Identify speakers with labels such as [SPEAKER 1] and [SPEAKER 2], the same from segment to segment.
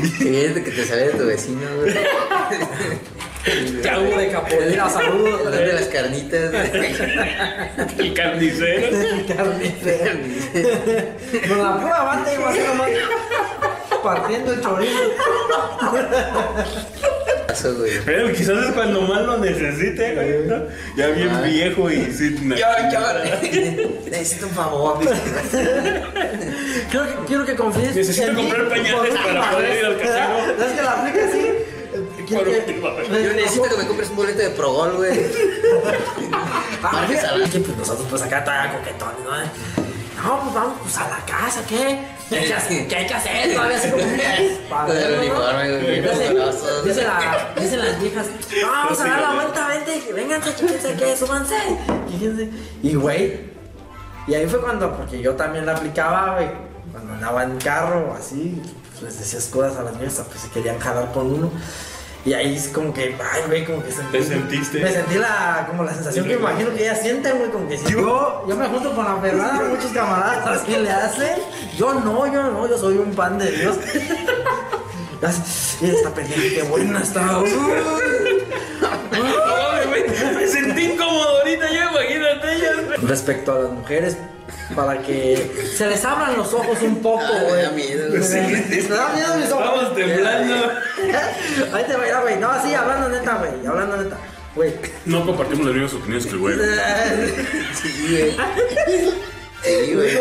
[SPEAKER 1] Que te sale de tu vecino, güey.
[SPEAKER 2] Chavo de capoeira, saludos.
[SPEAKER 1] Hablando de las carnitas.
[SPEAKER 3] El carnicero.
[SPEAKER 2] Carnicero. Con la pura banda iba a ser nomás partiendo el chorizo.
[SPEAKER 1] Eso, güey.
[SPEAKER 3] Pero quizás es cuando más lo necesite, güey. ¿no? Ya bien
[SPEAKER 1] Ah.
[SPEAKER 3] viejo y sin.
[SPEAKER 1] Yo, yo, necesito un favor.
[SPEAKER 2] Quiero que, quiero que confíes.
[SPEAKER 3] Necesito
[SPEAKER 2] en mí
[SPEAKER 3] comprar pañales
[SPEAKER 2] por última
[SPEAKER 3] para poder ir al casino.
[SPEAKER 2] Es que la aplica así. Quiero
[SPEAKER 3] Por
[SPEAKER 2] que-
[SPEAKER 3] última vez.
[SPEAKER 1] Yo necesito que me compres un boleto de Progol, güey.
[SPEAKER 2] Ah, fíjate,
[SPEAKER 1] Alan.
[SPEAKER 2] que pues nosotros pues acá está coquetón, ¿no? No, pues vamos pues a la casa, ¿qué? ¿Qué hay que hacer? ¿Qué hay que hacer? Todavía así como
[SPEAKER 1] bien
[SPEAKER 2] Dice- las viejas, no, vamos a dar la vuelta, vente, vénganse, fíjense que súbanse. Fíjense. Y güey, y ahí fue cuando, porque yo también la aplicaba, güey, cuando andaba en carro, así, pues les decías cosas a las viejas, pues se querían jalar con uno. Y ahí es como que, ay, güey, como que sentí.
[SPEAKER 3] ¿Te sentiste?
[SPEAKER 2] Me sentí la, como la sensación que me imagino que ellas sienten, güey, como que si yo, yo me junto con la Fernanda, muchos camaradas así le hacen. Yo no, yo no, yo soy un pan de Dios. Y está pendiente, qué buena está.
[SPEAKER 3] Me sentí incómodo ahorita, yo imagínate ya.
[SPEAKER 2] Respecto a las mujeres, para que se les abran los ojos un poco,
[SPEAKER 1] Ah, me
[SPEAKER 2] güey.
[SPEAKER 1] da miedo, güey.
[SPEAKER 2] Me da miedo mis ojos.
[SPEAKER 3] Estamos temblando.
[SPEAKER 2] Ahí te va a ir, güey. No, sí, hablando neta, güey. Hablando neta. Güey.
[SPEAKER 3] No compartimos las mismas opiniones que el güey.
[SPEAKER 1] Sí, güey. Sí, güey.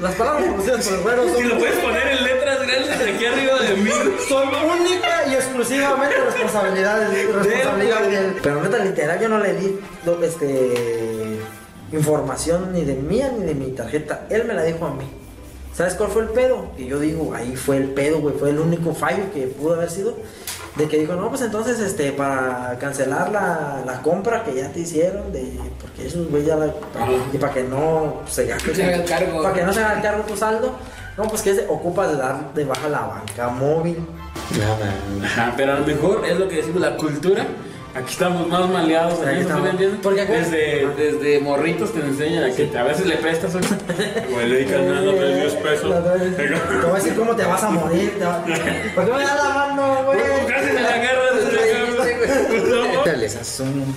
[SPEAKER 2] Las palabras pronunciadas por el güero
[SPEAKER 3] Si lo
[SPEAKER 2] son,
[SPEAKER 3] puedes poner en letras grandes aquí arriba de mí.
[SPEAKER 2] son única y exclusivamente responsabilidad de responsabilidad de él. Pero neta, literal, yo no le di lo- este, información ni de mía ni de mi tarjeta. Él me la dijo a mí. ¿Sabes cuál fue el pedo? Que yo digo, ahí fue el pedo, güey. Fue el único fallo que pudo haber sido. De que dijo, no, pues entonces, este, para cancelar la, la compra que ya te hicieron, de, porque esos güey ya la. Y para que no se gaste.
[SPEAKER 1] Se haga el cargo.
[SPEAKER 2] Para que no se haga el cargo tu saldo. No, pues que se ocupa de dar de baja la banca móvil.
[SPEAKER 1] Nada,
[SPEAKER 3] Ajá, pero a lo mejor es lo que decimos, la cultura. Aquí estamos más maleados en
[SPEAKER 2] Aquí
[SPEAKER 3] ¿sí
[SPEAKER 2] estamos. Porque acá-
[SPEAKER 3] desde, desde morritos te enseñan a que te- a veces le prestas. Güey, le dedicas nada, no te 10 pesos.
[SPEAKER 2] Te voy a decir cómo te vas a morir. Te va... ¿Por qué me das la mano, güey?
[SPEAKER 3] Casi me la agarras
[SPEAKER 1] Ahorita Les haces un,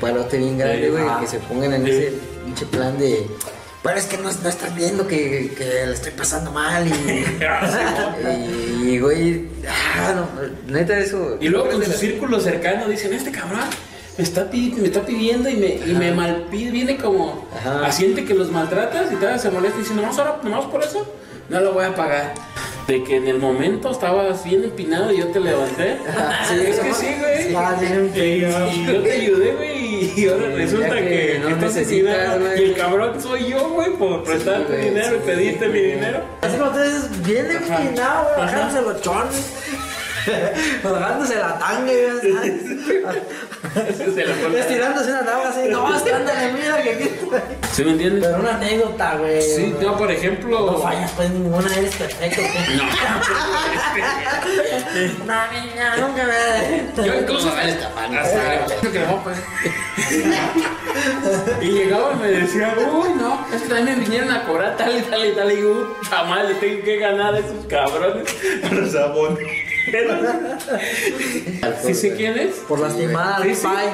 [SPEAKER 1] palote bien grande,
[SPEAKER 3] Sí.
[SPEAKER 1] güey,
[SPEAKER 2] Ah.
[SPEAKER 1] que se pongan en
[SPEAKER 3] Sí.
[SPEAKER 1] ese pinche plan de. Bueno, es que no, no estás viendo que, que le estoy pasando mal y. y, güey. Ah, no, neta, eso.
[SPEAKER 3] Y luego con su
[SPEAKER 1] la-
[SPEAKER 3] círculo cercano dicen, este cabrón me está, me está pidiendo y me, y me malpide, viene como asiente que los maltratas y tal, se molesta y dice, nomás ahora, nomás por eso, no lo voy a pagar. De que en el momento estabas bien empinado y yo te levanté.
[SPEAKER 1] Sí,
[SPEAKER 3] es que sí, güey.
[SPEAKER 2] Ah,
[SPEAKER 3] Y, yo te ayudé, güey, y ahora resulta
[SPEAKER 1] que
[SPEAKER 3] que,
[SPEAKER 1] no
[SPEAKER 3] estás empinado. Y el cabrón soy yo, güey, por prestarte dinero y
[SPEAKER 1] sí,
[SPEAKER 3] mi dinero.
[SPEAKER 2] Así como ustedes bien empinado, güey,
[SPEAKER 3] Ajá.
[SPEAKER 2] bajándose los chones. Bajándose la tanga, güey. Estirándose una navaja así. No, estándale, mira que aquí.
[SPEAKER 3] ¿Sí me entiendes?
[SPEAKER 2] Pero una anécdota, güey.
[SPEAKER 3] Sí, yo por ejemplo...
[SPEAKER 2] No fallas, pues ninguna, eres perfecto. ¿qué?
[SPEAKER 3] No.
[SPEAKER 2] Una niña, nunca me.
[SPEAKER 3] Yo incluso
[SPEAKER 1] me
[SPEAKER 3] no, pues. Y llegaba y me decía, uy, no, es que también me vinieron a cobrar tal y tal y tal. Y yo, puta madre, tengo que ganar a esos cabrones. Los aboneros. ¿Sí sé quién es?
[SPEAKER 2] Por lastimar al
[SPEAKER 3] sí.
[SPEAKER 2] pai.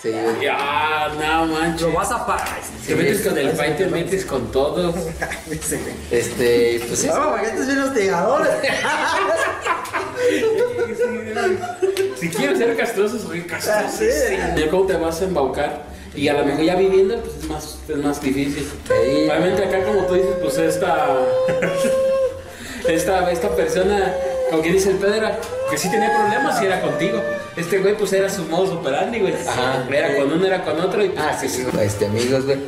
[SPEAKER 1] Sí.
[SPEAKER 3] Ya, no manches.
[SPEAKER 2] Lo vas a pagar.
[SPEAKER 3] Te metes con el pai, te metes con todos.
[SPEAKER 1] Este, pues es.
[SPEAKER 2] No, porque estos bien hostigadores.
[SPEAKER 3] Si quieres ser castroso, soy castroso.
[SPEAKER 2] Sí.
[SPEAKER 3] Ya cómo te vas a embaucar. Y a lo mejor ya viviendo, pues es más, es más difícil.
[SPEAKER 1] Sí.
[SPEAKER 3] Obviamente acá como tú dices, pues esta. Esta, esta persona, como que dice el Pedro, que sí tenía problemas y era contigo. Este güey pues era su modus operandi, güey.
[SPEAKER 1] Ajá.
[SPEAKER 3] Era con uno, era con otro y pues,
[SPEAKER 1] Ah, sí, sí, este, amigos, güey.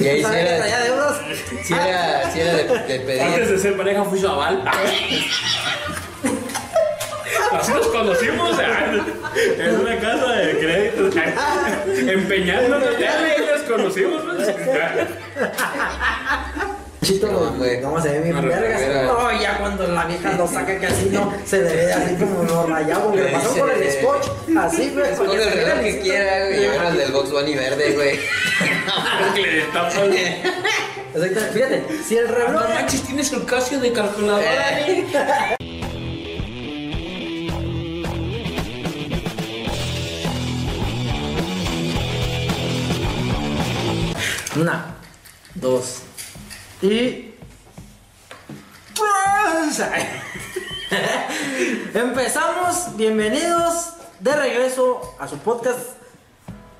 [SPEAKER 1] Y ahí sí
[SPEAKER 2] ¿Sabes que traía
[SPEAKER 1] era.
[SPEAKER 2] deudas?
[SPEAKER 1] Sí era, sí era de, de
[SPEAKER 3] Antes
[SPEAKER 1] pedir.
[SPEAKER 3] de ser pareja fui su aval. Así nos conocimos ah, en una casa de crédito. Empeñando la tele y nos conocimos.
[SPEAKER 2] Chito, ¿cómo se ve mi
[SPEAKER 1] verga?
[SPEAKER 2] No, ya cuando la vieja lo saca que así no se debe de así como no rayado, güey. Pasó por el scotch, así, güey.
[SPEAKER 1] Con el reloj que quiera, güey. Llevar al del Box Bunny verde, güey.
[SPEAKER 3] Porque le destapa,
[SPEAKER 2] güey. Exactamente, fíjate, si el ah, reloj.
[SPEAKER 3] No manches, tienes el casio de calculadora, eh. güey.
[SPEAKER 2] Una, dos, y. Pues, Empezamos, bienvenidos de regreso a su podcast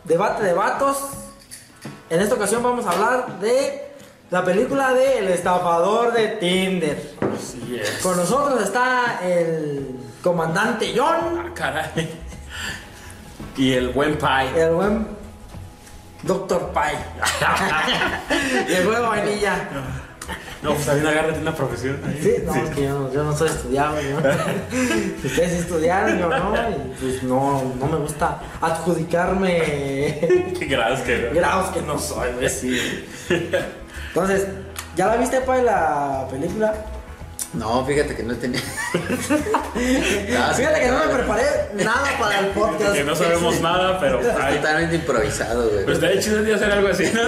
[SPEAKER 2] Debate de Vatos. En esta ocasión vamos a hablar de la película de El estafador de Tinder.
[SPEAKER 3] Así es.
[SPEAKER 2] Con nosotros está el comandante John,
[SPEAKER 3] Ah, caray. Y el buen pie.
[SPEAKER 2] el buen Doctor Pai y el buen vainilla.
[SPEAKER 3] No, pues también agárrate una profesión. ahí.
[SPEAKER 2] Sí, no, es que yo no, yo no soy estudiado, ¿no? Si Ustedes estudiaron, yo no, y pues no, no me gusta adjudicarme
[SPEAKER 3] Qué gracias que no.
[SPEAKER 2] grados que no soy, güey, sí. Entonces, ¿ya la viste, Pai, la película?
[SPEAKER 1] No, fíjate que no tenía.
[SPEAKER 2] Fíjate que no me preparé nada para el podcast.
[SPEAKER 3] Que no sabemos nada, pero.
[SPEAKER 1] Es totalmente improvisado, güey.
[SPEAKER 3] Pues estaría chido de hacer algo así, ¿no?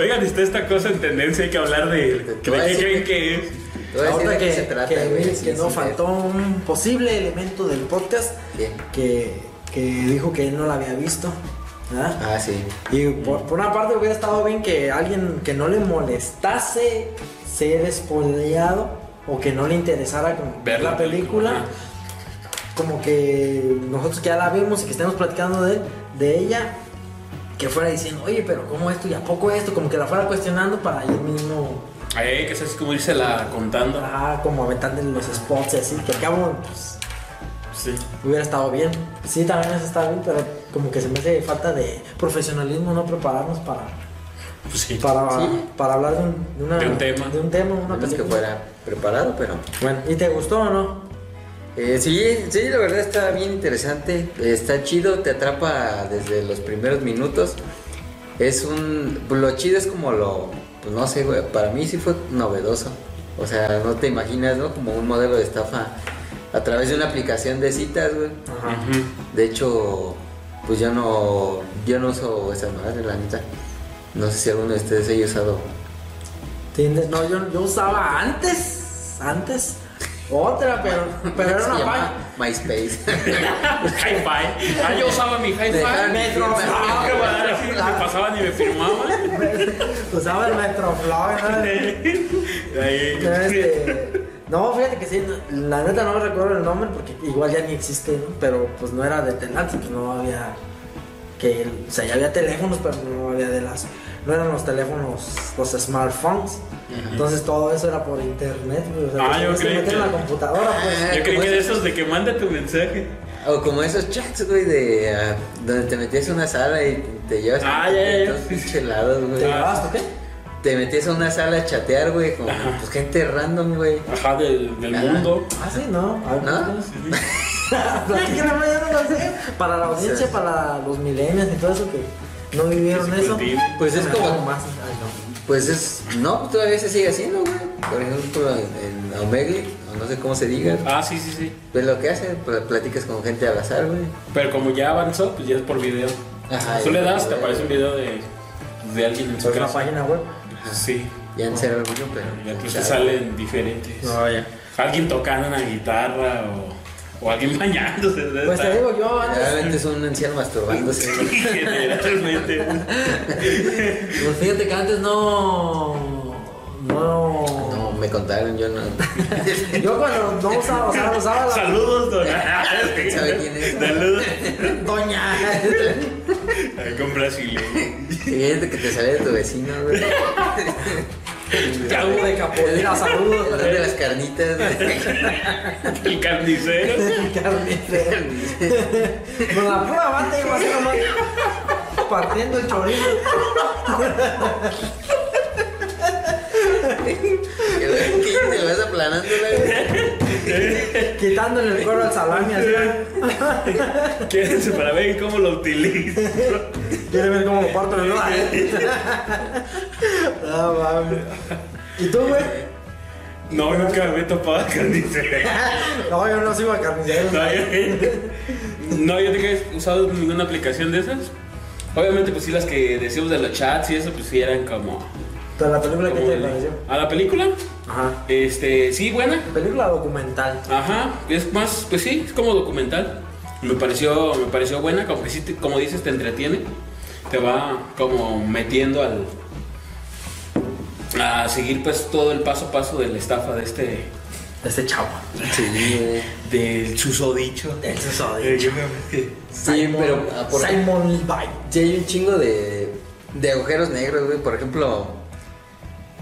[SPEAKER 3] Oigan, está esta cosa en tendencia, hay que hablar de. ¿De
[SPEAKER 1] Te voy a
[SPEAKER 3] qué creen que es?
[SPEAKER 1] Te voy a decir
[SPEAKER 2] Ahorita
[SPEAKER 1] de qué
[SPEAKER 2] que,
[SPEAKER 1] se trata,
[SPEAKER 2] que
[SPEAKER 1] güey. sí,
[SPEAKER 2] que
[SPEAKER 1] sí, sí.
[SPEAKER 2] faltó un posible elemento del podcast
[SPEAKER 1] Bien.
[SPEAKER 2] que, que dijo que él no la había visto. ¿verdad?
[SPEAKER 1] Ah, sí.
[SPEAKER 2] Y por, por una parte hubiera estado bien que alguien que no le molestase ser spoileado o que no le interesara como
[SPEAKER 3] Ver la
[SPEAKER 2] película,
[SPEAKER 3] película.
[SPEAKER 2] como que nosotros que ya la vimos y que estemos platicando de, de ella, que fuera diciendo, oye, pero ¿cómo esto y a poco esto? Como que la fuera cuestionando para él mismo,
[SPEAKER 3] Ay, que es como irse la contando.
[SPEAKER 2] ajá, como aventarle los spots y así, que al cabo, pues,
[SPEAKER 3] Sí.
[SPEAKER 2] hubiera estado bien. Sí, también eso está bien, pero como que se me hace falta de profesionalismo no prepararnos para
[SPEAKER 3] Pues sí.
[SPEAKER 2] para,
[SPEAKER 1] Sí.
[SPEAKER 2] para hablar de un, de una-
[SPEAKER 3] De un tema.
[SPEAKER 2] de un tema, una
[SPEAKER 1] No es que fuera preparado, pero.
[SPEAKER 2] Bueno, ¿y te gustó o no?
[SPEAKER 1] Eh, sí, sí, la verdad está bien interesante. Está chido, te atrapa desde los primeros minutos. Es un. pues, Lo chido es como lo. Pues no sé, güey. Para mí sí fue novedoso. O sea, no te imaginas, ¿no? Como un modelo de estafa a través de una aplicación de citas, güey.
[SPEAKER 3] Ujú.
[SPEAKER 1] De hecho, pues yo no. Yo no uso esa madre, la neta. No sé si alguno de ustedes haya usado.
[SPEAKER 2] Tinder- No, yo, yo usaba antes, antes, otra, pero, pero era una página.
[SPEAKER 1] MySpace.
[SPEAKER 3] Hi-Fi. Ah, yo usaba mi hi-fi. Me pasaban y me firmaban.
[SPEAKER 2] Usaba el Metroflog, ¿no?
[SPEAKER 3] Ahí.
[SPEAKER 2] Este, no, fíjate que sí, la neta no recuerdo el nombre porque igual ya ni existe, ¿no? Pero pues no era de Telante, pues no había que, o sea, ya había teléfonos, pero no había de las, no eran los teléfonos, los smartphones. Entonces todo eso era por internet, güey, o sea,
[SPEAKER 3] Ah,
[SPEAKER 2] que
[SPEAKER 3] yo
[SPEAKER 2] que
[SPEAKER 3] creí
[SPEAKER 2] meter en
[SPEAKER 3] que-
[SPEAKER 2] la computadora, pues.
[SPEAKER 1] Ah,
[SPEAKER 3] Yo creí
[SPEAKER 1] ¿cómo
[SPEAKER 3] que de
[SPEAKER 1] es?
[SPEAKER 3] esos de que manda tu mensaje.
[SPEAKER 1] O como esos chats, güey, de ah, donde te metías a una sala y te llevas
[SPEAKER 3] Ah, ya, ya, ya.
[SPEAKER 1] todos pinche helados, güey.
[SPEAKER 2] ¿Te llevabas tú qué?
[SPEAKER 1] Te metías a una sala a chatear, güey, con pues, gente random, güey.
[SPEAKER 3] Ajá, del, del
[SPEAKER 1] Ajá.
[SPEAKER 3] mundo.
[SPEAKER 2] Ah, sí, no. Ver,
[SPEAKER 1] ¿No?
[SPEAKER 2] yo lo sé. Para la audiencia,
[SPEAKER 1] Sí.
[SPEAKER 2] para los millennials y todo eso que no vivieron eso.
[SPEAKER 1] Pues es
[SPEAKER 2] Me
[SPEAKER 1] como-
[SPEAKER 2] más. Ay, no.
[SPEAKER 1] Pues es, no, todavía se sigue haciendo, güey. Por ejemplo, en, en Omegle, o no sé cómo se diga,
[SPEAKER 3] Ah, sí, sí, sí.
[SPEAKER 1] pues lo que hacen, pues platicas con gente al azar, güey.
[SPEAKER 3] Pero como ya avanzó, pues ya es por video.
[SPEAKER 1] Ajá.
[SPEAKER 3] Tú le das, te aparece un video de, de alguien en su
[SPEAKER 2] una
[SPEAKER 3] casa.
[SPEAKER 2] página web.
[SPEAKER 3] Sí.
[SPEAKER 1] Ya en ser alguno, pero.
[SPEAKER 3] Y aquí te salen diferentes.
[SPEAKER 2] ya.
[SPEAKER 3] Alguien tocando una guitarra o, o alguien bañándose. ¿verdad?
[SPEAKER 2] Pues te digo, yo antes.
[SPEAKER 1] Generalmente es un anciano masturbándose.
[SPEAKER 3] Generalmente.
[SPEAKER 2] Pues fíjate que antes no. No.
[SPEAKER 1] No, me contaron, yo no.
[SPEAKER 2] Yo cuando no usaba, o sea, usaba la.
[SPEAKER 3] Saludos, don.
[SPEAKER 1] ¿Sabe quién es?
[SPEAKER 3] Saludos.
[SPEAKER 2] Doña.
[SPEAKER 3] Ay, Con brasileño.
[SPEAKER 1] Fíjate que te sale de tu vecino, güey.
[SPEAKER 2] Algo de capoeira, saludos.
[SPEAKER 1] Hablan de las carnitas.
[SPEAKER 3] El carnicero.
[SPEAKER 2] Carnicero. Con la pura bata iba así nomás. Partiendo el chorizo.
[SPEAKER 1] Que güey, que te lo vas aplanando, güey.
[SPEAKER 2] Quitándole el cuero al salami así.
[SPEAKER 3] Quédense para ver cómo lo utilizo.
[SPEAKER 2] Quiere ver cómo lo parto el No mames. ¿Y tú, güey?
[SPEAKER 3] No, nunca me he topado al carnicero.
[SPEAKER 2] No, yo no sigo a carnicero.
[SPEAKER 3] No, yo, no, yo nunca he usado ninguna aplicación de esas. Obviamente, pues sí, las que decíamos de los chats y eso, pues sí eran como.
[SPEAKER 2] Pero la película que te
[SPEAKER 3] de-
[SPEAKER 2] pareció.
[SPEAKER 3] ¿A la película?
[SPEAKER 2] Ajá.
[SPEAKER 3] Este, sí, buena.
[SPEAKER 2] Película documental.
[SPEAKER 3] Ajá, es más, pues sí, es como documental. Me pareció, me pareció buena, como que sí, te- como dices, te entretiene. Te va como metiendo al, a seguir pues todo el paso a paso de la estafa de este,
[SPEAKER 2] Este chavo.
[SPEAKER 1] Sí,
[SPEAKER 3] del susodicho.
[SPEAKER 2] El susodicho.
[SPEAKER 3] Eh, que-
[SPEAKER 1] Sí, pero ah, por-
[SPEAKER 2] Simon Levi.
[SPEAKER 1] Sí, hay un chingo de, de agujeros negros, güey. Por ejemplo,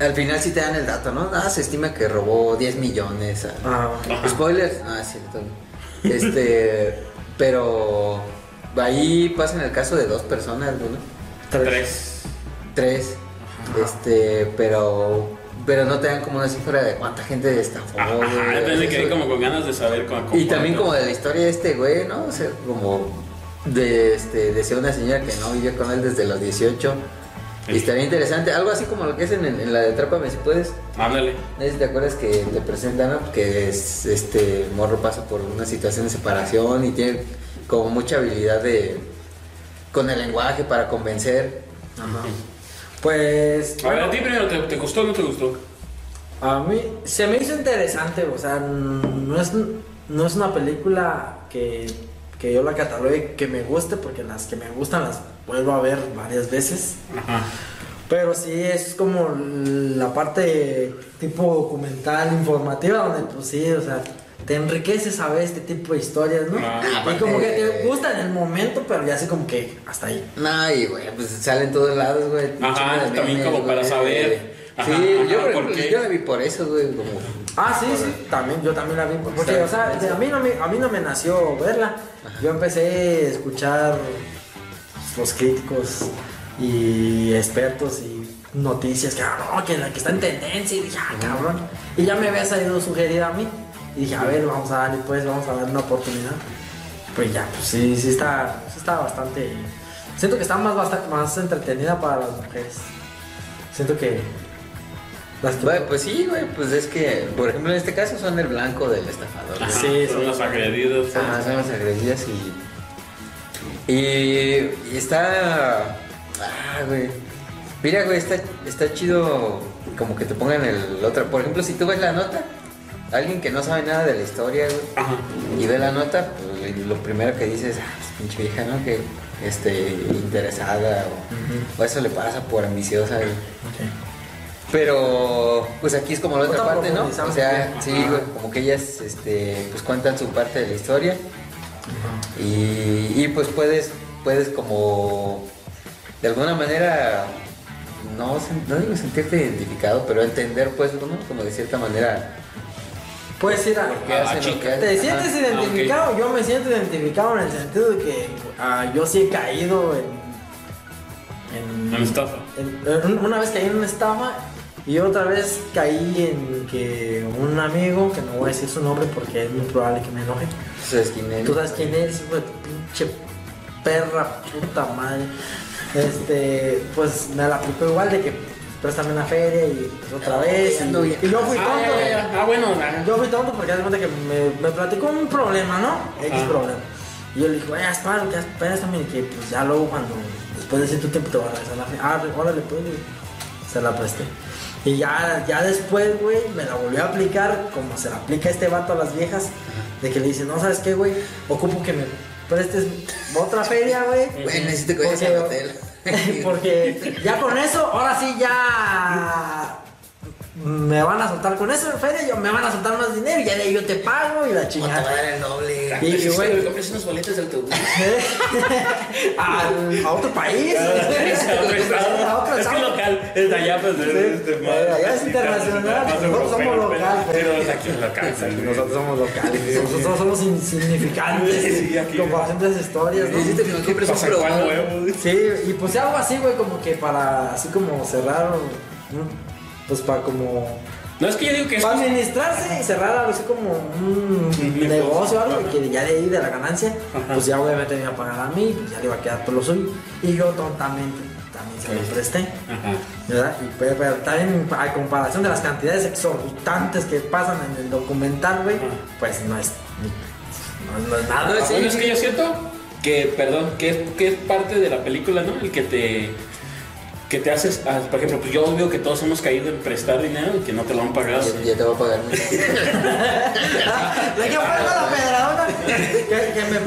[SPEAKER 1] al final sí te dan el dato, ¿no? Ah, se estima que robó 10 millones. ah.
[SPEAKER 2] Ah,
[SPEAKER 3] Ajá.
[SPEAKER 1] Spoilers, ah, es cierto. Este, pero ahí pasa en el caso de dos personas, ¿no?
[SPEAKER 3] Tres.
[SPEAKER 1] Tres.
[SPEAKER 2] Ajá.
[SPEAKER 1] Este, pero pero no te dan como una cifra de cuánta gente estafó.
[SPEAKER 3] Ajá,
[SPEAKER 1] güey,
[SPEAKER 3] entonces me quedé como con ganas de saber cómo.
[SPEAKER 1] Y también como de la historia de este güey, ¿no? O sea, como de este decía una señora que no vivió con él desde los 18. Y estaría interesante, algo así como lo que hacen en, en la de Atrápame si puedes.
[SPEAKER 3] Ándale.
[SPEAKER 1] No sé si te acuerdas que te presentan, ¿no? Que es, este morro pasa por una situación de separación y tiene como mucha habilidad de con el lenguaje para convencer.
[SPEAKER 2] Ajá. Pues.
[SPEAKER 3] A ver,
[SPEAKER 2] bueno,
[SPEAKER 3] a ti primero, ¿te, te gustó o no te gustó?
[SPEAKER 2] A mí se me hizo interesante, o sea, no es, no es una película que, que yo la catalogue que me guste, porque las que me gustan las vuelvo a ver varias veces.
[SPEAKER 3] Ajá.
[SPEAKER 2] Pero sí es como la parte tipo documental, informativa, donde pues sí, o sea, te enriquece saber este tipo de historias, ¿no?
[SPEAKER 3] Ah,
[SPEAKER 2] y como que te gusta en el momento, pero ya así como que hasta ahí.
[SPEAKER 1] No, y güey, pues salen todos lados, güey.
[SPEAKER 3] Ajá, también como para saber. Ajá,
[SPEAKER 1] sí,
[SPEAKER 3] ajá,
[SPEAKER 1] yo por yo la vi por eso, güey, como
[SPEAKER 2] Ah, sí, sí, también, yo también la vi. Porque, o sea, a mí no me, a mí no me nació verla. Yo empecé a escuchar los críticos y expertos y noticias que, ah, no, que la que está en tendencia. Y dije, ah, cabrón. Y ya me había salido sugerida a mí. Y dije, a ver, vamos a darle, pues, vamos a darle una oportunidad. Pues ya, pues sí, sí está, sí está bastante. Siento que está más, más entretenida para las mujeres. Siento que.
[SPEAKER 1] Güey, pues sí, güey, pues es que, por ejemplo, en este caso son el blanco del estafador.
[SPEAKER 3] Ajá.
[SPEAKER 2] Sí,
[SPEAKER 3] son
[SPEAKER 2] sí.
[SPEAKER 3] los agredidos.
[SPEAKER 1] Ajá, son las agredidas y, y. Y está. Ah, güey. Mira, güey, está, está chido como que te pongan el otro. Por ejemplo, si tú ves la nota, alguien que no sabe nada de la historia, güey,
[SPEAKER 3] Ajá.
[SPEAKER 1] y ve la nota, pues lo primero que dice es, ah, pues pinche vieja, ¿no? Que este, interesada o, o eso le pasa por ambiciosa, güey.
[SPEAKER 2] Ok.
[SPEAKER 1] Pero, pues aquí es como la otra parte, ¿no? O sea, sí, como que ellas, este, pues cuentan su parte de la historia y, y pues puedes, puedes como, de alguna manera, no, no digo sentirte identificado, pero entender, pues, ¿no? Como de cierta manera,
[SPEAKER 2] Puedes ir a.
[SPEAKER 3] Ah.
[SPEAKER 2] ¿Te sientes identificado? Yo me siento identificado en el sentido de que ah, yo sí he caído en.
[SPEAKER 3] En estafa.
[SPEAKER 2] en- en- una vez caí en una estafa y otra vez caí en que un amigo, que no voy a decir su nombre porque es muy probable que me enoje.
[SPEAKER 1] Tú sabes quién es.
[SPEAKER 2] Tú sabes quién eres, hijo de tu pinche perra, puta madre. Este, pues me la aplicó igual de que préstame una feria y pues, otra vez.
[SPEAKER 1] ando bien.
[SPEAKER 2] Y, y yo fui
[SPEAKER 3] Ah,
[SPEAKER 2] tonto.
[SPEAKER 3] ya. Ah, bueno, ah,
[SPEAKER 2] Yo fui tonto porque hace cuenta que me, me platicó un problema, ¿no? X
[SPEAKER 3] Ajá.
[SPEAKER 2] problema. Y yo le dije, oye, espera, que préstame y que pues ya luego cuando, después de cierto tiempo te voy a regresar la fe. Ah, órale, pues, y se la presté. Y ya, ya después, güey, me la volvió a aplicar como se la aplica este vato a las viejas. De que le dice, no, ¿sabes qué, güey? Ocupo que me prestes otra feria, güey.
[SPEAKER 1] Güey, necesito que vayas al hotel.
[SPEAKER 2] Porque ya con eso, ahora sí ya me van a soltar con eso en feria, yo, me van a soltar más dinero y ya de ahí yo te pago y la
[SPEAKER 1] No te va a
[SPEAKER 2] chingada.
[SPEAKER 1] dar el doble.
[SPEAKER 2] Y, y, güey,
[SPEAKER 3] me compres unos boletos de autobús.
[SPEAKER 2] a, a otro país. a otro
[SPEAKER 3] Es que local, es de allá, pues. de-
[SPEAKER 2] allá es internacional, nosotros somos
[SPEAKER 3] europeo,
[SPEAKER 2] local.
[SPEAKER 3] Pero pero aquí es local.
[SPEAKER 2] Sí, Nosotros somos locales, nosotros somos insignificantes
[SPEAKER 3] Sí, aquí.
[SPEAKER 2] en comparación de esas historias. ¿no?
[SPEAKER 1] Que compres un.
[SPEAKER 2] Sí, y pues algo así, güey, como que para, así como cerrar, un- pues para como
[SPEAKER 3] No, es que yo digo que es.
[SPEAKER 2] Para administrarse y cerrar algo así como un
[SPEAKER 3] Un
[SPEAKER 2] negocio o algo que ya de ahí de la ganancia,
[SPEAKER 3] Ajá.
[SPEAKER 2] pues ya obviamente me iba a pagar a mí, pues ya le iba a quedar por lo suyo. Y yo tontamente también se lo presté,
[SPEAKER 3] Ajá.
[SPEAKER 2] ¿verdad? Y pero, pero también a comparación de las cantidades exorbitantes que pasan en el documental, güey, pues no es, no, no es nada.
[SPEAKER 1] No,
[SPEAKER 2] ¿no?
[SPEAKER 1] sí.
[SPEAKER 3] Bueno, es que yo siento que, perdón, que es, que es parte de la película, ¿no? El que te. Que te haces. ah, por ejemplo, pues yo veo que todos hemos caído en prestar dinero y que no te lo han pagado.
[SPEAKER 1] Ya, ya te voy a pagar.
[SPEAKER 2] Le que fue la pedradona que, que me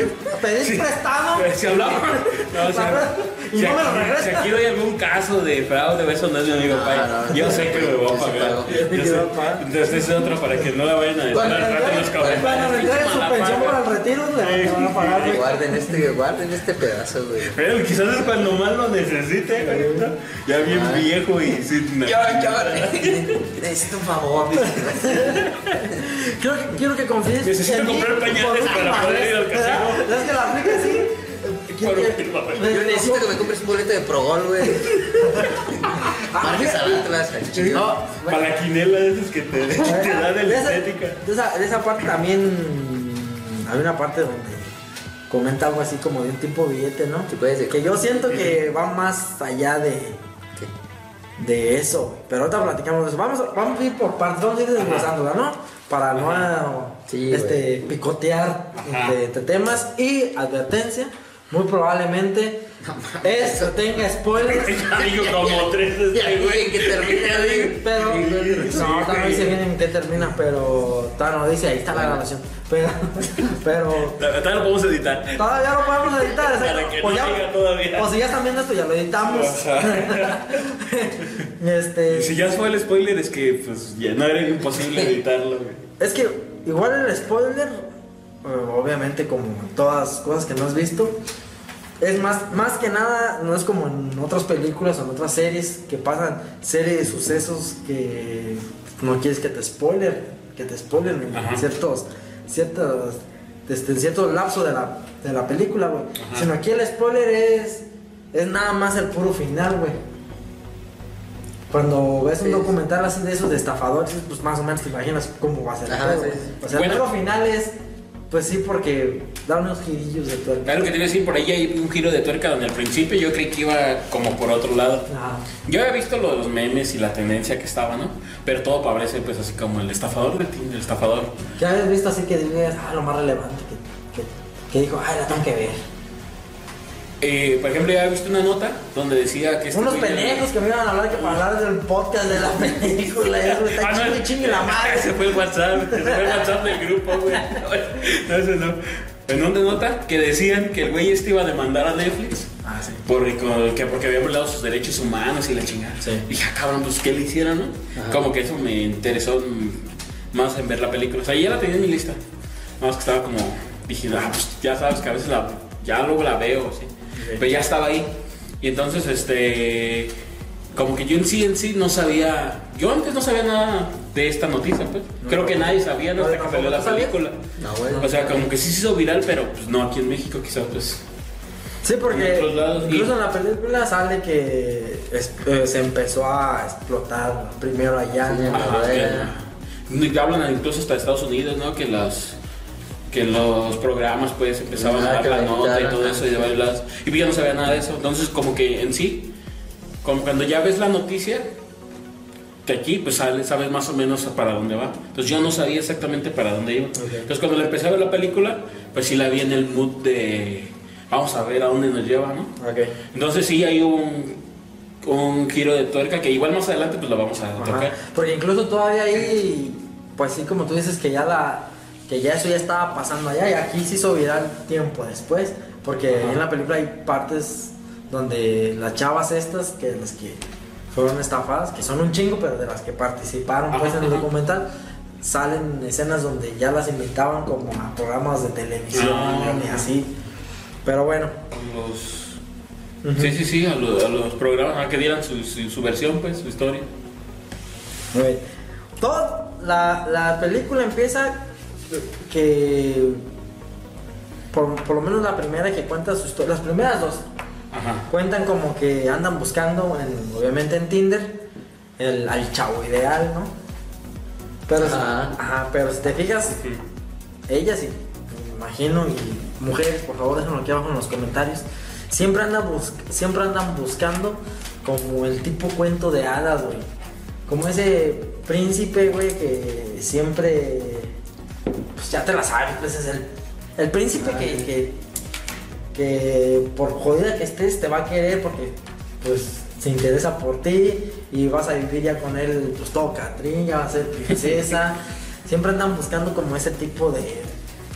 [SPEAKER 2] pedís prestado.
[SPEAKER 3] Si hablamos. No, o sea,
[SPEAKER 2] Y
[SPEAKER 3] si,
[SPEAKER 2] no me lo regresas.
[SPEAKER 3] si aquí no hay algún caso de fraude, eso no es mi amigo
[SPEAKER 1] No,
[SPEAKER 3] Pai.
[SPEAKER 1] no,
[SPEAKER 3] Yo
[SPEAKER 1] no.
[SPEAKER 3] sé que me voy a
[SPEAKER 1] Yo
[SPEAKER 3] pagar.
[SPEAKER 1] pago.
[SPEAKER 3] Yo sé.
[SPEAKER 2] va a pagar.
[SPEAKER 3] Entonces, ese es otro para que no la vayan a decir
[SPEAKER 2] Cuando
[SPEAKER 3] al
[SPEAKER 2] me
[SPEAKER 3] rato en los
[SPEAKER 2] entreguen- cuando me
[SPEAKER 3] comentarios.
[SPEAKER 2] entreguen su pensión para el retiro, le van a pagar.
[SPEAKER 1] Guarden este, guarden este pedazo, güey.
[SPEAKER 3] Pero quizás es cuando más lo necesite, güey, ¿no? Ya bien
[SPEAKER 1] Ah.
[SPEAKER 3] viejo y sin
[SPEAKER 1] Yo, yo, necesito un favor.
[SPEAKER 2] Quiero, que- quiero que confíes
[SPEAKER 3] Necesito comprar pañales para poder ir al casino.
[SPEAKER 2] ¿Verdad? Es que la aplica así.
[SPEAKER 1] Yo necesito que me compres un boleto de Progol, güey. Marques al Atlas.
[SPEAKER 2] No,
[SPEAKER 3] Para la quinela de esas que te, te da de la estética.
[SPEAKER 2] de esa- de esa parte también hay una parte donde comenta algo así como de un tipo billete, ¿no?
[SPEAKER 1] Sí, puede ser.
[SPEAKER 2] Que yo siento que va más allá de, de eso. Pero ahorita platicamos de eso. Vamos, a- vamos a ir por partes, vamos a ir desglosándola, ¿no? Para no
[SPEAKER 1] Sí,
[SPEAKER 2] este, picotear entre temas. Y advertencia, muy probablemente esto tenga spoilers.
[SPEAKER 3] Ya digo como tres este, güey.
[SPEAKER 1] que termina.
[SPEAKER 2] Pero, no, no dice bien en qué termina, pero todavía no dice, ahí está la grabación. Pero, pero
[SPEAKER 3] Todavía lo podemos editar.
[SPEAKER 2] todavía lo podemos editar, exacto.
[SPEAKER 3] Para que
[SPEAKER 2] o,
[SPEAKER 3] no
[SPEAKER 2] ya-
[SPEAKER 3] todavía.
[SPEAKER 2] o si ya están viendo esto, ya lo editamos. Este,
[SPEAKER 3] Y si ya fue el spoiler, es que pues ya no era imposible editarlo, güey.
[SPEAKER 2] Es que igual el spoiler, eh, obviamente como todas cosas que no has visto, es más, más que nada, no es como en otras películas o en otras series que pasan serie de sucesos que no quieres que te spoiler, que te spoilen en ciertos, ciertos, este, en cierto lapso de la, de la película, güey. Sino aquí el spoiler es, es nada más el puro final, güey. Cuando ves un
[SPEAKER 1] Sí.
[SPEAKER 2] documental así de esos de estafadores, pues más o menos te imaginas cómo va a ser. el
[SPEAKER 1] Ajá, sí, sí.
[SPEAKER 2] O sea,
[SPEAKER 3] Bueno.
[SPEAKER 2] el puro final es, pues sí, porque da unos girillos de tuerca.
[SPEAKER 3] Claro que te iba a decir, por ahí hay un giro de tuerca donde al principio yo creí que iba como por otro lado.
[SPEAKER 2] Ajá.
[SPEAKER 3] Yo había visto lo de los memes y la tendencia que estaba, ¿no? Pero todo parece pues así como el estafador de Tinder, el estafador.
[SPEAKER 2] ¿Qué habías visto así que digas, ah, lo más relevante que, que, que dijo, ay, la tengo que ver?
[SPEAKER 3] Eh, por ejemplo, ya había visto una nota donde decía que... este
[SPEAKER 2] Unos pendejos que me iban a hablar que para hablar del podcast de la película, eso está
[SPEAKER 3] Ah, no,
[SPEAKER 2] chingue, chingue la madre.
[SPEAKER 3] Ese fue el WhatsApp, ese fue el WhatsApp del grupo, güey. No, ese no. En una nota que decían que el güey este iba a demandar a Netflix
[SPEAKER 2] Ah, sí.
[SPEAKER 3] por, que porque había violado sus derechos humanos y la chingada.
[SPEAKER 2] Sí.
[SPEAKER 3] Dije, ah, cabrón, pues ¿qué le hicieron, no?
[SPEAKER 1] Ajá.
[SPEAKER 3] Como que eso me interesó más en ver la película. O sea, ya la tenía en mi lista. Nada más que estaba como, dije, ah, pues ya sabes que a veces la, ya luego la veo, sí. Pero ya estaba ahí. Y entonces, este, como que yo en sí, en sí no sabía, yo antes no sabía nada de esta noticia, pues. Creo que nadie sabía, ¿no?
[SPEAKER 2] No,
[SPEAKER 3] Hasta que salió la película.
[SPEAKER 1] No, güey.
[SPEAKER 3] O sea, como que sí se hizo viral, pero pues no aquí en México, quizás, pues.
[SPEAKER 2] Sí, porque
[SPEAKER 3] En otros lados,
[SPEAKER 2] incluso
[SPEAKER 3] y-
[SPEAKER 2] en la película sale que es- eh, se empezó a explotar primero allá.
[SPEAKER 1] Sí,
[SPEAKER 2] ¿no?
[SPEAKER 1] Ajá,
[SPEAKER 3] Ajá,
[SPEAKER 1] bueno.
[SPEAKER 3] que- hablan incluso hasta Estados Unidos, ¿no? Que las que los programas pues empezaban
[SPEAKER 1] Ah,
[SPEAKER 3] a dar la nota y todo eso y de varios lados. Y pues yo no sabía nada de eso. Entonces como que en sí, como cuando ya ves la noticia, de aquí pues sabes más o menos para dónde va. Entonces yo no sabía exactamente para dónde iba. Entonces cuando le empecé a ver la película, pues sí la vi en el mood de vamos a ver a dónde nos lleva, ¿no?
[SPEAKER 2] Ok.
[SPEAKER 3] Entonces sí hay un, un giro de tuerca que igual más adelante pues lo vamos a
[SPEAKER 2] Ajá.
[SPEAKER 3] tocar.
[SPEAKER 2] Porque incluso todavía ahí, pues sí, como tú dices, que ya la que ya eso ya estaba pasando allá y aquí se hizo viral tiempo después, porque
[SPEAKER 3] Ajá.
[SPEAKER 2] en la película hay partes donde las chavas estas, que las que fueron estafadas, que son un chingo, pero de las que participaron pues en el
[SPEAKER 3] ajá.
[SPEAKER 2] documental, salen escenas donde ya las invitaban como a programas de televisión
[SPEAKER 3] Ah,
[SPEAKER 2] y así. Pero bueno.
[SPEAKER 3] Sí, sí, sí, a, lo- a los programas, a que dieran su, su, su versión, pues, su historia.
[SPEAKER 2] Todo, la, la película empieza que por, por lo menos la primera que cuenta su historia, las primeras dos
[SPEAKER 3] Ajá.
[SPEAKER 2] cuentan como que andan buscando, en- obviamente en Tinder, el, al chavo ideal, ¿no? Pero, si-
[SPEAKER 1] Ajá.
[SPEAKER 2] pero si te fijas, ellas sí, me imagino, y mujeres, por favor, déjenlo aquí abajo en los comentarios. Siempre andan, bus- siempre andan buscando como el tipo cuento de hadas, güey. Como ese príncipe, güey, que siempre. Pues ya te la sabes, pues es el, el príncipe que, que, que por jodida que estés te va a querer porque, pues, se interesa por ti y vas a vivir ya con él, pues todo Catrín, ya va a ser princesa. siempre andan buscando como ese tipo de,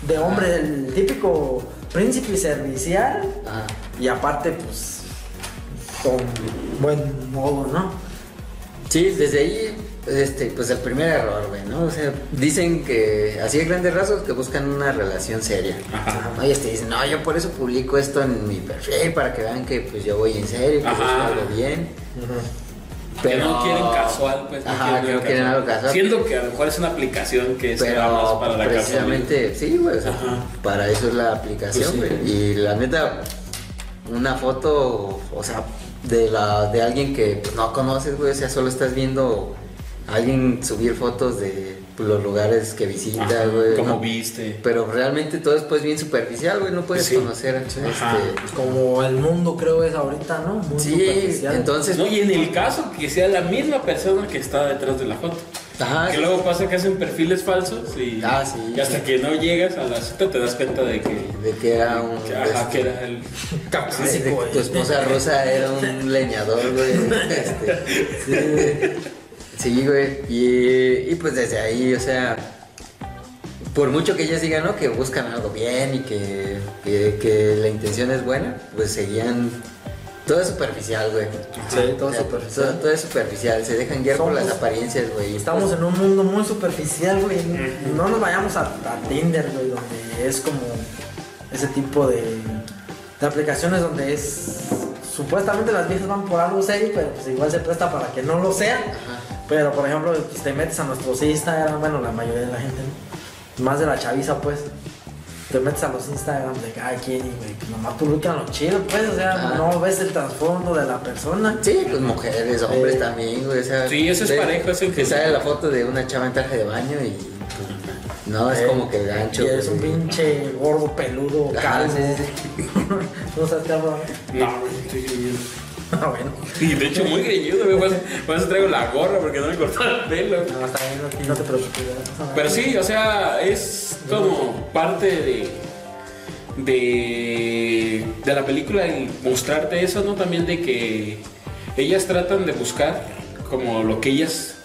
[SPEAKER 2] de hombre, el típico príncipe servicial.
[SPEAKER 1] Ajá.
[SPEAKER 2] Y aparte, pues, con buen modo, ¿no?
[SPEAKER 1] Sí, desde ahí, este, pues el primer error, güey, ¿no? O sea, dicen que, así de grandes rasgos, que buscan una relación seria.
[SPEAKER 3] Ajá.
[SPEAKER 1] ¿no? Y este dicen, no, yo por eso publico esto en mi perfil, para que vean que pues yo voy en serio, que busco algo bien.
[SPEAKER 3] Que no quieren casual, pues. No
[SPEAKER 1] Ajá, que no quieren algo casual.
[SPEAKER 3] Siendo que a lo mejor es una aplicación que
[SPEAKER 1] Pero
[SPEAKER 3] más para la
[SPEAKER 1] precisamente, sí, güey, o sea, para eso es la aplicación,
[SPEAKER 3] Pues sí.
[SPEAKER 1] güey. Y la neta, una foto, o sea, de la de alguien que pues, no conoces, güey, o sea, solo estás viendo alguien subir fotos de los lugares que visita, güey.
[SPEAKER 3] Como
[SPEAKER 1] ¿no?
[SPEAKER 3] viste.
[SPEAKER 1] Pero realmente todo es pues bien superficial, güey, no puedes
[SPEAKER 3] Sí.
[SPEAKER 1] conocer este,
[SPEAKER 2] como el mundo creo es ahorita, ¿no? Muy
[SPEAKER 1] Sí, entonces,
[SPEAKER 3] No, y en el caso que sea la misma persona que está detrás de la foto.
[SPEAKER 1] ajá,
[SPEAKER 3] que luego pasa que hacen perfiles falsos y,
[SPEAKER 1] Ah, sí.
[SPEAKER 3] y hasta que no llegas a la cita te das cuenta de que,
[SPEAKER 1] de que era un
[SPEAKER 3] que, ajá,
[SPEAKER 1] este,
[SPEAKER 3] que era el
[SPEAKER 1] Sí, de que tu esposa Rosa era un leñador, güey. Este, sí, güey. Y, y pues desde ahí, o sea, por mucho que ellas digan, ¿no? Que buscan algo bien y que, que, que la intención es buena, pues seguían. Todo es superficial, güey.
[SPEAKER 2] Sí, todo
[SPEAKER 1] O sea,
[SPEAKER 2] superficial.
[SPEAKER 1] Todo, todo es superficial. Se dejan guiar por
[SPEAKER 2] Somos-
[SPEAKER 1] las apariencias, güey.
[SPEAKER 2] Estamos en un mundo muy superficial, güey. No nos vayamos a, a Tinder, güey, donde es como ese tipo de, de aplicaciones donde es. Supuestamente las viejas van por algo serio, pero pues igual se presta para que no lo sea.
[SPEAKER 1] Ajá.
[SPEAKER 2] Pero por ejemplo, pues, te metes a nuestros Instagram, bueno, la mayoría de la gente, ¿no? más de la chaviza, pues. Te metes a los Instagram de cada quien y, güey, pues nomás publican lo chido, pues, o sea,
[SPEAKER 1] Ah.
[SPEAKER 2] no ves el trasfondo de la persona.
[SPEAKER 1] Sí, pues mujeres, hombres
[SPEAKER 2] Eh,
[SPEAKER 1] también, güey. O sea,
[SPEAKER 3] Sí, eso es parejo, es en
[SPEAKER 1] Que sale la foto de una chava en traje de baño y. pues, no, es
[SPEAKER 2] Eh,
[SPEAKER 1] como que gancho.
[SPEAKER 2] Y eres un pinche gordo, peludo, calvo.
[SPEAKER 1] sí, sí,
[SPEAKER 2] ¿No sabes qué hablo?
[SPEAKER 3] No.
[SPEAKER 2] Ah, bueno.
[SPEAKER 3] Y de hecho muy greñudo, güey. Por eso- Por eso traigo la gorra porque no me cortó el pelo.
[SPEAKER 2] No, está bien, no, no te preocupes. no.
[SPEAKER 3] Pero sí, o sea, es como parte de, de, de la película y mostrarte eso, ¿no? También de que ellas tratan de buscar como lo que ellas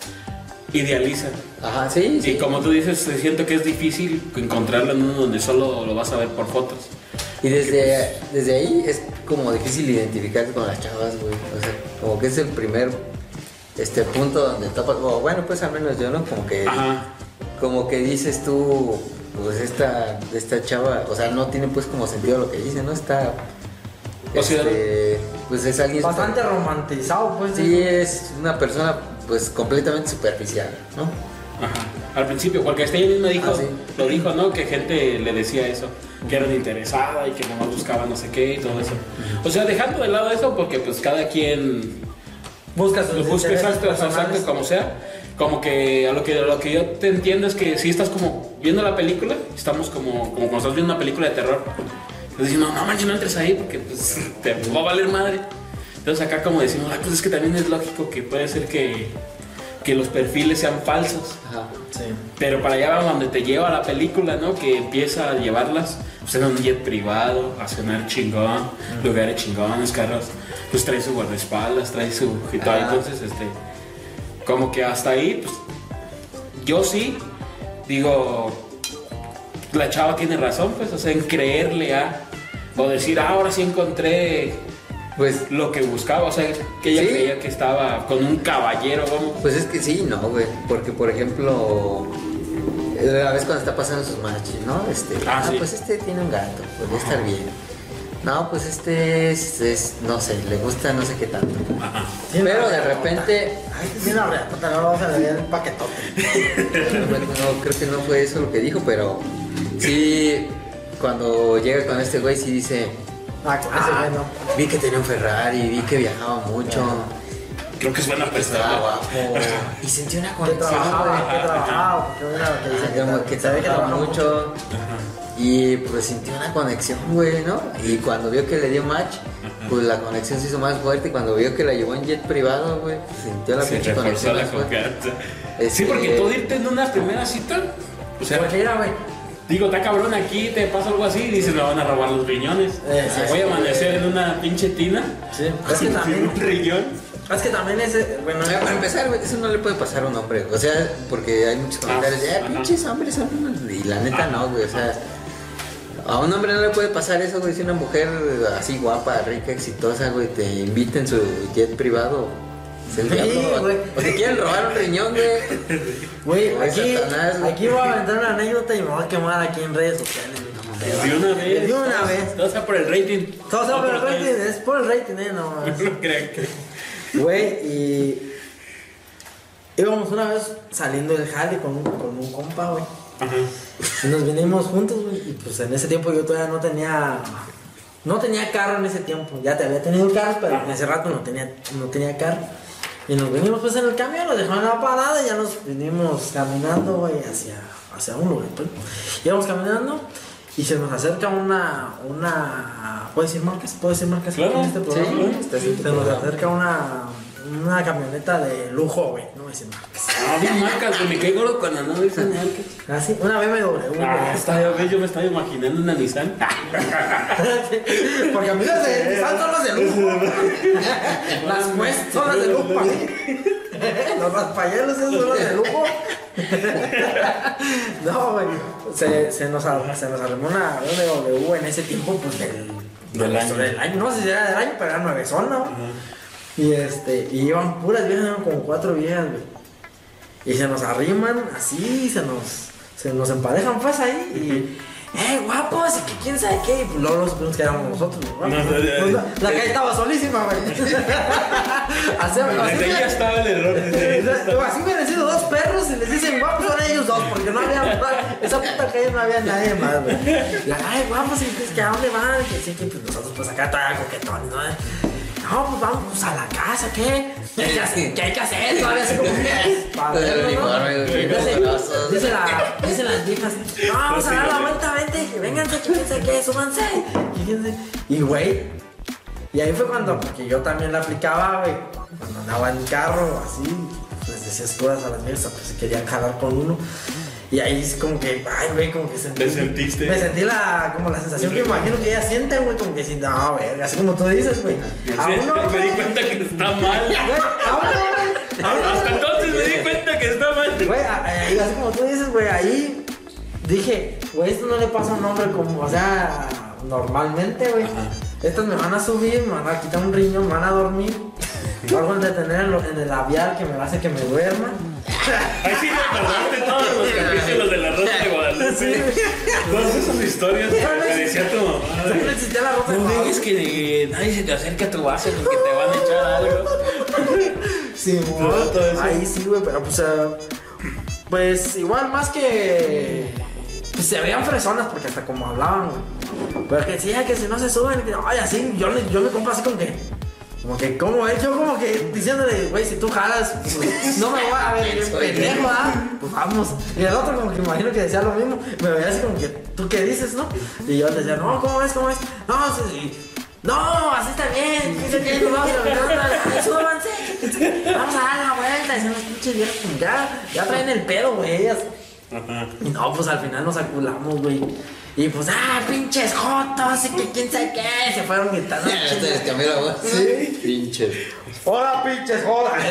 [SPEAKER 3] idealizan.
[SPEAKER 1] Ajá, sí, sí.
[SPEAKER 3] Y como tú dices, siento que es difícil encontrarlo en uno donde solo lo vas a ver por fotos.
[SPEAKER 1] Y desde, desde ahí es como difícil identificarte con las chavas, güey. O sea, como que es el primer este punto donde topas. O bueno, pues al menos yo, ¿no? Como que.
[SPEAKER 3] Ajá.
[SPEAKER 1] Como que dices tú, pues esta, esta chava, o sea, no tiene pues como sentido lo que dice, ¿no? Está.
[SPEAKER 3] O sea,
[SPEAKER 1] este, pues es alguien.
[SPEAKER 2] Bastante romantizado, pues.
[SPEAKER 1] Sí, es una persona pues completamente superficial, ¿no?
[SPEAKER 3] Ajá. Al principio, porque hasta ella misma dijo,
[SPEAKER 1] Ah, sí.
[SPEAKER 3] lo dijo, ¿no? Que gente le decía eso, que eran interesada y que nomás buscaba no sé qué y todo eso. O sea, dejando de lado eso, porque pues cada quien
[SPEAKER 2] Busca sus
[SPEAKER 3] busca exacto, exacto, como sea. Como que a lo que a lo que yo te entiendo es que si estás como viendo la película, estamos como, como cuando estás viendo una película de terror. Estás diciendo, no manches, no entres ahí porque pues, te va a valer madre. Entonces acá como decimos, ah, pues es que también es lógico que puede ser que, que los perfiles sean falsos.
[SPEAKER 1] Ajá.
[SPEAKER 2] Sí.
[SPEAKER 3] Pero para allá va donde te lleva la película, ¿no? Que empieza a llevarlas pues, en un jet privado, a cenar chingón, lugares chingones, carros. Pues trae su guardaespaldas, trae su y todo. Entonces, este. Como que hasta ahí, pues. Yo sí, digo. La chava tiene razón, pues, o sea, en creerle a. O decir, ah, ahora sí encontré
[SPEAKER 1] Pues,
[SPEAKER 3] lo que buscaba, o sea, que ella
[SPEAKER 1] Sí.
[SPEAKER 3] creía que estaba con un caballero, vamos.
[SPEAKER 1] pues es que sí, no, güey. Porque, por ejemplo, a veces cuando está pasando sus matches, ¿no? Este,
[SPEAKER 3] Ah,
[SPEAKER 1] ah,
[SPEAKER 3] sí.
[SPEAKER 1] pues este tiene un gato, podría estar bien. No, pues este es, es, no sé, le gusta no sé qué tanto.
[SPEAKER 3] Ajá.
[SPEAKER 1] Pero de repente,
[SPEAKER 2] Ay, reatota, no vamos a leer el paquetote.
[SPEAKER 1] no, creo que no fue eso lo que dijo, pero sí, cuando llega con este güey, sí dice,
[SPEAKER 2] Ah, con ese
[SPEAKER 1] ah,
[SPEAKER 2] güey no.
[SPEAKER 1] vi que tenía un Ferrari, vi que viajaba mucho,
[SPEAKER 3] Creo que es buena persona.
[SPEAKER 1] guapo, y sentí una
[SPEAKER 2] Que
[SPEAKER 1] conexión,
[SPEAKER 2] trabajaba, que trabajaba, lo que dice.
[SPEAKER 1] Como que trabajaba
[SPEAKER 2] trabaja
[SPEAKER 1] mucho. Y pues sintió una conexión, güey, ¿no? Y cuando vio que le dio match, pues la conexión se hizo más fuerte. Y cuando vio que la llevó en jet privado, güey, pues, sintió la
[SPEAKER 3] Se
[SPEAKER 1] pinche
[SPEAKER 3] reforzó
[SPEAKER 1] conexión
[SPEAKER 3] la
[SPEAKER 1] más fuerte.
[SPEAKER 3] confianza.
[SPEAKER 1] Este-
[SPEAKER 3] Sí, porque tú irte en una primera cita, o sea,
[SPEAKER 2] Pues güey.
[SPEAKER 3] Digo, está cabrón aquí, te pasa algo así y dices, me van a robar los riñones.
[SPEAKER 2] Sí,
[SPEAKER 3] Voy a amanecer en una pinche tina.
[SPEAKER 2] Sí, es que también
[SPEAKER 3] un riñón.
[SPEAKER 2] Es que también ese, bueno,
[SPEAKER 1] para empezar, güey, eso no le puede pasar a un hombre. O sea, porque hay muchos comentarios de, ah, pinches hombres unos-". Y la neta no, güey. O sea, a un hombre no le puede pasar eso, güey. Si una mujer así guapa, rica, exitosa, güey, te invita en su jet privado. Es el
[SPEAKER 2] Sí,
[SPEAKER 1] diablo.
[SPEAKER 2] güey.
[SPEAKER 1] O te quieren robar un riñón, güey.
[SPEAKER 2] güey, aquí, aquí voy a aventar una anécdota y me voy a quemar aquí en redes sociales. güey.
[SPEAKER 3] De una vez.
[SPEAKER 2] De una vez.
[SPEAKER 3] Todo sea por el rating.
[SPEAKER 2] Todo sea por el rating, es por el rating, eh, no. es-
[SPEAKER 3] No crean que.
[SPEAKER 2] Güey, y íbamos una vez saliendo del jale con un, con un compa, güey.
[SPEAKER 3] Ajá.
[SPEAKER 2] Y nos vinimos juntos, güey. Y pues en ese tiempo yo todavía no tenía. No tenía carro en ese tiempo. Ya te había tenido carro, pero en ese rato no tenía, no tenía carro. Y nos venimos pues en el camión, nos dejaron la parada y ya nos vinimos caminando, güey, hacia, hacia un lugar. Pues. Íbamos caminando y se nos acerca una. una ¿Puedo decir marcas? ¿Puedo decir marcas
[SPEAKER 3] Claro,
[SPEAKER 2] en este
[SPEAKER 3] sí,
[SPEAKER 1] claro,
[SPEAKER 2] se nos acerca una. Una camioneta de lujo, güey. No voy a decir marcas.
[SPEAKER 3] Ah, bien marcas. Me cae gordo cuando no dicen marcas.
[SPEAKER 2] Así, una BMW,
[SPEAKER 3] Ah, está yo me estaba imaginando una Nissan.
[SPEAKER 2] Porque a mí las de Nissan son las de lujo. las Quest son las de lujo. Los raspayelos esos son las de lujo. No, güey. Se, se, nos, se nos armó una BMW en ese tiempo, pues del,
[SPEAKER 3] Del año.
[SPEAKER 2] del año. No sé si era del año, pero era nueve zona, ¿no? Y este, y iban puras viejas, eran como cuatro viejas, güey. Y se nos arriman así, se nos, se nos emparejan pues ahí y. ¡Eh, guapos! Y que quién sabe qué. Y pues luego nos supimos que éramos nosotros, güey.
[SPEAKER 3] No, no,
[SPEAKER 2] Pues,
[SPEAKER 3] no,
[SPEAKER 2] la, la calle estaba solísima, güey. así,
[SPEAKER 3] Desde ya estaba el error. Desde estaba.
[SPEAKER 2] así hubieran sido dos perros y les dicen guapos, son ellos dos, porque no había. Esa puta calle no había nadie más, güey. La, ay, guapos, y que a dónde van? Que sí, que pues nosotros, pues acá todavía coquetones, ¿no? No, pues vamos pues, a la casa, ¿qué? ¿Qué hay que hacer? ¿Qué hay que hacer? Todavía así como Dice- las viejas, no, vamos a dar la vuelta, vente, que vénganse, que piensa que súbanse. Y güey, y ahí fue cuando, porque yo también la aplicaba, güey, cuando andaba en carro, así, les decías cosas a las viejas, pues se querían jalar con uno. Y ahí es como que, ay, güey, como que sentí.
[SPEAKER 3] ¿Te sentiste?
[SPEAKER 2] Me sentí la, como la sensación que imagino que ellas sienten, güey, como que si, no, güey, así como tú dices, güey. Uno,
[SPEAKER 3] me di cuenta que está mal.
[SPEAKER 2] güey,
[SPEAKER 3] Hasta entonces me di cuenta que está mal.
[SPEAKER 2] Güey, así como tú dices, güey, ahí dije, güey, esto no le pasa a un hombre como, o sea, normalmente, güey. Estas me van a subir, me van a quitar un riñón, me van a dormir. Algo en detener en, el labial que me hace que me duerma.
[SPEAKER 3] Ahí sí te acordaste todos los capítulos de la Rosa de Guadalupe. Todas esas historias que decía tu mamá.
[SPEAKER 2] No existía la ropa de
[SPEAKER 3] No
[SPEAKER 2] Guadalupe.
[SPEAKER 3] dejes que nadie se te acerque a tu base porque te van a echar algo.
[SPEAKER 2] Sí,
[SPEAKER 3] No, todo eso.
[SPEAKER 2] Ahí sí, güey, pero pues, pues igual más que. Pues se veían fresonas porque hasta como hablaban, güey. Pero que decía que si no se suben, que, ay, así, yo, le- yo me compro así como que. Como que, ¿cómo es? Yo como que diciéndole, güey, si tú jalas, pues, no me voy a ver pendejo, ¿ah? Pues vamos. Y el otro como que imagino que decía lo mismo. Me veía así como que, ¿tú qué dices, no? Y yo le decía, no, ¿cómo es? ¿Cómo es? No, sí, sí. No, así está bien. Dice que no vamos a súbanse. Vamos a dar la vuelta. Y pinches viejos, pues, ya, ya traen el pedo, güey. ellas. Y no, pues al final nos aculamos, güey. Y pues, ah, pinches jotos, y que quién sabe qué. Se fueron gritando.
[SPEAKER 1] Ya te les cambió la voz.
[SPEAKER 2] Sí.
[SPEAKER 1] Pinches.
[SPEAKER 2] Hola, pinches jodas.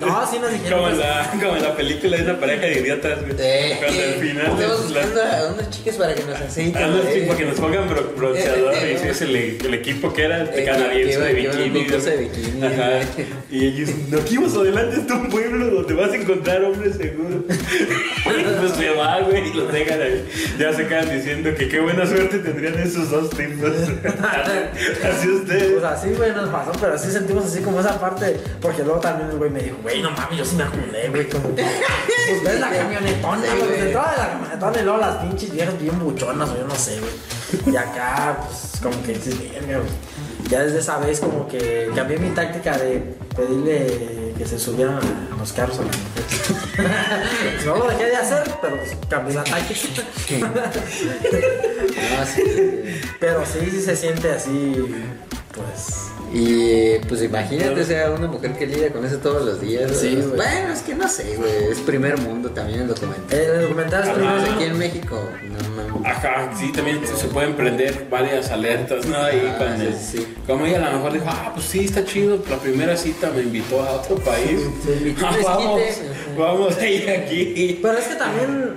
[SPEAKER 2] No, sí nos dijeron.
[SPEAKER 3] Como en
[SPEAKER 2] pues,
[SPEAKER 3] la, como en la película de una pareja de idiotas, güey.
[SPEAKER 1] Eh,
[SPEAKER 3] Cuando al final
[SPEAKER 1] Estamos
[SPEAKER 3] es la-
[SPEAKER 1] buscando a unas chicas para que nos aceiten.
[SPEAKER 3] a los
[SPEAKER 1] eh.
[SPEAKER 3] chicos que nos pongan bro- bronceador y si es el, el equipo que era
[SPEAKER 1] Eh,
[SPEAKER 3] el canadiense
[SPEAKER 1] que
[SPEAKER 3] de bikini.
[SPEAKER 1] de bikini,
[SPEAKER 3] Ajá. Y ellos, no, aquí más adelante está un pueblo donde vas a encontrar hombres seguros. pues se va, güey, y los dejan ahí. Ya se quedan diciendo que qué buena suerte tendrían esos dos tipos. así ustedes.
[SPEAKER 2] Pues así, güey, nos pasó, pero sí sentimos así como esa parte. Porque luego también el güey me dijo, güey, no mames, yo sí me acumulé, güey. Como, pues ves la camionetona, güey.
[SPEAKER 1] güey.
[SPEAKER 2] De la camionetona y luego las pinches viejas bien buchonas, o yo no sé, güey. Y acá, pues como que dices, verga, güey. Ya desde esa vez, como que cambié mi táctica de pedirle que se subieran a los carros a las mujeres. no lo dejé de hacer, pero pues, cambié la táctica.
[SPEAKER 1] Sí.
[SPEAKER 2] Pero sí, sí se siente así, pues,
[SPEAKER 1] Y pues imagínate, o sea, una mujer que lidia con eso todos los días.
[SPEAKER 2] Sí,
[SPEAKER 1] güey.
[SPEAKER 2] güey.
[SPEAKER 1] Bueno, es que no sé, güey. Es primer mundo también el documental.
[SPEAKER 2] El documental es primero.
[SPEAKER 1] Pues aquí en México, no mames.
[SPEAKER 3] Ajá, sí, también se pueden prender varias alertas, ¿no? Ahí
[SPEAKER 1] Ah,
[SPEAKER 3] con el-
[SPEAKER 1] sí, sí.
[SPEAKER 3] Como ella a lo mejor dijo, ah, pues sí, está chido, la primera cita me invitó a otro país. Ah, vamos, vamos a ir aquí.
[SPEAKER 2] Pero es que también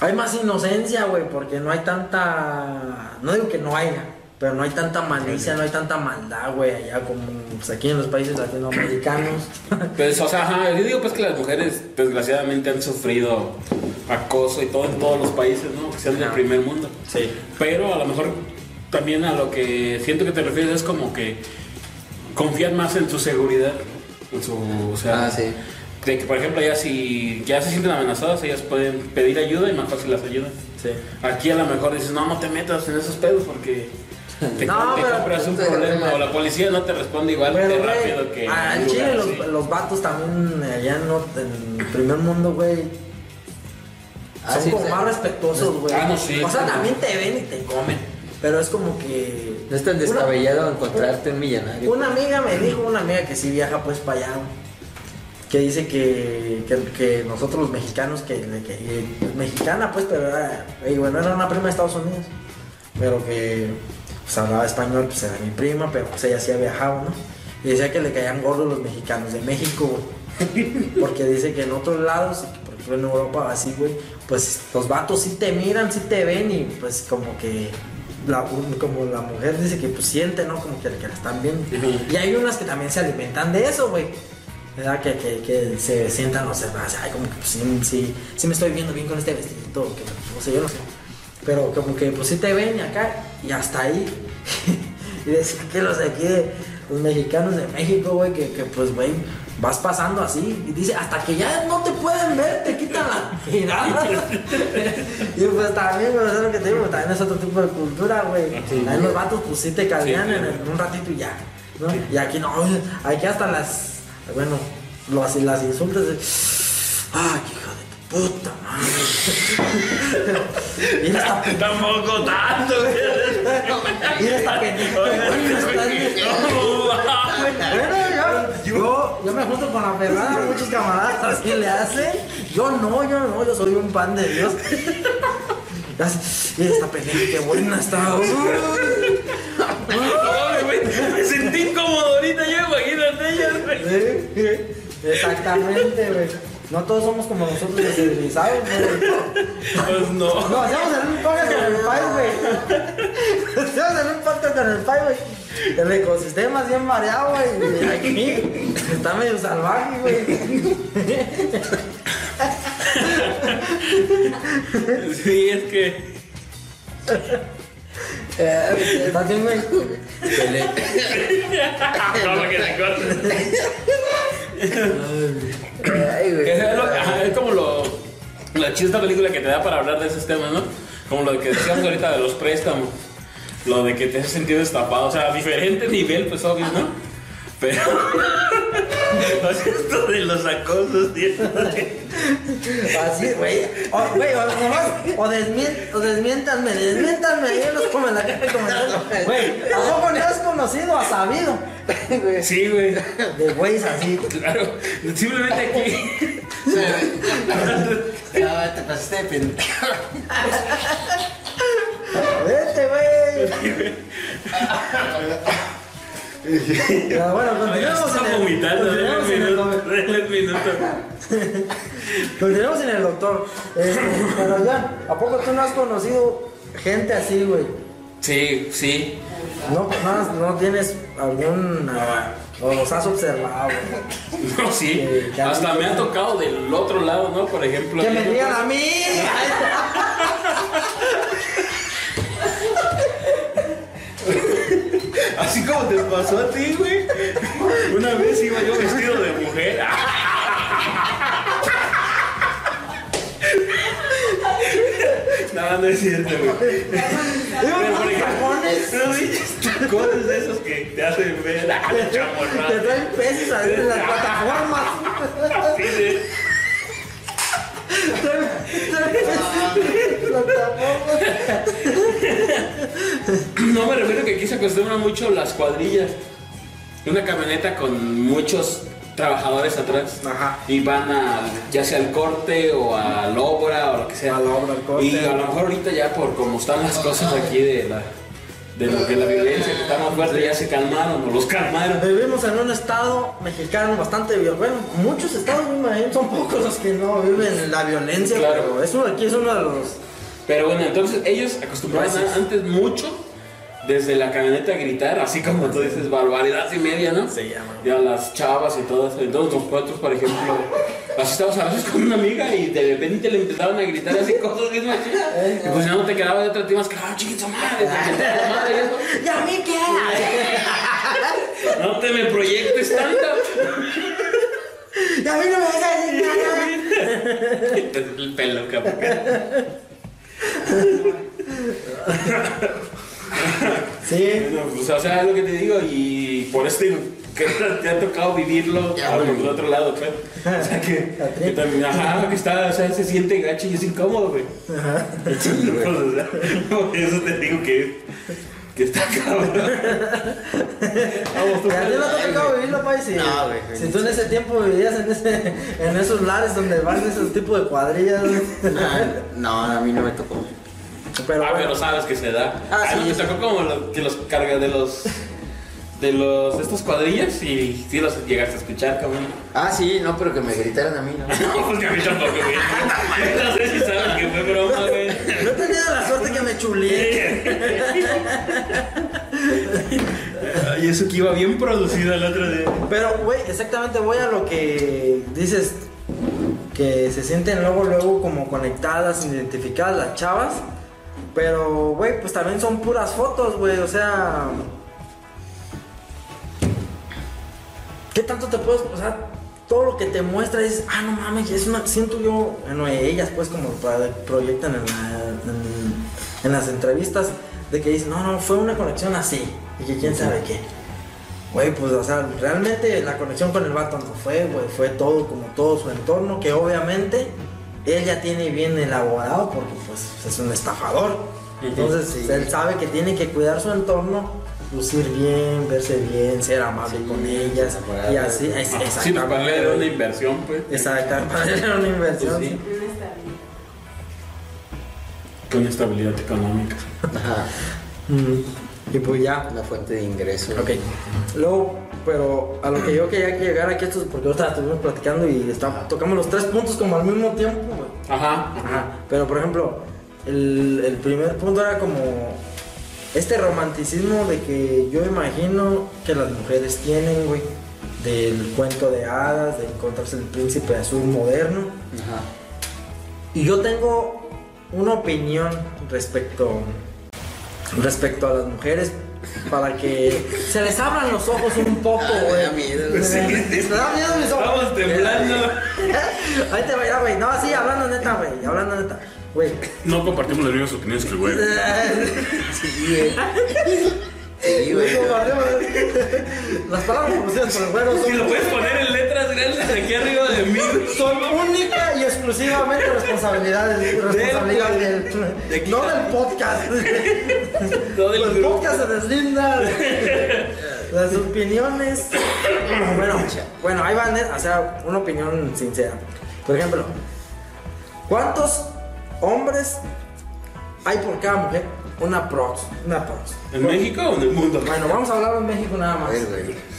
[SPEAKER 2] hay más inocencia, güey, porque no hay tanta. No digo que no haya, pero no hay tanta malicia, no hay tanta maldad, güey, allá como pues, aquí en los países latinoamericanos.
[SPEAKER 3] Pues, o sea, ajá, yo digo pues que las mujeres desgraciadamente han sufrido acoso y todo en todos los países, ¿no? Que sean del primer mundo.
[SPEAKER 2] Sí.
[SPEAKER 3] Pero a lo mejor también a lo que siento que te refieres es como que confían más en su seguridad. En su, o sea,
[SPEAKER 1] Ah, sí.
[SPEAKER 3] de que por ejemplo ya si ya se sienten amenazadas, ellas pueden pedir ayuda y más fácil las ayudan.
[SPEAKER 2] Sí.
[SPEAKER 3] Aquí a lo mejor dices, no, no te metas en esos pedos porque te,
[SPEAKER 2] No,
[SPEAKER 3] te
[SPEAKER 2] pero-
[SPEAKER 3] compras un
[SPEAKER 1] Pero-
[SPEAKER 3] problema o la policía no te responde igual de rápido que...
[SPEAKER 2] al Chile los, los vatos también allá en, ot- en el primer mundo, güey.
[SPEAKER 1] Ah,
[SPEAKER 2] son
[SPEAKER 1] sí,
[SPEAKER 2] como
[SPEAKER 1] sí.
[SPEAKER 2] más respetuosos, güey.
[SPEAKER 3] Ah, no, sí.
[SPEAKER 2] O sea, también te ven y te comen. Pero es como que.
[SPEAKER 1] No es tan
[SPEAKER 2] Una-
[SPEAKER 1] descabellado encontrarte un millonario.
[SPEAKER 2] Una amiga me dijo, una amiga que sí viaja pues para allá, que dice que, que, que nosotros los mexicanos, que, que- que- mexicana pues, pero era, y bueno, era una prima de Estados Unidos, pero que pues hablaba español, pues era mi prima, pero pues ella sí ha viajado, ¿no? Y decía que le caían gordos los mexicanos de México, güey. Porque dice que en otros lados, por ejemplo en Europa así, güey, pues los vatos sí te miran, sí te ven y pues como que la, como la mujer dice que pues siente, ¿no? Como que, que la están viendo. Y hay unas que también se alimentan de eso, güey. ¿Verdad? Que, que, que se sientan observadas. Ay, como que pues, sí, sí, sí me estoy viendo bien con este vestido. Que, no sé, yo no sé. Pero como que pues sí te ven y acá y hasta ahí. y decir que los de aquí, de, los mexicanos de México, güey, que, que pues, güey, vas pasando así. Y dice, hasta que ya no te pueden ver, te quitan la mirada. y pues también, güey, es lo que te digo, también es otro tipo de cultura, güey. También los vatos, pues sí te caldean
[SPEAKER 3] Sí,
[SPEAKER 2] en, el- un ratito y ya. ¿no? Y aquí no, aquí hasta las, bueno, los, las insultas de, tu puta madre. Mira esta pendeja.
[SPEAKER 3] Tampoco tanto,
[SPEAKER 2] Mira esta pendeja. Bueno, yo, yo, yo me junto con la Fernanda, muchos camaradas así le hacen. Yo no, yo no, yo soy un pan de Dios. Mira esta pendeja, qué buena está.
[SPEAKER 3] Me sentí incómodo ahorita, yo imagínate ellas, güey.
[SPEAKER 2] Exactamente, güey. No todos somos como nosotros de civilizados, güey.
[SPEAKER 3] Pues no.
[SPEAKER 2] No, hacemos en un podcast con el país, güey. Hacemos en un podcast con el país, güey. El ecosistema es bien variado, güey. Aquí está medio salvaje, güey.
[SPEAKER 3] Sí, es que.
[SPEAKER 2] Güey.
[SPEAKER 3] No, que.
[SPEAKER 1] Ay, güey.
[SPEAKER 3] Es, lo- ajá, es como lo. La chista película que te da para hablar de esos temas, ¿no? Como lo que decíamos ahorita de los préstamos. Lo de que te has sentido destapado. O sea, a diferente nivel, pues obvio, ¿no? Pero. Esto de los acosos, tío.
[SPEAKER 2] Así, güey. O, güey, o, nomás, o, desmien, o desmiéntanme, desmiéntanme ahí en los comen- en la caja de comentarios. Güey, ¿a poco no has conocido a sabido?
[SPEAKER 3] Sí, güey.
[SPEAKER 2] De güeyes así.
[SPEAKER 3] Claro. Simplemente aquí.
[SPEAKER 1] No, te pasaste de pendejo.
[SPEAKER 2] Vete, güey. Pero bueno, continuemos
[SPEAKER 3] Está
[SPEAKER 2] en el,
[SPEAKER 3] vomitando.
[SPEAKER 2] continuemos en el, en doctor. Este, pero ya, ¿a poco tú no has conocido gente así, güey?
[SPEAKER 3] Sí, sí.
[SPEAKER 2] No, no, no tienes algún... ah, o los has observado, güey.
[SPEAKER 3] No, sí.
[SPEAKER 2] Eh,
[SPEAKER 3] Hasta me ha tocado del otro lado, ¿no? Por ejemplo.
[SPEAKER 2] Que me digan a mí.
[SPEAKER 3] Así como te pasó a ti, güey. Una vez iba yo vestido de mujer. No, no es cierto, güey. Pero, por ejemplo, tacones de esos que te hacen ver a la
[SPEAKER 2] Te traen pesos a las plataformas.
[SPEAKER 3] Así de-. No me refiero que aquí se acostumbran mucho las cuadrillas. Una camioneta con muchos trabajadores atrás.
[SPEAKER 2] Ajá.
[SPEAKER 3] Y van a, ya sea al corte o a la obra o lo que sea.
[SPEAKER 2] A la obra, al corte.
[SPEAKER 3] Y a lo mejor ahorita ya por como están las cosas aquí de la, de lo que la violencia que está más fuerte, ya se calmaron o los calmaron.
[SPEAKER 2] Vivimos en un estado mexicano bastante violento. Bueno, muchos estados, son pocos los que no viven la violencia,
[SPEAKER 3] Claro.
[SPEAKER 2] pero eso aquí es uno de los...
[SPEAKER 3] Pero bueno, entonces ellos acostumbraban antes mucho desde la camioneta a gritar, así como tú dices, barbaridad y media, ¿no?
[SPEAKER 2] Se llama.
[SPEAKER 3] Y a las chavas y todo eso. Entonces nosotros, por ejemplo, así estábamos a veces con una amiga y de repente le empezaban a gritar así cosas bien machinas. Y pues ya no te quedaba de otra, te ibas que, ah, chiquito madre, madre, y eso.
[SPEAKER 2] ¿Y a mí qué?
[SPEAKER 3] No te me proyectes tanto.
[SPEAKER 2] ¿Y a mí no me vas a decir nada?
[SPEAKER 3] El pelo, cabrón.
[SPEAKER 2] Sí.
[SPEAKER 3] Pues, o sea, es lo que te digo, y por eso te digo que te ha tocado vivirlo
[SPEAKER 1] Ya,
[SPEAKER 3] por el otro lado, claro. O sea, que, que también, ajá, que está, o sea, se siente gacho y es incómodo, güey.
[SPEAKER 1] Sí, güey.
[SPEAKER 3] O sea, por eso te digo que, que está cabrón. Vamos, tú,
[SPEAKER 2] ¿Y a ti no te ha tocado vivirlo, país? Si,
[SPEAKER 1] No, güey,
[SPEAKER 2] si tú en ese tiempo vivías en, ese, en esos lares donde van esos tipos de cuadrillas.
[SPEAKER 1] Ah, No, a mí no me tocó.
[SPEAKER 2] Pero
[SPEAKER 3] Ah,
[SPEAKER 2] bueno,
[SPEAKER 3] pero sabes que se da.
[SPEAKER 1] Ah, sí,
[SPEAKER 3] me
[SPEAKER 1] sí.
[SPEAKER 3] tocó como lo- que los carga de los. De los. de estos cuadrillas y sí los llegaste a escuchar, cabrón.
[SPEAKER 1] Ah, sí, no, pero que me gritaran a mí, ¿no?
[SPEAKER 3] No, pues que a mí tampoco, güey. No sé si saben que fue broma, güey.
[SPEAKER 2] no he tenido la suerte que me chuleé.
[SPEAKER 3] Y eso que iba bien producido el otro día.
[SPEAKER 2] Pero, güey, exactamente voy a lo que dices. Que se sienten luego, luego como conectadas, identificadas las chavas. Pero, güey, pues también son puras fotos, güey. O sea. ¿Qué tanto te puedes.? O sea, todo lo que te muestra es. Ah, no mames, es una. Siento yo. Bueno, ellas, pues, como proyectan en, la- en- en las entrevistas. De que dicen, no, no, fue una conexión así. Y que quién sabe qué. Güey, pues, o sea, realmente la conexión con el vato no fue, güey. Fue todo, como todo su entorno. Que obviamente él ya tiene bien elaborado porque, pues, es un estafador. Entonces,
[SPEAKER 1] Sí.
[SPEAKER 2] él sabe que tiene que cuidar su entorno, lucir bien, verse bien, ser amable
[SPEAKER 1] Sí,
[SPEAKER 2] con ellas. Y así, es,
[SPEAKER 3] Sí, pues
[SPEAKER 2] exactamente.
[SPEAKER 3] para él era una inversión, pues.
[SPEAKER 2] Exactamente, para él era una inversión.
[SPEAKER 3] Pues sí.
[SPEAKER 2] sí.
[SPEAKER 3] Con estabilidad económica.
[SPEAKER 1] Ajá.
[SPEAKER 2] Mm, Y pues ya.
[SPEAKER 1] Una fuente de ingreso.
[SPEAKER 2] Ok. Luego, pero a lo que yo quería llegar aquí, esto es porque ahorita estuvimos platicando y está- tocamos los tres puntos como al mismo tiempo, güey.
[SPEAKER 3] Ajá.
[SPEAKER 2] Ajá. Pero por ejemplo, el, el primer punto era como este romanticismo de que yo imagino que las mujeres tienen, güey. Del cuento de hadas, de encontrarse el príncipe azul moderno.
[SPEAKER 1] Ajá.
[SPEAKER 2] Y yo tengo una opinión respecto respecto a las mujeres para que se les abran los ojos un poco,
[SPEAKER 1] Ah, me
[SPEAKER 2] güey.
[SPEAKER 1] da miedo, güey.
[SPEAKER 2] Me- me da miedo mis ojos.
[SPEAKER 3] Estamos temblando.
[SPEAKER 2] Ahí te va, güey. No, sí, hablando neta, güey. Hablando neta. Güey.
[SPEAKER 3] No compartimos las mismas opiniones que el güey.
[SPEAKER 1] Sí, güey. Sí, güey.
[SPEAKER 2] Las palabras pronunciadas por el güero
[SPEAKER 3] Si lo
[SPEAKER 2] son,
[SPEAKER 3] puedes poner en letras grandes aquí arriba de mí.
[SPEAKER 2] son única y exclusivamente responsabilidad, responsabilidad del, no del podcast.
[SPEAKER 3] Todo el
[SPEAKER 2] El
[SPEAKER 3] grupo.
[SPEAKER 2] podcast se deslinda de las opiniones. Bueno, bueno, ahí van, eh, o sea, una opinión sincera. Por ejemplo, ¿cuántos hombres hay por cada mujer? Una prox, una prox.
[SPEAKER 3] ¿En México o en el mundo?
[SPEAKER 2] Bueno, vamos a hablar en México nada más.
[SPEAKER 1] ver, güey.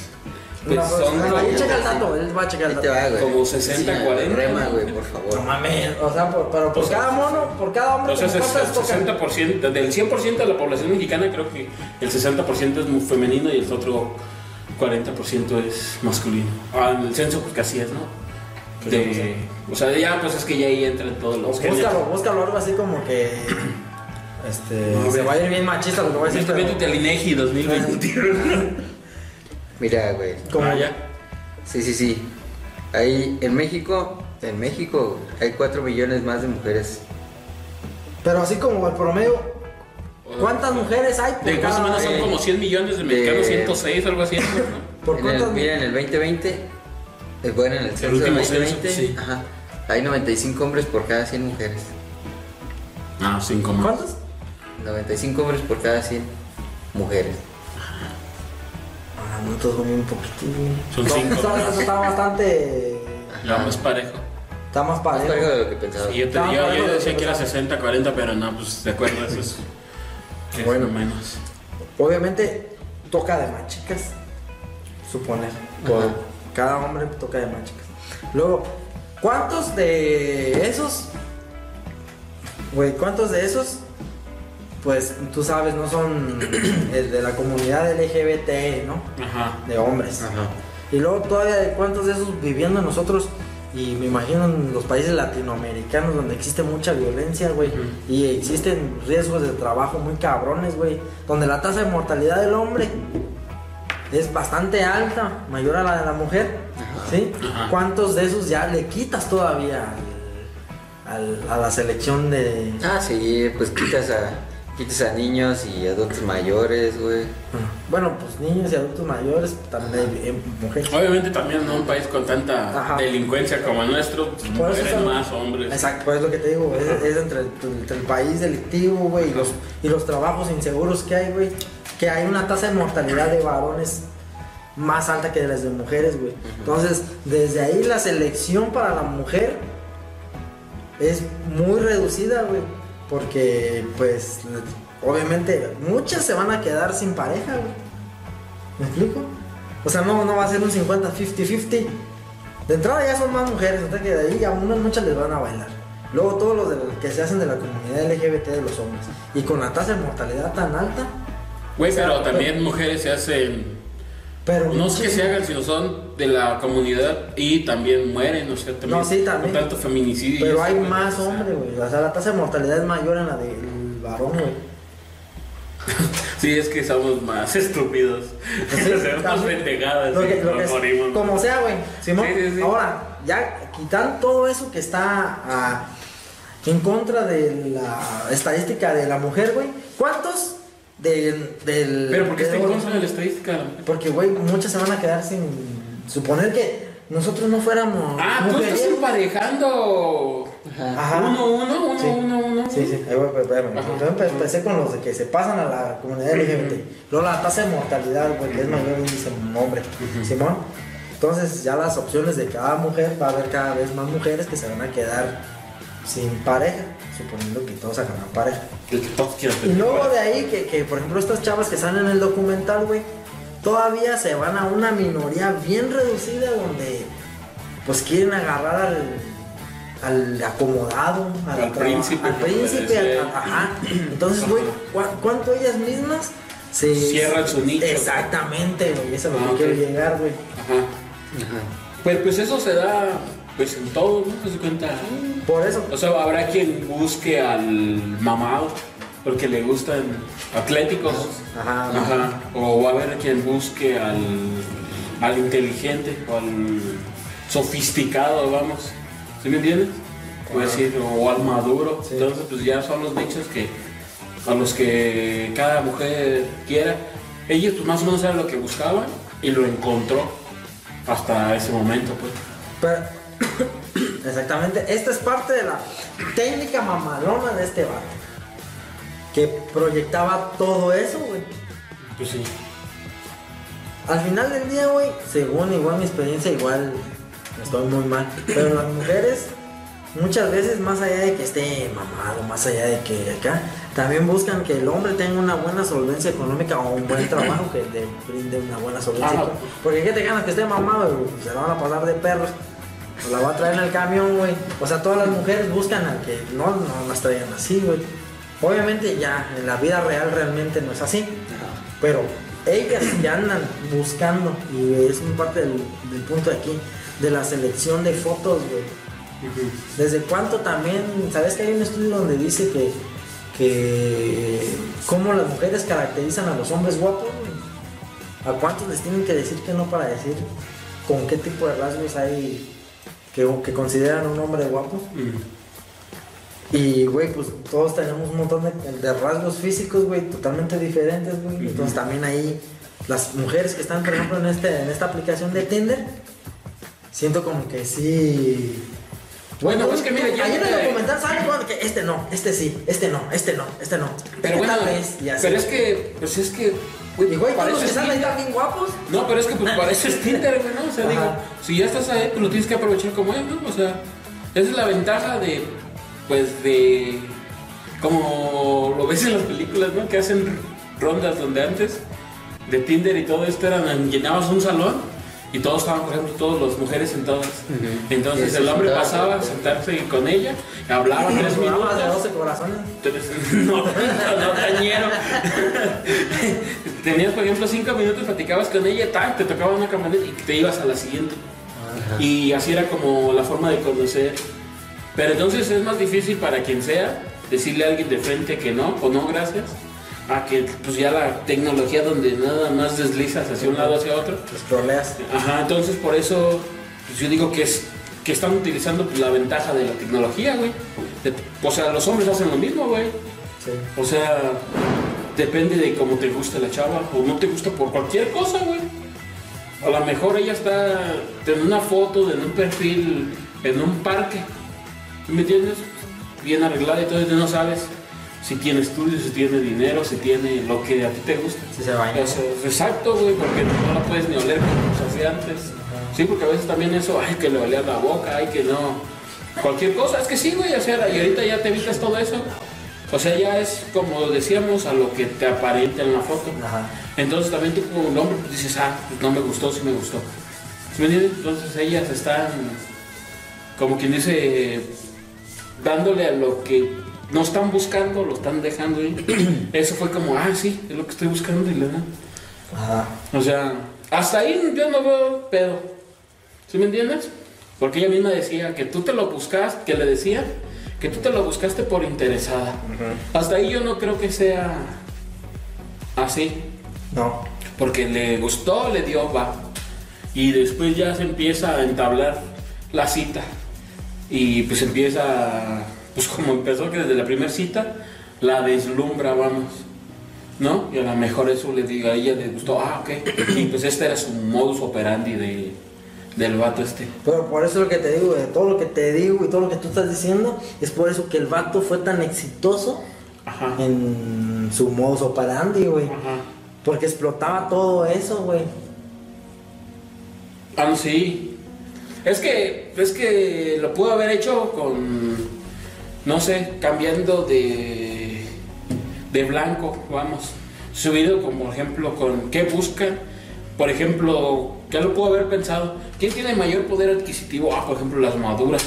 [SPEAKER 3] Pues son
[SPEAKER 2] ahí
[SPEAKER 3] como-
[SPEAKER 2] checa el dato, él va a checar el dato.
[SPEAKER 1] va.
[SPEAKER 3] Como 60,
[SPEAKER 1] Sí,
[SPEAKER 3] 40.
[SPEAKER 1] Rema, güey, por
[SPEAKER 2] No
[SPEAKER 1] favor.
[SPEAKER 2] mames, o sea, por, pero por
[SPEAKER 3] O sea,
[SPEAKER 2] cada mono, por cada hombre,
[SPEAKER 3] Entonces
[SPEAKER 2] ¿cuántas
[SPEAKER 3] es el
[SPEAKER 2] tocan?
[SPEAKER 3] 60%, del 100% de la población mexicana creo que el 60% es muy femenino y el otro 40% es masculino. Ah, en el censo pues casi es, ¿no? De, o sea, ya pues es que ya ahí entran todos los géneros.
[SPEAKER 2] Búscalo, búscalo algo así como que. Este.
[SPEAKER 3] No,
[SPEAKER 2] se va a ir bien machista lo que voy a decir. pero-
[SPEAKER 3] Métete al INEGI 2021.
[SPEAKER 1] Mira, güey.
[SPEAKER 2] Como
[SPEAKER 3] Ah, ya.
[SPEAKER 1] Sí, sí, sí. Ahí en México, en México hay 4 millones más de mujeres.
[SPEAKER 2] Pero así como el promedio. ¿Cuántas mujeres hay por
[SPEAKER 3] De más o
[SPEAKER 2] cada
[SPEAKER 3] menos son
[SPEAKER 1] eh,
[SPEAKER 3] como 100 millones de mexicanos,
[SPEAKER 1] de-
[SPEAKER 3] 106, algo así. ¿no?
[SPEAKER 2] ¿Por
[SPEAKER 1] En el, mira, en el 2020, eh, bueno, en el censo
[SPEAKER 3] último
[SPEAKER 1] 2020,
[SPEAKER 3] censo, sí.
[SPEAKER 1] ajá, hay 95 hombres por cada 100 mujeres.
[SPEAKER 3] Ah, 5 más.
[SPEAKER 2] ¿Cuántas?
[SPEAKER 1] 95 hombres por cada 100 mujeres.
[SPEAKER 2] nosotros comí un poquitín.
[SPEAKER 3] Son
[SPEAKER 2] No,
[SPEAKER 3] cinco.
[SPEAKER 2] Eso, eso está bastante.
[SPEAKER 3] Ya más parejo.
[SPEAKER 2] Está más
[SPEAKER 1] Más
[SPEAKER 2] parejo.
[SPEAKER 1] parejo de lo que pensaba.
[SPEAKER 3] Y yo, te, yo, decía que era
[SPEAKER 2] no.
[SPEAKER 3] 60, 40, pero no, pues de acuerdo, eso es. es
[SPEAKER 2] Bueno.
[SPEAKER 3] menos.
[SPEAKER 2] Obviamente toca de más chicas, suponer. Por
[SPEAKER 1] Ajá.
[SPEAKER 2] Cada hombre toca de más chicas. Luego, ¿cuántos de esos? Güey, ¿cuántos de esos? Pues tú sabes, no son el de la comunidad LGBT, ¿no?
[SPEAKER 3] Ajá.
[SPEAKER 2] De hombres.
[SPEAKER 1] Ajá.
[SPEAKER 2] Y luego todavía cuántos de esos viviendo nosotros y me imagino en los países latinoamericanos donde existe mucha violencia, güey, y existen riesgos de trabajo muy cabrones, güey, donde la tasa de mortalidad del hombre es bastante alta, mayor a la de la mujer,
[SPEAKER 1] Ajá.
[SPEAKER 2] ¿sí?
[SPEAKER 3] Ajá.
[SPEAKER 2] ¿Cuántos de esos ya le quitas todavía al- al- a la selección de...
[SPEAKER 1] Ah, sí, pues quitas a, quitas a niños y adultos mayores, güey.
[SPEAKER 2] Bueno, pues niños y adultos mayores, también hay eh, mujeres.
[SPEAKER 3] Obviamente también en un país con tanta
[SPEAKER 2] Ajá.
[SPEAKER 3] delincuencia como el nuestro, pues,
[SPEAKER 2] son-
[SPEAKER 3] más hombres.
[SPEAKER 2] Exacto, pues es lo que te digo, es, es entre, el, entre el país delictivo, güey, y los, y los trabajos inseguros que hay, güey, que hay una tasa de mortalidad de varones más alta que de las de mujeres, güey. Entonces, desde ahí la selección para la mujer es muy reducida, güey, porque, pues, obviamente, muchas se van a quedar sin pareja, güey. ¿Me explico? O sea, no, no va a ser un 50, 50-50. De entrada ya son más mujeres, entonces que de ahí a unas muchas les van a bailar. Luego todos los de los que se hacen de la comunidad LGBT de los hombres. Y con la tasa de mortalidad tan alta,
[SPEAKER 3] Güey,
[SPEAKER 2] sea,
[SPEAKER 3] pero también mujeres se hacen.
[SPEAKER 2] pero...
[SPEAKER 3] No es que se hagan, sino son de la comunidad y también mueren, o sea, también.
[SPEAKER 2] No, sí, también.
[SPEAKER 3] Con tanto feminicidio.
[SPEAKER 2] Pero hay más hombres, güey. O sea, la tasa de mortalidad es mayor en la del varón, güey.
[SPEAKER 3] Sí, es que somos más estúpidos.
[SPEAKER 2] Sí,
[SPEAKER 3] Hacemos más pendejadas
[SPEAKER 2] Lo
[SPEAKER 3] y
[SPEAKER 2] que- lo
[SPEAKER 3] nos
[SPEAKER 2] que es-
[SPEAKER 3] morimos.
[SPEAKER 2] como sea, güey. Simón,
[SPEAKER 3] Sí, sí, sí.
[SPEAKER 2] ahora, ya quitan todo eso que está ah, en contra de la estadística de la mujer, güey. ¿Cuántos del... del
[SPEAKER 3] Pero porque está en contra de la estadística.
[SPEAKER 2] Porque, güey, muchas se van a quedar sin... Suponer que nosotros no fuéramos...
[SPEAKER 3] Ah, tú estás emparejando.
[SPEAKER 2] Ajá.
[SPEAKER 3] Uno, uno, uno,
[SPEAKER 2] Sí.
[SPEAKER 3] uno, uno.
[SPEAKER 2] Sí, sí, ahí voy, espérame. Entonces empe- empecé con los de que se pasan a la comunidad LGBT. Luego la tasa de mortalidad, güey, que es mayor índice hombre. Simón. Entonces ya las opciones de cada mujer, va a haber cada vez más mujeres que se van a quedar sin pareja, suponiendo que todos hagan pareja.
[SPEAKER 3] El que todos quieran
[SPEAKER 2] Y luego
[SPEAKER 3] pareja.
[SPEAKER 2] de ahí que, que, por ejemplo, estas chavas que salen en el documental, güey, todavía se van a una minoría bien reducida donde pues quieren agarrar al, al acomodado, al,
[SPEAKER 3] Al príncipe,
[SPEAKER 2] al príncipe, al- ajá. Entonces, güey, ¿cu- ¿cuánto ellas mismas se
[SPEAKER 3] Cierran su nicho.
[SPEAKER 2] Exactamente, güey, eso es lo
[SPEAKER 3] Ah,
[SPEAKER 2] que quiero llegar, güey.
[SPEAKER 3] Ajá.
[SPEAKER 1] Ajá.
[SPEAKER 3] Pues, pues eso se da pues en todo, ¿no? ¿Te das cuenta?
[SPEAKER 2] Por eso,
[SPEAKER 3] O sea, habrá quien busque al mamado porque le gustan atléticos.
[SPEAKER 2] ajá,
[SPEAKER 3] Ajá. O va a haber quien busque al, al inteligente o al sofisticado, vamos. ¿Sí me entiendes?
[SPEAKER 2] Ajá.
[SPEAKER 3] decir, o al maduro.
[SPEAKER 2] Sí.
[SPEAKER 3] Entonces, pues ya son los nichos que a los que cada mujer quiera. Ellos pues más o menos saben lo que buscaban y lo encontró hasta ese momento, pues.
[SPEAKER 2] Pero, exactamente, esta es parte de la técnica mamalona de este vato. Que proyectaba todo eso, güey.
[SPEAKER 3] Pues sí.
[SPEAKER 2] Al final del día, güey, según igual mi experiencia, igual estoy muy mal. Pero las mujeres, muchas veces, más allá de que esté mamado, más allá de que acá, también buscan que el hombre tenga una buena solvencia económica o un buen trabajo que le brinde una buena solvencia. Económica. Porque ¿qué te ganas que esté mamado? Se la van a pasar de perros. O la va a traer en el camión, güey. O sea, todas las mujeres buscan a que no, no las traigan así, güey. Obviamente ya, en la vida real realmente no es así. Pero ellas ya andan buscando, y es un parte del, del punto de aquí, de la selección de fotos, güey. ¿Desde cuánto también? ¿Sabes que hay un estudio donde dice que, que cómo las mujeres caracterizan a los hombres guapos? güey? ¿A cuántos les tienen que decir que no para decir con qué tipo de rasgos hay que, que consideran un hombre guapo? Y, güey, pues todos tenemos un montón de, de rasgos físicos, güey, totalmente diferentes, güey. Entonces también ahí las mujeres que están, por ejemplo, en, este, en esta aplicación de Tinder, siento como que sí...
[SPEAKER 3] Bueno, pues que mira, ya-
[SPEAKER 2] Ayer en el documental sale cuando que este no, este sí, este no, este no, este no.
[SPEAKER 3] Pero bueno,
[SPEAKER 2] tal vez, y así.
[SPEAKER 3] pero es que, pues es que
[SPEAKER 2] Güey,
[SPEAKER 3] pareces
[SPEAKER 2] que están bien guapos.
[SPEAKER 3] No, pero es que pues pareces Tinder, güey, ¿no? O sea,
[SPEAKER 2] Ajá.
[SPEAKER 3] digo, si ya estás ahí, pues lo tienes que aprovechar como es, ¿no? O sea, esa es la ventaja de, pues, de, como lo ves en las películas, ¿no? Que hacen rondas donde antes de Tinder y todo esto eran, llenabas un salón y todos estaban, por ejemplo, todas las mujeres sentadas. Entonces
[SPEAKER 1] Y se
[SPEAKER 3] el hombre pasaba a sentarse con ella, hablaba tres
[SPEAKER 2] de
[SPEAKER 3] minutos.
[SPEAKER 2] 12 corazones.
[SPEAKER 3] Entonces, No, no, no, tañero. Tenías, por ejemplo, cinco minutos, platicabas con ella, tal, te tocaba una camioneta y te ibas a la siguiente. Y así era como la forma de conocer. Pero entonces es más difícil para quien sea decirle a alguien de frente que no o no gracias, a que pues ya la tecnología donde nada más deslizas hacia un lado hacia otro.
[SPEAKER 2] Los troleas.
[SPEAKER 3] Ajá, entonces por eso pues yo digo que es que están utilizando pues, la ventaja de la tecnología, güey. De- O sea, los hombres hacen lo mismo, güey.
[SPEAKER 2] Sí.
[SPEAKER 3] O sea, depende de cómo te gusta la chava o no te gusta por cualquier cosa, güey. A lo mejor ella está en una foto, en un perfil, en un parque. ¿Me entiendes? Bien arreglada y todo, y no sabes si tiene estudios, si tiene dinero, si tiene lo que a ti te gusta.
[SPEAKER 2] Si se baña.
[SPEAKER 3] Eso, exacto, güey, porque no la puedes ni oler como se hacía antes. Sí, porque a veces también eso, ay, que le olía la boca, ay, que no. Cualquier cosa, es que sí, güey, o sea, y ahorita ya te evitas todo eso. O sea, ya es como decíamos a lo que te aparenta en la foto.
[SPEAKER 2] Ajá.
[SPEAKER 3] Entonces también tú como hombre pues, dices, ah, pues no me gustó, sí me gustó. ¿Sí me entiendes? Entonces ellas están, como quien dice, dándole a lo que no están buscando, lo están dejando ahí. Eso fue como, ah, sí, es lo que estoy buscando y le dan.
[SPEAKER 2] Ajá.
[SPEAKER 3] O sea, hasta ahí yo no veo pedo. ¿Sí me entiendes? Porque ella misma decía que tú te lo buscaste, que le decía que tú te lo buscaste por interesada. Hasta ahí yo no creo que sea así.
[SPEAKER 2] No.
[SPEAKER 3] Porque le gustó, le dio, va. Y después ya se empieza a entablar la cita. Y pues empieza, pues como empezó que desde la primera cita, la deslumbra, vamos. ¿No? Y a lo mejor eso le diga, a ella le gustó, ah, ok. Y pues este era su modus operandi de, del vato este.
[SPEAKER 2] Pero por eso es lo que te digo, de todo lo que te digo y todo lo que tú estás diciendo, es por eso que el vato fue tan exitoso
[SPEAKER 3] Ajá.
[SPEAKER 2] en su modus operandi, güey.
[SPEAKER 3] Ajá.
[SPEAKER 2] Porque explotaba todo eso, güey.
[SPEAKER 3] Ah, sí. Es que, es que lo pudo haber hecho con, no sé, cambiando de, de blanco, vamos. Subido, como por ejemplo, con qué buscan. Por ejemplo, ¿qué lo pudo haber pensado? ¿Quién tiene mayor poder adquisitivo? Ah, por ejemplo, las maduras.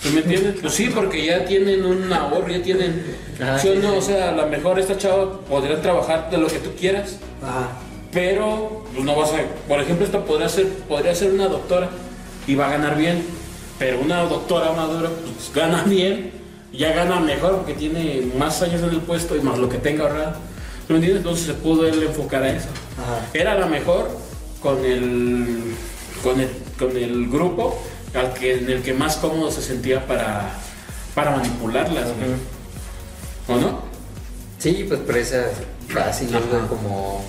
[SPEAKER 3] ¿Sí me entiendes? Pues sí, porque ya tienen un ahorro, ya tienen...
[SPEAKER 1] Ajá,
[SPEAKER 3] ¿sí o
[SPEAKER 1] sí,
[SPEAKER 3] no?
[SPEAKER 1] sí.
[SPEAKER 3] O sea, a lo mejor esta chava podría trabajar de lo que tú quieras.
[SPEAKER 2] Ajá.
[SPEAKER 3] Pero pues no vas a, por ejemplo, esta podría ser, podría ser una doctora y va a ganar bien, pero una doctora madura pues gana bien, ya gana mejor porque tiene más años en el puesto y más lo que tenga ahorrado. ¿Me entiendes? Entonces se pudo él enfocar a eso.
[SPEAKER 2] Ajá.
[SPEAKER 3] Era la mejor con el, con el, con el grupo al que, en el que más cómodo se sentía para, para manipularlas. ¿o no?
[SPEAKER 1] Sí, pues presas fáciles, como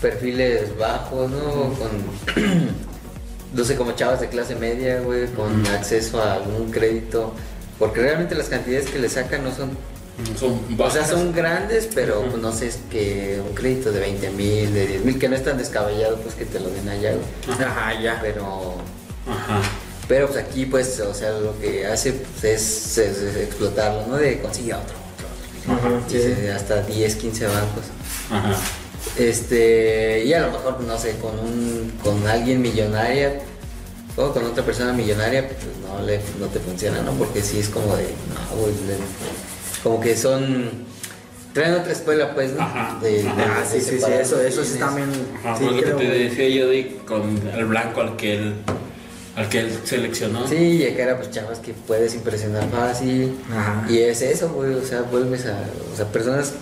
[SPEAKER 1] perfiles bajos, ¿no? Con, no sé, como chavas de clase media, güey, con acceso a algún crédito. Porque realmente las cantidades que le sacan no son,
[SPEAKER 3] Son
[SPEAKER 1] o sea,
[SPEAKER 3] bajas.
[SPEAKER 1] son grandes, pero pues, no sé, es que un crédito de 20 mil, de 10 mil, que no es tan descabellado, pues que te lo den allá, güey.
[SPEAKER 2] Ajá, ya.
[SPEAKER 1] Pero,
[SPEAKER 3] Ajá.
[SPEAKER 1] pero pues aquí, pues, o sea, lo que hace pues, es, es- es explotarlo, ¿no? De conseguir a otro, otro, otro.
[SPEAKER 2] Ajá,
[SPEAKER 1] sí, hasta 10, 15 bancos.
[SPEAKER 3] Ajá.
[SPEAKER 1] Este, y a lo mejor, no sé, con un, con alguien millonaria o con otra persona millonaria, pues no, le, no te funciona, ¿no? Porque sí es como de, no, güey, le- como que son, traen otra escuela, pues, ¿no?
[SPEAKER 3] Ajá,
[SPEAKER 1] De, de-
[SPEAKER 3] ajá.
[SPEAKER 2] Ah,
[SPEAKER 1] de
[SPEAKER 2] sí, sí, eso, eso sí también.
[SPEAKER 3] Ajá,
[SPEAKER 2] sí,
[SPEAKER 3] lo que te decía yo de con el blanco al que él, al que él seleccionó.
[SPEAKER 1] Sí, y acá era pues chavas que puedes impresionar fácil.
[SPEAKER 2] Ajá.
[SPEAKER 1] Y es eso, güey, o sea, vuelves a, o sea, personas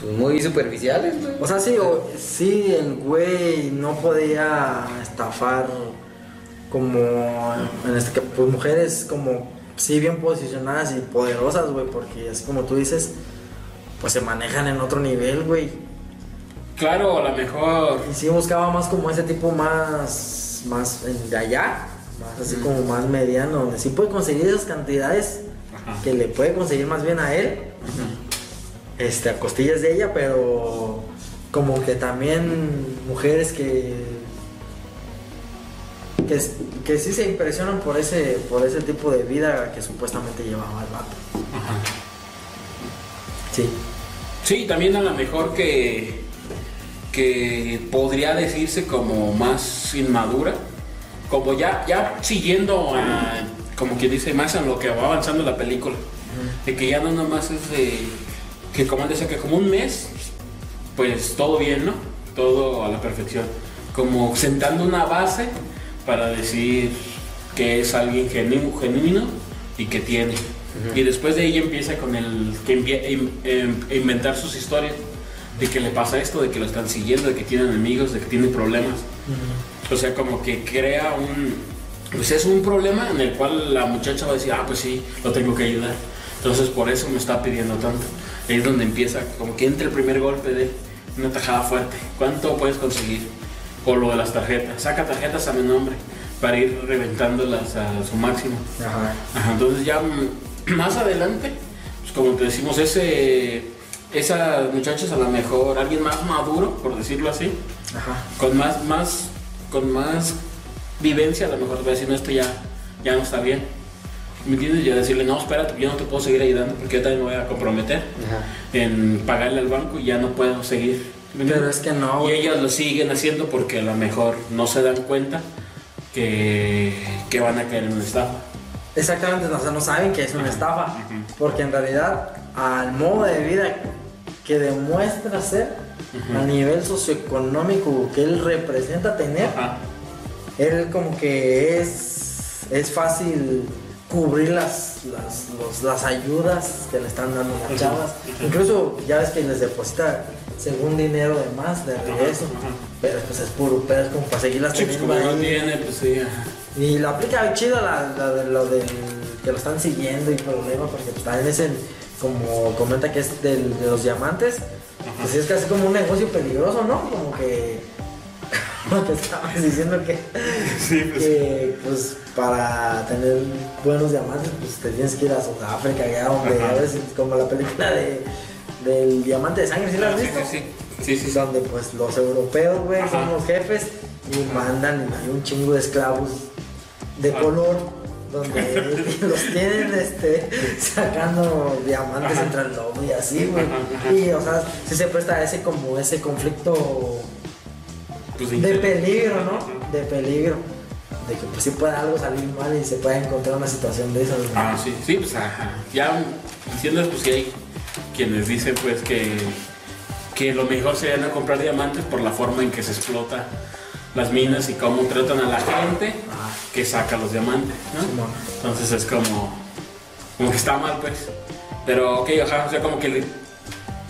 [SPEAKER 1] pues muy superficiales, güey.
[SPEAKER 2] O sea, sí, o- sí, el güey no podía estafar como en este que pues mujeres como sí bien posicionadas y poderosas, güey, porque así como tú dices, pues se manejan en otro nivel, güey.
[SPEAKER 3] Claro, a lo mejor.
[SPEAKER 2] Y sí buscaba más como ese tipo más más en- de allá, más así como más mediano, donde sí puede conseguir esas cantidades
[SPEAKER 3] Ajá.
[SPEAKER 2] que le puede conseguir más bien a él, este, a costillas de ella, pero como que también mujeres que que, que sí se impresionan por ese por ese tipo de vida que supuestamente llevaba el vato.
[SPEAKER 3] Ajá.
[SPEAKER 2] Sí.
[SPEAKER 3] Sí, también a lo mejor que, que podría decirse como más inmadura, como ya, ya siguiendo a, como quien dice, más en lo que va avanzando la película, de que ya no nomás es de, que como dice que como un mes, pues todo bien, ¿no? Todo a la perfección, como sentando una base para decir que es alguien genu- genuino y que tiene. Y después de ahí empieza con el que in- em- inventar sus historias de que le pasa esto, de que lo están siguiendo, de que tiene enemigos, de que tiene problemas. O sea, como que crea un... Pues es un problema en el cual la muchacha va a decir, ah, pues sí, lo tengo que ayudar. Entonces por eso me está pidiendo tanto. Ahí es donde empieza, como que entra el primer golpe de una tajada fuerte. ¿Cuánto puedes conseguir? O lo de las tarjetas. Saca tarjetas a mi nombre para ir reventándolas a su máximo.
[SPEAKER 2] Ajá.
[SPEAKER 3] Ajá, entonces ya mm, más adelante, pues como te decimos, ese, esas muchachas a lo mejor, alguien más maduro, por decirlo así,
[SPEAKER 2] Ajá.
[SPEAKER 3] con más, más, con más vivencia, a lo mejor va a decir, no, esto ya, ya no está bien. ¿Me entiendes? Ya decirle, no, espérate, yo no te puedo seguir ayudando porque yo también me voy a comprometer
[SPEAKER 1] Ajá.
[SPEAKER 3] en pagarle al banco y ya no puedo seguir. ¿Me
[SPEAKER 2] Pero es que no,
[SPEAKER 3] Y ellas lo siguen haciendo porque a lo mejor no se dan cuenta que, que van a caer en una estafa.
[SPEAKER 2] Exactamente, o sea, no saben que es una
[SPEAKER 3] Ajá.
[SPEAKER 2] estafa. Porque en realidad, al modo de vida que demuestra ser, a nivel socioeconómico que él representa tener, él como que es, es fácil cubrir las, las, los- las ayudas que le están dando las chavas. Incluso ya ves que les deposita según dinero de más de regreso. Pero pues es puro pedo, es como para seguirlas
[SPEAKER 3] Sí, pues
[SPEAKER 2] teniendo
[SPEAKER 3] como no tiene, pues sí.
[SPEAKER 2] Y lo aplica chido la, la de lo del que lo están siguiendo y problema, porque pues, también es el, como comenta que es del- de los diamantes, pues es casi como un negocio peligroso, ¿no? Como que lo que estabas diciendo que, que pues para tener buenos diamantes pues te tienes que ir a Sudáfrica, allá donde a veces como la película de del diamante de sangre, ¿sí la has visto?
[SPEAKER 3] sí, sí. Sí, sí,
[SPEAKER 2] donde pues los europeos, güey, son los jefes y mandan hay un chingo de esclavos de
[SPEAKER 3] Ah.
[SPEAKER 2] color donde los tienen este sacando diamantes
[SPEAKER 3] Ajá.
[SPEAKER 2] entre el lobo y así, güey. Y o sea, sí se presta ese como ese conflicto
[SPEAKER 3] Pues,
[SPEAKER 2] de peligro, ¿no? De peligro. De que pues sí puede algo salir mal y se puede encontrar una situación de esas. güey.
[SPEAKER 3] Ah, sí, sí, pues ajá. Ya diciendo pues que hay quienes dicen pues que, que lo mejor sería no comprar diamantes por la forma en que se explota las minas y cómo tratan a la gente
[SPEAKER 2] Ah,
[SPEAKER 3] que saca los diamantes, ¿no? Entonces es como, como que está mal, pues. Pero, ok, ajá, o sea, como que le-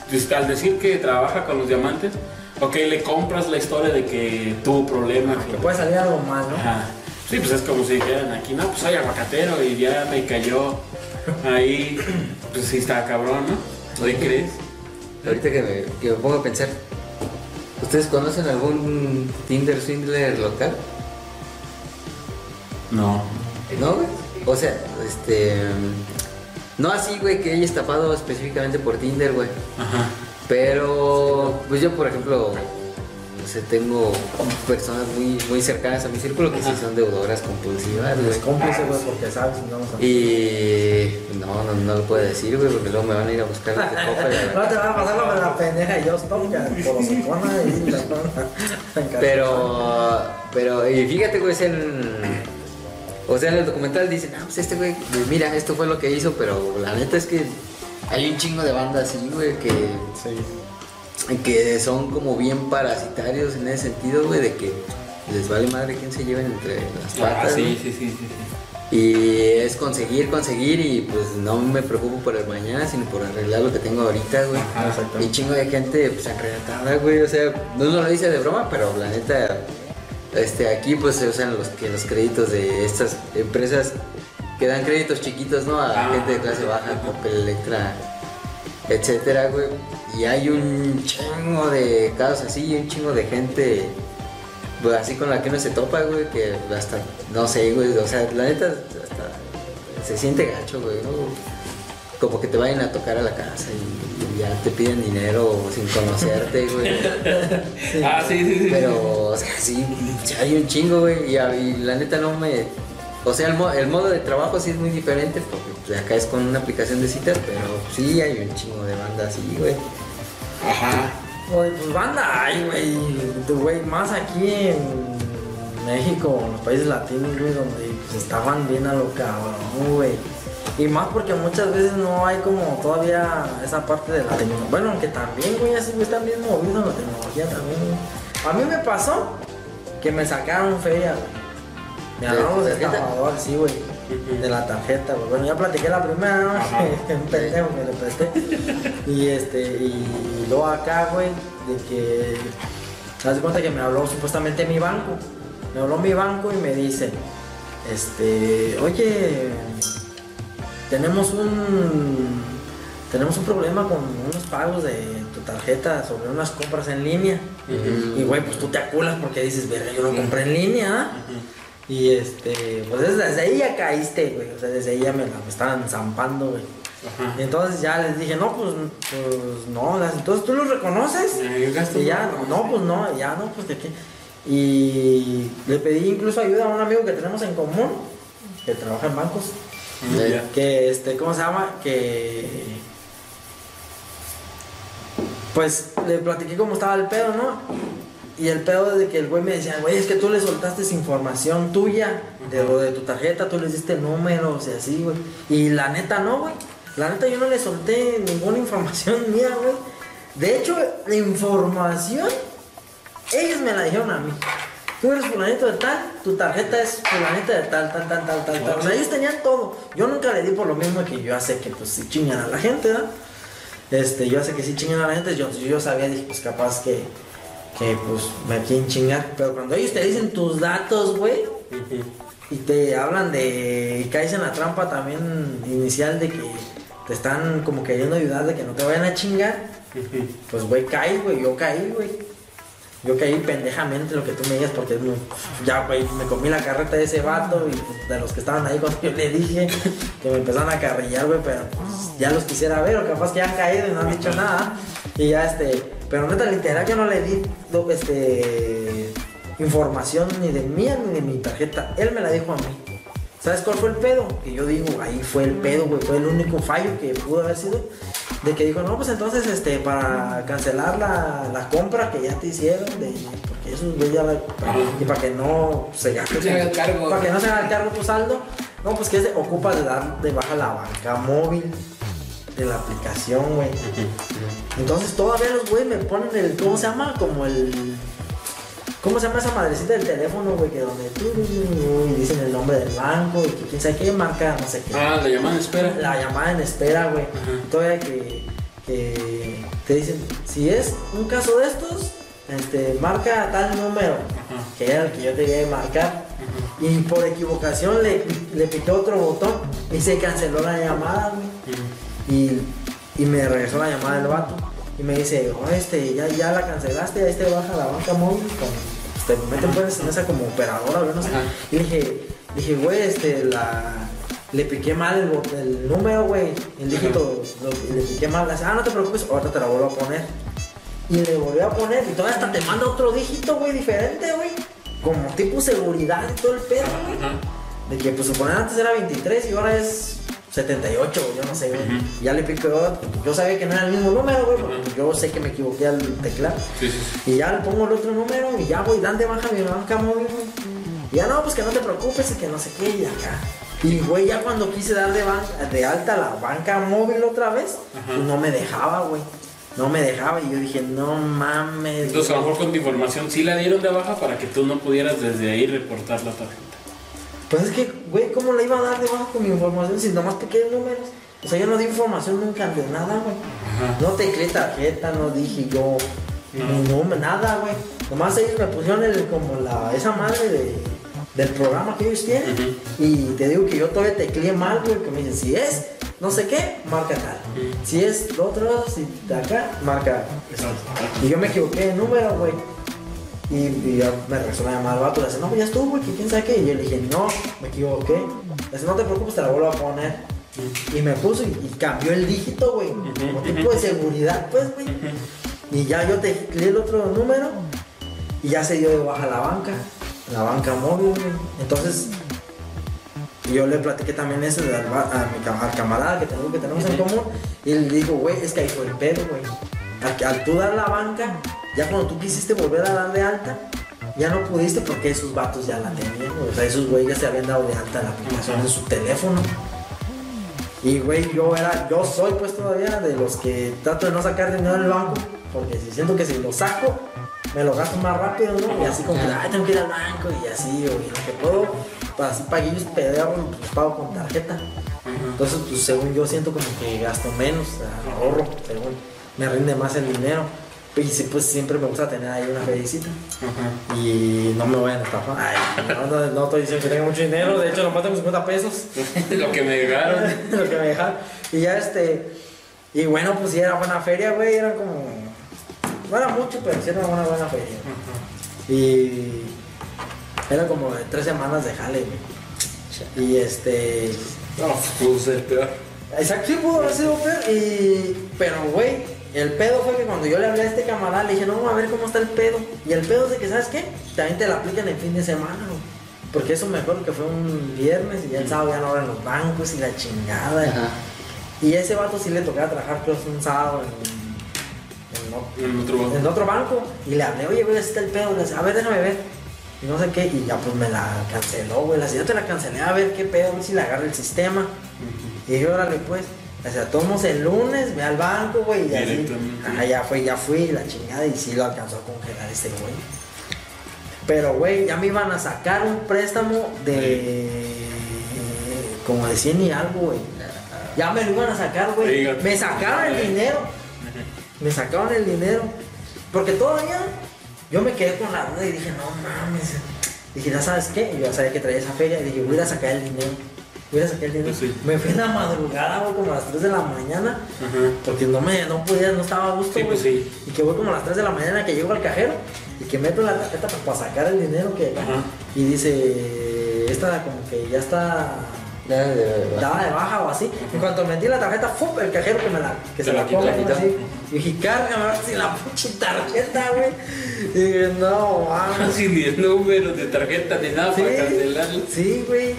[SPEAKER 3] pues, al decir que trabaja con los diamantes, ok, le compras la historia de que tuvo problemas.
[SPEAKER 2] que
[SPEAKER 3] o-
[SPEAKER 2] puede salir algo mal, ¿no?
[SPEAKER 3] Ajá. Sí, pues es como si dijeran aquí, no, pues soy aguacatero y ya me cayó ahí, pues sí está cabrón, ¿no? ¿Qué crees?
[SPEAKER 1] Ahorita que me, que me pongo a pensar, ¿ustedes conocen algún Tinder Swindler local?
[SPEAKER 3] No.
[SPEAKER 1] ¿No, güey? O sea, este. No así, güey, que haya estafado específicamente por Tinder, güey.
[SPEAKER 3] Ajá.
[SPEAKER 1] Pero, pues yo, por ejemplo, sé, tengo personas muy, muy cercanas a mi círculo que sí son deudoras compulsivas, güey.
[SPEAKER 2] cómplice, güey, porque sabes, no vamos a...
[SPEAKER 1] Y no, no, no lo puedo decir, güey, porque luego me van a ir a buscar de copa.
[SPEAKER 2] No te va a pasar la pendeja y yo stop, ya, por los y la
[SPEAKER 1] Pero, pero, y fíjate, güey, es en. O sea, en el documental dicen, ah, pues este güey, pues mira, esto fue lo que hizo, pero la neta es que hay un chingo de bandas así, güey, que, que son como bien parasitarios en ese sentido, güey, de que les vale madre quién se lleven entre las
[SPEAKER 3] Ah,
[SPEAKER 1] patas.
[SPEAKER 3] sí,
[SPEAKER 1] güey.
[SPEAKER 3] sí, sí, sí, sí.
[SPEAKER 1] Y es conseguir, conseguir y pues no me preocupo por el mañana, sino por arreglar lo que tengo ahorita, güey.
[SPEAKER 3] Exacto.
[SPEAKER 1] Y chingo de gente pues enredada, güey. O sea, no lo dice de broma, pero la neta, este, aquí pues se usan los, que los créditos de estas empresas que dan créditos chiquitos, ¿no? A
[SPEAKER 3] Ah.
[SPEAKER 1] gente de clase baja, Coppel, Electra, etcétera, güey. Y hay un chingo de casos así y un chingo de gente pues, así con la que uno se topa, güey, que hasta, no sé, güey, o sea, la neta, hasta se siente gacho, güey, ¿no? como que te vayan a tocar a la casa y, y ya te piden dinero sin conocerte, güey.
[SPEAKER 3] Ah, sí, sí, sí.
[SPEAKER 1] Pero, o sea, sí, hay un chingo, güey. Y la neta no me. O sea, el, mo- el modo de trabajo sí es muy diferente porque pues, acá es con una aplicación de citas, pero sí hay un chingo de bandas así, güey.
[SPEAKER 3] Ajá.
[SPEAKER 2] Güey, pues banda hay, güey. Güey, más aquí en México, en los países latinos, güey, donde pues, estaban bien a lo cabrón, güey. Y más porque muchas veces no hay como todavía esa parte de la tecnología. Bueno, aunque también, güey, así güey, están bien movidos en la tecnología también, güey. A mí me pasó que me sacaron feria, güey. Me
[SPEAKER 1] ¿De
[SPEAKER 2] hablamos de
[SPEAKER 1] tarjeta?
[SPEAKER 2] estafador, sí, güey. De la tarjeta, güey. Bueno, ya platiqué la primera, ¿no? Un pendejo que le presté. Y este, y luego acá, güey, de que. Te das cuenta que me habló supuestamente mi banco. Me habló mi banco y me dice, este, oye, tenemos un. Tenemos un problema con unos pagos de tu tarjeta sobre unas compras en línea. Y güey, pues tú te aculas porque dices, verga, yo no compré en línea. ¿ah?". Y este, pues desde, ahí ya caíste, güey. O sea, desde ahí ya me la me estaban zampando, güey.
[SPEAKER 3] Ajá.
[SPEAKER 2] Y entonces ya les dije, no, pues, pues no, entonces tú los reconoces. Y ya, no, pues no, ya no, pues de qué. Y le pedí incluso ayuda a un amigo que tenemos en común, que trabaja en bancos.
[SPEAKER 3] Ya.
[SPEAKER 2] Que este, ¿cómo se llama? Que. Pues le platiqué cómo estaba el pedo, ¿no? Y el pedo de que el güey me decía, güey, es que tú le soltaste información tuya, de lo de tu tarjeta, tú les diste números y así, güey. Y la neta no, güey. La neta yo no le solté ninguna información mía, güey. De hecho, la información, ellos me la dijeron a mí. Tú eres fulanito de tal, tu tarjeta es fulanita de tal, tal, tal, tal, tal, tal. O sea, ellos tenían todo. Yo nunca le di por lo mismo que yo sé que pues si chingan a la gente, ¿verdad? Este, yo sé que si chingan a la gente, yo, yo sabía, dije, pues capaz que, que pues me quieren chingar. Pero cuando ellos te dicen tus datos, güey, y te hablan de. y caes en la trampa también inicial de que te están como queriendo ayudar, de que no te vayan a chingar, pues güey, caes, güey, yo caí, güey. Yo caí pendejamente lo que tú me digas porque ya, güey, me comí la carreta de ese vato y pues, de los que estaban ahí cuando yo le dije que me empezaron a carrillar, güey, pero pues, ya los quisiera ver o capaz que ya han caído y no han dicho nada. Y ya este, pero neta, literal, yo no le di este, información ni de mía ni de mi tarjeta. Él me la dijo a mí. ¿Sabes cuál fue el pedo? Que yo digo, ahí fue el pedo, güey, fue el único fallo que pudo haber sido. De que dijo, no, pues entonces, este, para cancelar la, la compra que ya te hicieron, de, porque eso, güey, ya la- y para que no se gaste,
[SPEAKER 3] Se haga el cargo.
[SPEAKER 2] para que no se haga el cargo tu saldo, no, pues que se ocupa de dar de baja la banca móvil de la aplicación, güey. Entonces todavía los güeyes me ponen el, ¿cómo se llama? Como el... ¿Cómo se llama esa madrecita del teléfono, güey? Que donde tú y dicen el nombre del banco y que quién sabe qué marca, no sé qué.
[SPEAKER 3] Ah, la llaman espera.
[SPEAKER 2] La llamada en espera, güey. Todavía que, que te dicen, si es un caso de estos, este, marca tal número,
[SPEAKER 3] Ajá.
[SPEAKER 2] que era el que yo te iba a marcar. Y por equivocación le, le otro botón y se canceló la llamada, güey. Y, y me regresó la llamada del vato. Y me dice, oh, este, ya, ya la cancelaste, ahí te baja la banca móvil. Te meten pues en esa como operadora, yo no sé.
[SPEAKER 3] Ajá.
[SPEAKER 2] Y dije, dije, güey, este, la... Le piqué mal el, número, güey, el dígito, lo- le piqué mal. Dice, ah, no te preocupes, ahorita te la vuelvo a poner. Y le volví a poner, y todavía hasta te manda otro dígito, güey, diferente, güey. Como tipo seguridad y todo el pedo, güey. De que pues suponer antes era 23 y ahora es 78, yo no sé, güey. Ya le pico, yo sabía que no era el mismo número, güey, porque yo sé que me equivoqué al teclado.
[SPEAKER 3] Sí, sí, sí.
[SPEAKER 2] Y ya le pongo el otro número y ya voy, dan de baja mi banca móvil, güey. Y ya no, pues que no te preocupes y que no sé qué, y acá. Y güey, ya cuando quise dar de, de alta la banca móvil otra vez, no me dejaba, güey. No me dejaba y yo dije, no mames.
[SPEAKER 3] Entonces, a lo
[SPEAKER 2] güey.
[SPEAKER 3] mejor con tu información sí la dieron de baja para que tú no pudieras desde ahí reportar la tarjeta.
[SPEAKER 2] Pues es que, güey, ¿cómo le iba a dar de baja con mi información si nomás piqué números? O sea, yo no di información nunca de nada, güey.
[SPEAKER 3] Ajá.
[SPEAKER 2] No tecleé tarjeta, no dije yo,
[SPEAKER 3] No.
[SPEAKER 2] ni nombre, nada, güey. Nomás ellos me pusieron el, como la, esa madre de, del programa que ellos tienen. Y te digo que yo todavía tecleé mal, güey, que me dicen, si es no sé qué, marca tal. Si es lo otro, si de acá, marca esto. Y yo me equivoqué de número, güey. Y, y ya me regresó la llamada al vato. Le dice, no, pues ya estuvo, güey, que quién sabe qué. Y yo le dije, no, me equivoqué. Le dice, no te preocupes, te la vuelvo a poner. Y me puso y, y cambió el dígito, güey. Como tipo de seguridad, pues, güey. Y ya yo te tecleé el otro número y ya se dio de baja la banca, la banca móvil, güey. Entonces, yo le platiqué también eso al, a mi al camarada que, tengo, que tenemos en común. Y le digo, güey, es que ahí fue el pedo, güey. Al, al tú dar la banca, ya cuando tú quisiste volver a dar de alta, ya no pudiste porque esos vatos ya la tenían. O sea, esos güeyes ya se habían dado de alta la aplicación en su teléfono. Y güey, yo era, yo soy pues todavía de los que trato de no sacar dinero del banco, porque si siento que si lo saco, me lo gasto más rápido, ¿no? Y así como ay, tengo que ir al banco y así, o lo que puedo, pues así paguillos pedazos, pues pago con tarjeta. Entonces, pues según yo siento como que gasto menos, ahorro, según me rinde más el dinero. Y sí, pues siempre me gusta tener ahí una felicita.
[SPEAKER 3] Ajá.
[SPEAKER 2] Y no me vayan a estafar. Ay, no, no, no estoy diciendo que tenga mucho dinero, de hecho nomás tengo 50 pesos.
[SPEAKER 3] Lo que me dejaron.
[SPEAKER 2] lo que me dejaron. Y ya este. Y bueno, pues sí era buena feria, güey. Era como. No era mucho, pero sí era una buena feria. Y. Era como de tres semanas de jale, güey. Y este.
[SPEAKER 3] No, pudo ser peor.
[SPEAKER 2] Exacto, sí pudo haber sido peor. Y. Pero, güey, el pedo fue que cuando yo le hablé a este camarada, le dije, no, a ver cómo está el pedo. Y el pedo es de que, ¿sabes qué? También te la aplican el fin de semana, güey. Porque eso me acuerdo que fue un viernes y ya el sábado ya no abren los bancos y la chingada.
[SPEAKER 1] Ajá.
[SPEAKER 2] Y a ese vato sí le tocaba trabajar, creo, un sábado en, en, o-
[SPEAKER 3] En otro banco.
[SPEAKER 2] en otro banco. Y le hablé, oye, güey, así está el pedo. Le decía, a ver, déjame ver. Y no sé qué. Y ya pues me la canceló, güey. La yo te la cancelé, a ver qué pedo, a ver si le agarra el sistema. Y dije, órale, pues. O sea, tomamos el lunes, ve al banco, güey, y así. Ajá, ya fue, ya fui, la chingada, y sí lo alcanzó a congelar este güey. Pero, güey, ya me iban a sacar un préstamo de. como de 100 y algo, güey. Ya me lo iban a sacar, güey. Me sacaron el dinero. Me sacaron el dinero. Porque todavía yo me quedé con la duda y dije, no mames. Dije, ¿ya sabes qué? Y yo ya sabía que traía esa feria. Y dije, voy a sacar el dinero. Voy a ir a sacar el dinero.
[SPEAKER 3] Pues sí.
[SPEAKER 2] Me fui en la madrugada, güey, como a las 3 de la mañana.
[SPEAKER 3] Ajá.
[SPEAKER 2] Porque no me, no podía, no estaba a gusto,
[SPEAKER 3] Sí,
[SPEAKER 2] güey.
[SPEAKER 3] pues sí.
[SPEAKER 2] Y que voy como a las 3 de la mañana que llego al cajero y que meto la tarjeta pues, para sacar el dinero que.
[SPEAKER 3] Ajá.
[SPEAKER 2] Y dice, esta como que ya está
[SPEAKER 1] de
[SPEAKER 2] daba de baja o así. En cuanto metí la tarjeta, ¡fum! el cajero que me la, que se
[SPEAKER 3] la
[SPEAKER 2] la
[SPEAKER 3] quitó,
[SPEAKER 2] come
[SPEAKER 1] la quitó.
[SPEAKER 2] así. Y dije, cárgame sí la pinche tarjeta, güey. Y dije, no, mames.
[SPEAKER 3] Sin ni el número de tarjeta ni nada
[SPEAKER 2] Sí,
[SPEAKER 3] para cancelarlo.
[SPEAKER 2] sí, güey.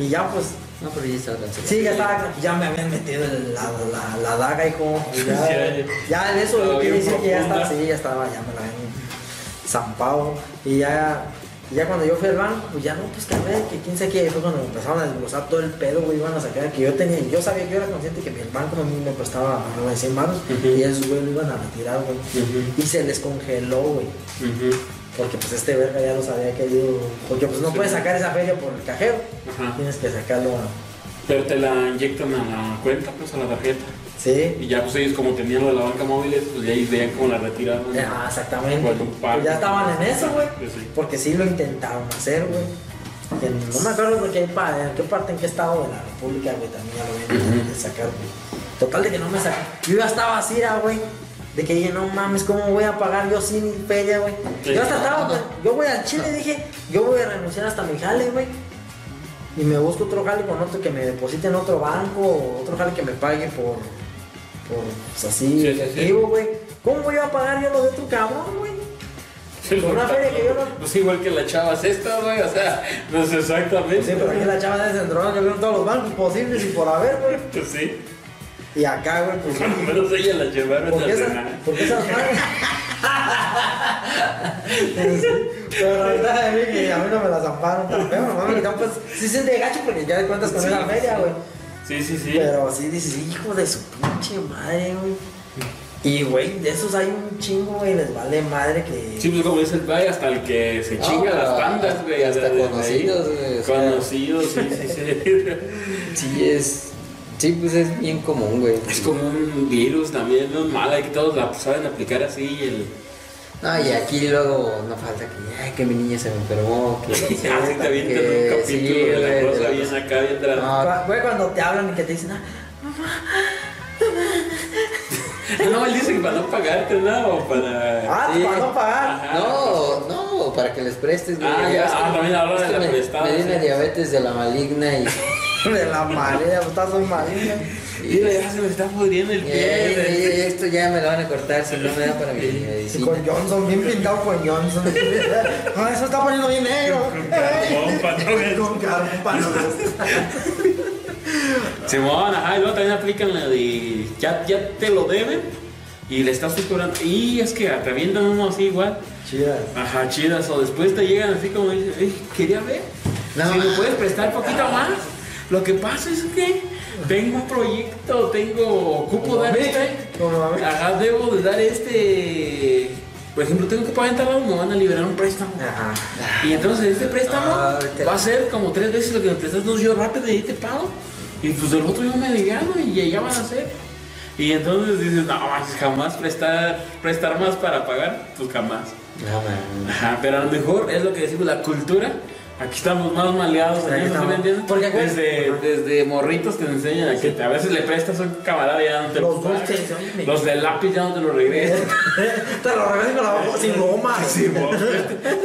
[SPEAKER 2] Y ya pues,
[SPEAKER 1] No, pero ya estaba cancelado.
[SPEAKER 2] sí, ya estaba, ya me habían metido el- la, la, la daga, hijo. Y Ya,
[SPEAKER 3] Ya, ya.
[SPEAKER 2] ya en eso quiere
[SPEAKER 3] bien
[SPEAKER 2] decir que ya estaba, sí, ya estaba, ya me la habían zampado. Y ya, y ya cuando yo fui al banco, pues ya no, pues que a ver, que quién sabe qué, y fue cuando me empezaron a desglosar todo el pedo, güey, iban a sacar, que yo tenía, yo sabía que yo era consciente que el banco a mí me prestaba arriba de 100 baros,
[SPEAKER 3] Ujú.
[SPEAKER 2] y esos güey lo iban a retirar, güey. Y se les congeló, güey. Porque pues este verga ya los había querido. Porque pues no
[SPEAKER 3] Sí.
[SPEAKER 2] puedes sacar esa feria por el cajero.
[SPEAKER 3] Ajá.
[SPEAKER 2] Tienes que sacarlo. a-
[SPEAKER 3] Pero te la inyectan a la cuenta, pues a la tarjeta.
[SPEAKER 2] Sí.
[SPEAKER 3] Y ya pues ellos como tenían lo de la banca móvil, pues ya ahí veían cómo la retiraban.
[SPEAKER 2] Ah, exactamente. Pues ya estaban en eso, güey.
[SPEAKER 3] Sí.
[SPEAKER 2] Porque sí lo intentaron hacer, güey. No me acuerdo de qué, pa- en qué parte, en qué estado de la República, güey, también ya lo habían intentado sacar, güey. Total de que no me sacaron. Yo ya estaba así, güey. De que dije, no mames, ¿cómo voy a pagar yo sin feria, güey?
[SPEAKER 3] Sí.
[SPEAKER 2] Yo hasta estaba, pues, yo voy al Chile, dije, yo voy a renunciar hasta mi jale, güey. Y me busco otro jale con otro que me deposite en otro banco, o otro jale que me pague por, por pues así,
[SPEAKER 3] Sí, sí, sí.
[SPEAKER 2] efectivo, güey. ¿Cómo voy a pagar yo lo de otro cabrón, güey? Una feria que yo no-
[SPEAKER 3] Pues igual que la chava esta, güey, o sea, no sé exactamente.
[SPEAKER 2] Sí, pero aquí la chava de Centrona que vieron todos los bancos posibles y por haber, güey.
[SPEAKER 3] Pues sí.
[SPEAKER 2] Y acá, güey, pues.
[SPEAKER 3] Cuando menos ella la llevaron
[SPEAKER 2] ¿Por qué
[SPEAKER 3] a
[SPEAKER 2] esas,
[SPEAKER 3] cenar.
[SPEAKER 2] por qué esas madres? Pero la verdad es que a mí no me las zamparon tan feo, no me quitaron, pues sí se de gacho porque ya de cuentas con
[SPEAKER 3] Sí,
[SPEAKER 2] esa feria, güey.
[SPEAKER 3] Sí, sí, sí.
[SPEAKER 2] Pero sí dices, hijo de su pinche madre, güey. Y, güey, de esos hay un chingo, güey, les vale madre que.
[SPEAKER 3] Sí, pues como dice el güey, hasta el que se
[SPEAKER 1] No,
[SPEAKER 3] chinga las bandas, güey.
[SPEAKER 1] hasta conocidos, güey.
[SPEAKER 3] Conocidos, sí, sí, sí.
[SPEAKER 1] Sí, es. Sí, pues es bien común, güey.
[SPEAKER 3] Es como un virus también, no es mala, que todos la saben aplicar así. El...
[SPEAKER 1] No, y aquí luego no falta que, ay, que mi niña se me enfermó, que...
[SPEAKER 3] Así te avientan
[SPEAKER 1] que-
[SPEAKER 3] un capítulo
[SPEAKER 1] sí,
[SPEAKER 3] de
[SPEAKER 1] güey,
[SPEAKER 3] la
[SPEAKER 1] de
[SPEAKER 3] cosa
[SPEAKER 1] la
[SPEAKER 3] bien
[SPEAKER 1] cosa.
[SPEAKER 3] acá, bien
[SPEAKER 1] No,
[SPEAKER 2] Güey, cuando te hablan y que te dicen, ah,
[SPEAKER 3] No, él dice que para no pagarte, ¿no? O para.
[SPEAKER 2] ah,
[SPEAKER 1] Sí.
[SPEAKER 2] para no pagar.
[SPEAKER 3] Ajá.
[SPEAKER 1] No, no, para que les prestes, güey.
[SPEAKER 3] Ah, ya, ah, también hablan de la
[SPEAKER 1] me,
[SPEAKER 3] prestada,
[SPEAKER 1] Me dio
[SPEAKER 3] sí.
[SPEAKER 1] una diabetes de la maligna y
[SPEAKER 2] De la marea, puta son marina.
[SPEAKER 3] Mira, ya se me está pudriendo el pie.
[SPEAKER 1] eh, esto ya me lo van a cortar si no me da para mi medicina.
[SPEAKER 2] con Johnson, bien pintado con Johnson. No, eso está poniendo bien negro. Con carbón para los
[SPEAKER 3] Simón, ajá, y luego también aplican la de ya, ya te lo deben y le estás cobrando. Y es que te avientan uno así igual.
[SPEAKER 2] Chidas.
[SPEAKER 3] Ajá, chidas. O después te llegan así como dicen, "Ey, quería ver.
[SPEAKER 1] No,
[SPEAKER 3] si me puedes prestar poquito más. Lo que pasa es que tengo un proyecto, tengo, ocupo
[SPEAKER 2] a
[SPEAKER 3] dar este. Ajá, debo de dar este. Por ejemplo, tengo que pagar en tal lado, me van a liberar un préstamo.
[SPEAKER 2] Ajá.
[SPEAKER 3] Y entonces este préstamo
[SPEAKER 1] Ah,
[SPEAKER 3] va a ser como tres veces lo que me prestas, no yo rápido y te pago. Y pues el otro yo me aliviano y ya van a ser. Y entonces dices, no, jamás prestar, prestar más para pagar, pues jamás.
[SPEAKER 1] No, man.
[SPEAKER 3] Ajá, pero a lo mejor es lo que decimos, la cultura. Aquí estamos más maleados ¿sí me entiendes?
[SPEAKER 2] Porque
[SPEAKER 3] desde, desde morritos te enseñan a que te- a veces le prestas a un camarada y ya no te
[SPEAKER 2] Los
[SPEAKER 3] lo
[SPEAKER 2] oye,
[SPEAKER 3] Los del lápiz ya no te lo regresan.
[SPEAKER 2] Te lo regreso con la boca sin goma.
[SPEAKER 3] Sí,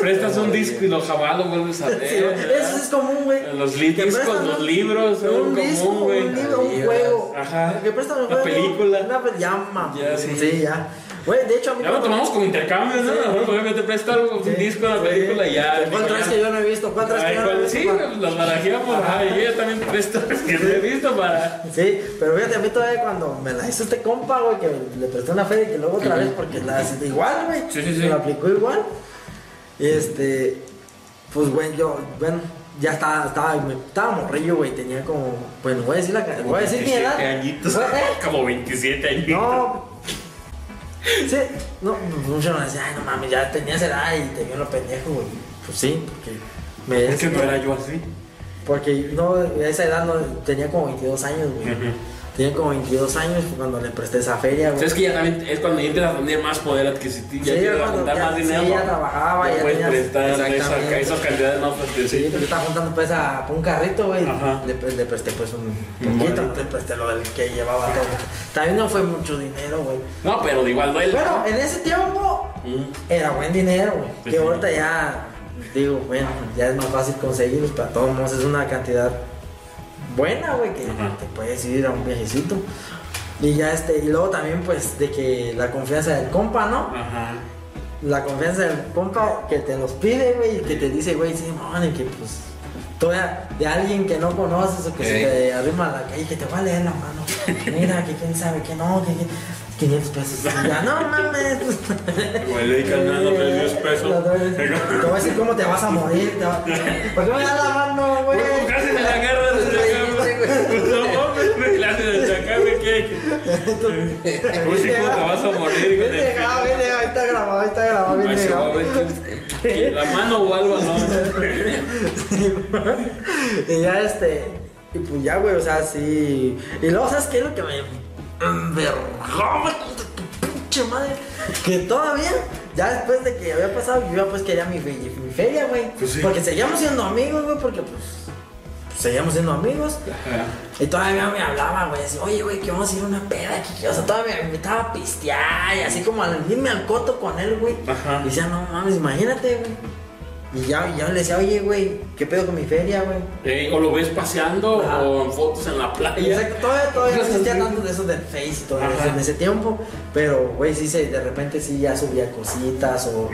[SPEAKER 3] prestas un disco y lo jamás lo vuelves a ver.
[SPEAKER 2] Sí, eso es común, güey.
[SPEAKER 3] Los discos, los libros, son
[SPEAKER 2] un
[SPEAKER 3] común, güey.
[SPEAKER 2] un libro, un juego.
[SPEAKER 3] Ajá.
[SPEAKER 2] Que prestan un
[SPEAKER 3] Una
[SPEAKER 2] juego.
[SPEAKER 3] película.
[SPEAKER 2] Una pe- ya, mamá.
[SPEAKER 3] Ya, sí.
[SPEAKER 2] Sí, ya. Güey, de hecho a mí
[SPEAKER 3] Ya lo tomamos como intercambio, ¿no? Ejemplo, te presto algo, un disco, una película y ya.
[SPEAKER 2] ¿Cuál traes que yo no he visto? ¿Cuál traes que
[SPEAKER 3] Ay,
[SPEAKER 2] yo no he visto?
[SPEAKER 3] Sí, pues, los barajeamos, ajá, y yo también presto que te he visto para.
[SPEAKER 2] Sí, pero fíjate, a mí todavía cuando me la hizo este compa, güey, que le presté una feria y que luego otra vez porque la hice igual, güey.
[SPEAKER 3] Sí, sí, sí.
[SPEAKER 2] Me la aplicó igual. Y este, pues, güey, yo, bueno, ya estaba, estaba, estaba morrillo, güey, tenía como, bueno, voy a decir la voy a decir mi edad.
[SPEAKER 3] 27 añitos.
[SPEAKER 2] ¿eh?
[SPEAKER 3] Como 27 añitos.
[SPEAKER 2] No. Sí, no, muchos me decían, ay, no mames, ya tenías edad y te vio lo pendejo, güey. Pues sí, porque me
[SPEAKER 3] Es que no era yo así.
[SPEAKER 2] Porque no, a esa edad no, tenía como 22 años, güey.
[SPEAKER 3] Ujú.
[SPEAKER 2] Tenía como 22 años cuando le presté esa feria, güey.
[SPEAKER 3] sea, es que ya también es cuando ya empiezas a tener más poder adquisitivo, ya
[SPEAKER 2] Sí, cuando
[SPEAKER 3] juntar más
[SPEAKER 2] sí,
[SPEAKER 3] dinero.
[SPEAKER 2] ya trabajaba, ya
[SPEAKER 3] puedes prestar esa, esas cantidades más fuertes.
[SPEAKER 2] Sí, porque estaba juntando pues a un carrito, güey.
[SPEAKER 3] Ajá.
[SPEAKER 2] Le, le presté pues un poquito, le presté lo del que llevaba todo. También no fue mucho dinero, güey.
[SPEAKER 3] No, pero igual duele.
[SPEAKER 2] Bueno, en ese tiempo
[SPEAKER 3] Mm.
[SPEAKER 2] era buen dinero, güey.
[SPEAKER 3] Sí,
[SPEAKER 2] que
[SPEAKER 3] sí.
[SPEAKER 2] ahorita ya, digo, bueno, ya es más fácil conseguirlos, pero a todos es una cantidad buena, güey, que
[SPEAKER 3] Ajá.
[SPEAKER 2] te puedes ir a un viajecito. Y ya este, y luego también pues de que la confianza del compa, ¿no?
[SPEAKER 3] Ajá.
[SPEAKER 2] La confianza del compa que te los pide, güey, y que te dice, güey, sí, man, y que pues todavía de alguien que no conoces o que se
[SPEAKER 1] Ey.
[SPEAKER 2] te arrima a la calle, que te va a leer la mano. Mira, que quién sabe, que no, que, que 500 pesos. Ya, no mames.
[SPEAKER 3] Güey, le di carnal, no te 10 pesos.
[SPEAKER 2] Te voy a decir cómo te vas a morir. Te va... ¿Por qué me das la mano, güey?
[SPEAKER 3] Casi me la agarras. No me la de. Uy, sí, ¿cómo te vas a morir,
[SPEAKER 2] dejado, bien dejado, ahí está grabado, está grabado,
[SPEAKER 3] ver. La mano o algo, ¿no?
[SPEAKER 2] y ya este. Y pues ya, güey, o sea, sí. Y luego, ¿sabes qué es lo que me envergó, pinche madre. Que todavía, ya después de que había pasado, yo ya pues quería mi, mi feria, güey.
[SPEAKER 3] Pues sí.
[SPEAKER 2] Porque seguíamos siendo amigos, güey, porque pues. Seguíamos siendo amigos. Y todavía me hablaba, güey, así, oye, güey, que vamos a ir a una peda aquí. O sea, todavía me invitaba a pistear y así como al irme al coto con él, güey.
[SPEAKER 3] Ajá.
[SPEAKER 2] Y decía, no mames, imagínate, güey. Y ya, ya le decía, oye, güey, ¿qué pedo con mi feria, güey?
[SPEAKER 3] Eh, o lo ves paseando
[SPEAKER 2] Ajá.
[SPEAKER 3] o en fotos en la playa.
[SPEAKER 2] Exacto, todavía, todavía existía tanto de eso del Face y todo eso en ese tiempo. Pero, güey, sí, se, de repente sí ya subía cositas o,